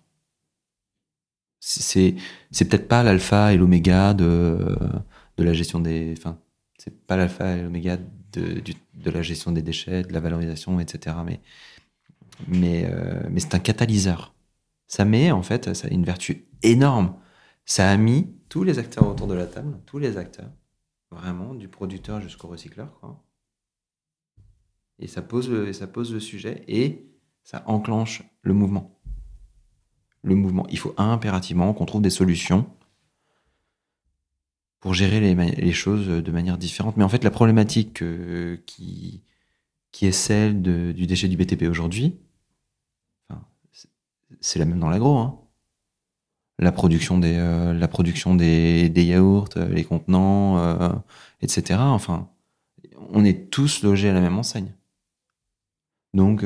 C'est c'est peut-être pas l'alpha et l'oméga de, de la gestion des. Enfin, c'est pas l'alpha et l'oméga de, la gestion des déchets, de la valorisation, etc. Mais, mais, euh, mais c'est un catalyseur. Ça met, en fait, ça une vertu énorme. Ça a mis tous les acteurs autour de la table, tous les acteurs, vraiment, du producteur jusqu'au recycleur, quoi. Et ça pose le, ça pose le sujet et ça enclenche le mouvement. Le mouvement. Il faut impérativement qu'on trouve des solutions pour gérer les, choses de manière différente. Mais en fait, la problématique euh, qui, qui est celle du déchet du BTP aujourd'hui, c'est la même dans l'agro. Hein. La production des, euh, yaourts, euh, les contenants, euh, etc. Enfin, on est tous logés à la même enseigne. Donc,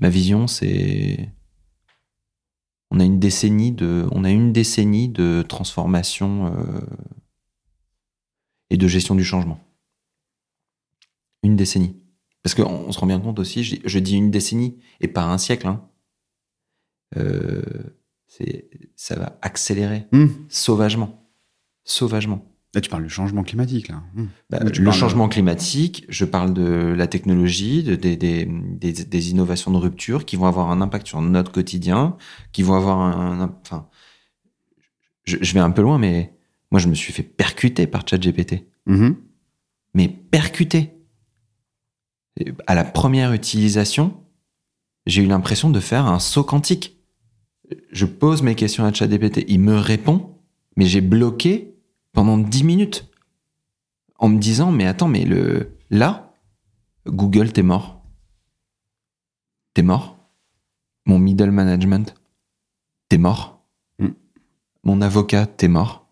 ma vision, c'est on a une décennie de, transformation et de gestion du changement. Une décennie. Parce qu'on on se rend bien compte aussi, je, je dis une décennie et pas un siècle. Hein. Euh, ça va accélérer Hmm. sauvagement, sauvagement. Là, tu parles du changement climatique, là. Hmm. Bah, tu le changement climatique, je parle de la technologie, de, des, des, des, des innovations de rupture qui vont avoir un impact sur notre quotidien, qui vont avoir un... un- enfin, je, je vais un peu loin, mais moi, je me suis fait percuter par ChatGPT. Mhm. Mais percuter. À la première utilisation, j'ai eu l'impression de faire un saut quantique. Je pose mes questions à ChatGPT, il me répond, mais j'ai bloqué pendant 10 minutes en me disant mais attends mais le là Google t'es mort. T'es mort. Mon middle management t'es mort. Mm. mon avocat t'es mort.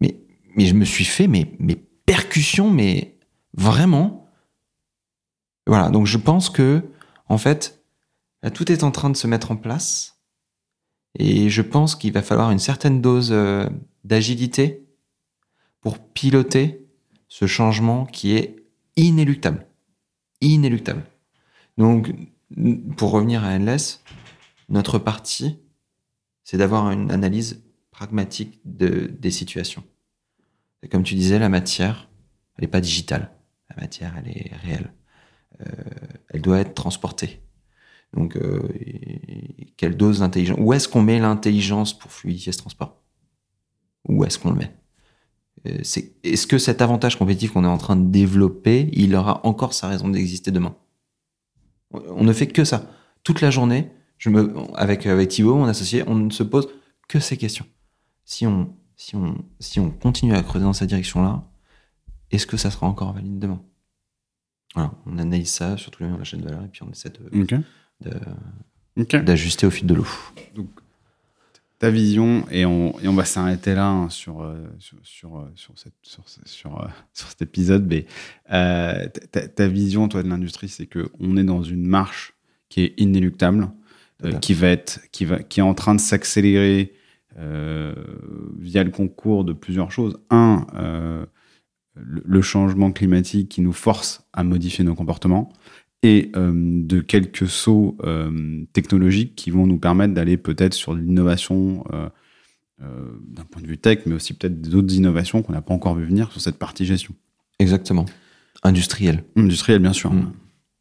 Mais mais je me suis fait mes mes percussions mais vraiment. Voilà. Donc je pense que en fait là, tout est en train de se mettre en place et je pense qu'il va falloir une certaine dose euh, d'agilité pour piloter ce changement qui est inéluctable. Inéluctable. Donc, pour revenir à NLS, notre partie, c'est d'avoir une analyse pragmatique de, des situations. Comme tu disais, la matière, elle n'est pas digitale. La matière, elle est réelle. Euh, elle doit être transportée. Donc, euh, quelle dose d'intelligence Où est-ce qu'on met l'intelligence pour fluidifier ce transport? Où est-ce qu'on le met? Euh, Est-ce que cet avantage compétitif qu'on est en train de développer, il aura encore sa raison d'exister demain? On ne fait que ça. Toute la journée, je me, avec, avec Thibaut, mon associé, on ne se pose que ces questions. Si on, si on, si on continue à creuser dans cette direction-là, est-ce que ça sera encore valide demain? Voilà, on analyse ça sur tous les maillons de la chaîne de valeur et puis on essaie de-. D'ajuster au fil de l'eau. ta vision, et on, et on va s'arrêter là hein, sur, euh, sur, sur, euh, sur, cette, sur, sur, euh, sur, cet épisode, mais ta, ta, vision, toi, de l'industrie, c'est qu'on est dans une marche qui est inéluctable, qui, va être, qui, va, qui est en train de s'accélérer via le concours de plusieurs choses. Un, le changement climatique qui nous force à modifier nos comportements et euh, de quelques sauts euh, technologiques qui vont nous permettre d'aller peut-être sur l'innovation euh, d'un point de vue tech, mais aussi peut-être d'autres innovations qu'on n'a pas encore vu venir sur cette partie gestion. Exactement. Industriel. Industriel, bien sûr. Mm.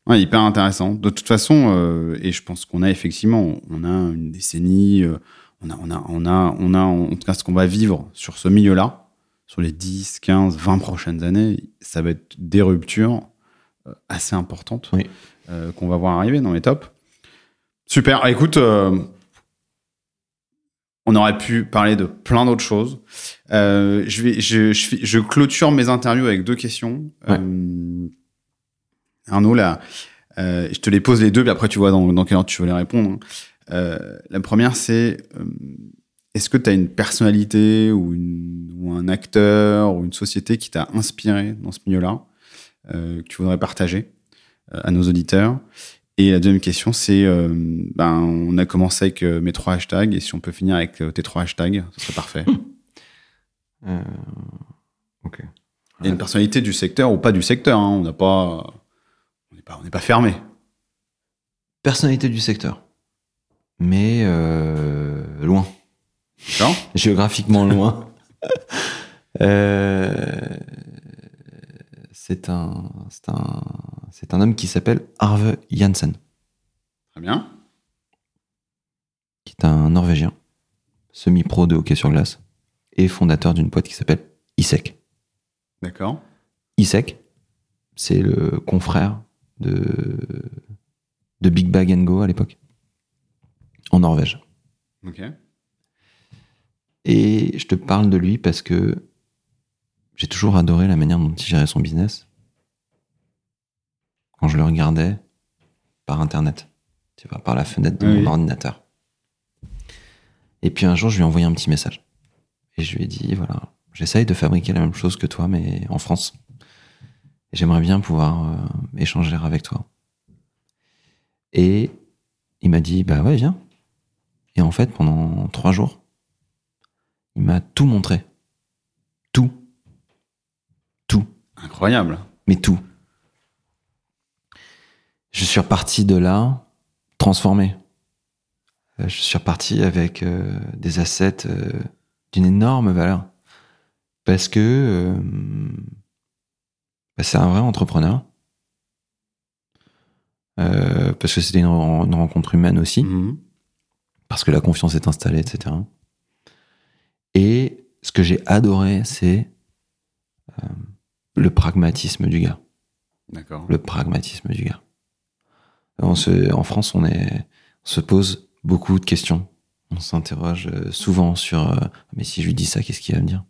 Ouais, hyper intéressant. De toute façon, et je pense qu'on a effectivement, on a une décennie, on a, on a, on a, on a, en tout cas, ce qu'on va vivre sur ce milieu-là, sur les 10, 15, 20 prochaines années, ça va être des ruptures assez importante euh, qu'on va voir arriver dans les tops. Super. Ah, écoute, euh, on aurait pu parler de plein d'autres choses. je, vais, je, je, clôture mes interviews avec deux questions. Arnaud, là, je te les pose les deux, puis après tu vois dans, dans quel ordre tu veux les répondre. Hein. la première, c'est est-ce que tu as une personnalité ou, ou, un acteur ou une société qui t'a inspiré dans ce milieu-là? euh, que tu voudrais partager euh, à nos auditeurs et la deuxième question, c'est, euh, ben, on a commencé avec mes trois hashtags, et si on peut finir avec tes trois hashtags, ce serait parfait. ok. Il y a une personnalité du secteur ou pas du secteur, hein, on n'a pas, on n'est pas, on n'est pas fermé. Personnalité du secteur, mais loin. Géographiquement loin. euh, c'est un, c'est un, c'est un homme qui s'appelle Arve Jansen. Très bien. Qui est un Norvégien, semi-pro de hockey sur glace, et fondateur d'une boîte qui s'appelle ISEC. D'accord. ISEC, c'est le confrère de, de Big Bag Go à l'époque, en Norvège. Ok. Et je te parle de lui parce que j'ai toujours adoré la manière dont il gérait son business quand je le regardais par Internet, tu vois, par la fenêtre de mon ordinateur. Et puis un jour, je lui ai envoyé un petit message. Et je lui ai dit, voilà, j'essaye de fabriquer la même chose que toi, mais en France. J'aimerais bien pouvoir euh, échanger avec toi. Et il m'a dit, bah ouais, viens. Et en fait, pendant trois jours, il m'a tout montré. Incroyable. Mais tout. Je suis reparti de là, transformé. Euh, je suis reparti avec euh, des assets euh, d'une énorme valeur. Parce que bah, c'est un vrai entrepreneur. parce que c'était une, rencontre humaine aussi. Mhm. Parce que la confiance est installée, etc. Et ce que j'ai adoré, c'est le pragmatisme du gars. D'accord. Le pragmatisme du gars. On se, en France, on, est, se pose beaucoup de questions. On s'interroge euh, souvent sur euh, mais si je lui dis ça, qu'est-ce qu'il va me dire?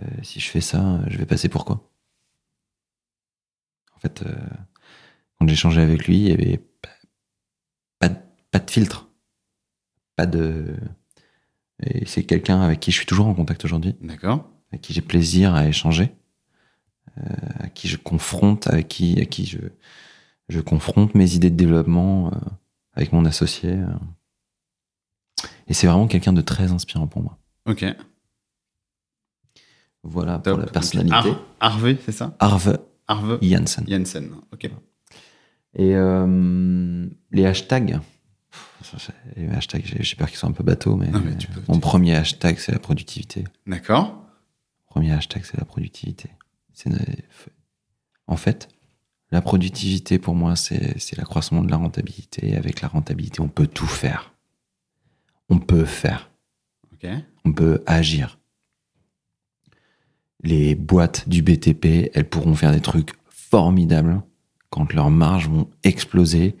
Euh, Si je fais ça, je vais passer pour quoi? En fait, quand j'ai échangé avec lui, il y avait pas, pas de filtre. Pas de. Et c'est quelqu'un avec qui je suis toujours en contact aujourd'hui. D'accord avec qui j'ai plaisir à échanger, euh, à qui je confronte, avec qui, à qui je, je confronte mes idées de développement euh, avec mon associé. Euh. Et c'est vraiment quelqu'un de très inspirant pour moi. Ok. Voilà pour la personnalité. Arve, c'est ça? Arve. Arve. Janssen. Janssen, ok. Et les hashtags. Les hashtags, j'ai peur qu'ils soient un peu bateaux, mais, mais mon premier hashtag, c'est la productivité. D'accord. Premier hashtag, c'est la productivité. En fait, la productivité, pour moi, c'est l'accroissement de la rentabilité. Et avec la rentabilité, on peut tout faire. On peut faire. On peut agir. Les boîtes du BTP, elles pourront faire des trucs formidables quand leurs marges vont exploser.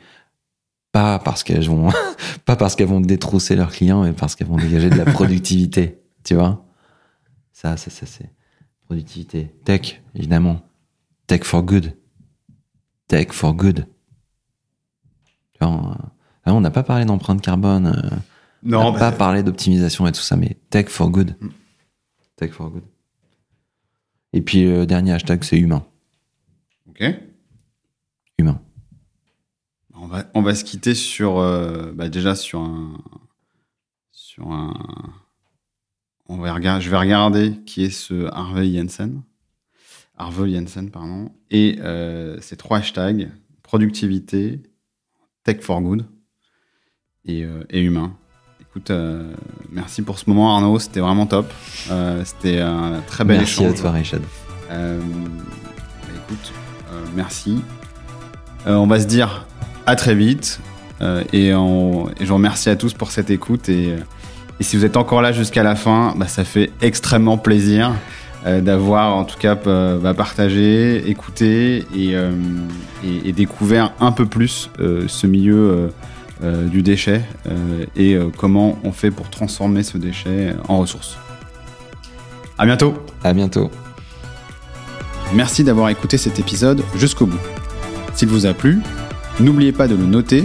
Pas parce qu'elles vont, pas parce qu'elles vont détrousser leurs clients, mais parce qu'elles vont dégager de la productivité. Tu vois? Ça, ça, ça, c'est productivité. Tech, évidemment. Tech for good. Tech for good. on n'a pas parlé d'empreinte carbone. Euh, Non, on n'a pas parlé d'optimisation et tout ça, mais tech for good. Mm. Tech for good. Et puis le dernier hashtag, c'est humain. Ok. Humain. On va, on va se quitter sur, euh, bah, déjà sur un, sur un. On va regarder, je vais regarder qui est ce Harvey Jensen. Harvey Jensen, pardon. Et euh, ces trois hashtags productivité, tech for good et, euh, et humain. Écoute, merci pour ce moment, Arnaud. C'était vraiment top. C'était un très bel échange. Merci à toi, Richard. écoute, merci. on va se dire à très vite. Euh, et, je vous remercie à tous pour cette écoute. Et, si vous êtes encore là jusqu'à la fin, bah, ça fait extrêmement plaisir euh, d'avoir en tout cas bah, partagé, écouté et, découvert un peu plus euh, ce milieu du déchet et comment on fait pour transformer ce déchet en ressource. À bientôt. À bientôt. Merci d'avoir écouté cet épisode jusqu'au bout. S'il vous a plu, N'oubliez pas de le noter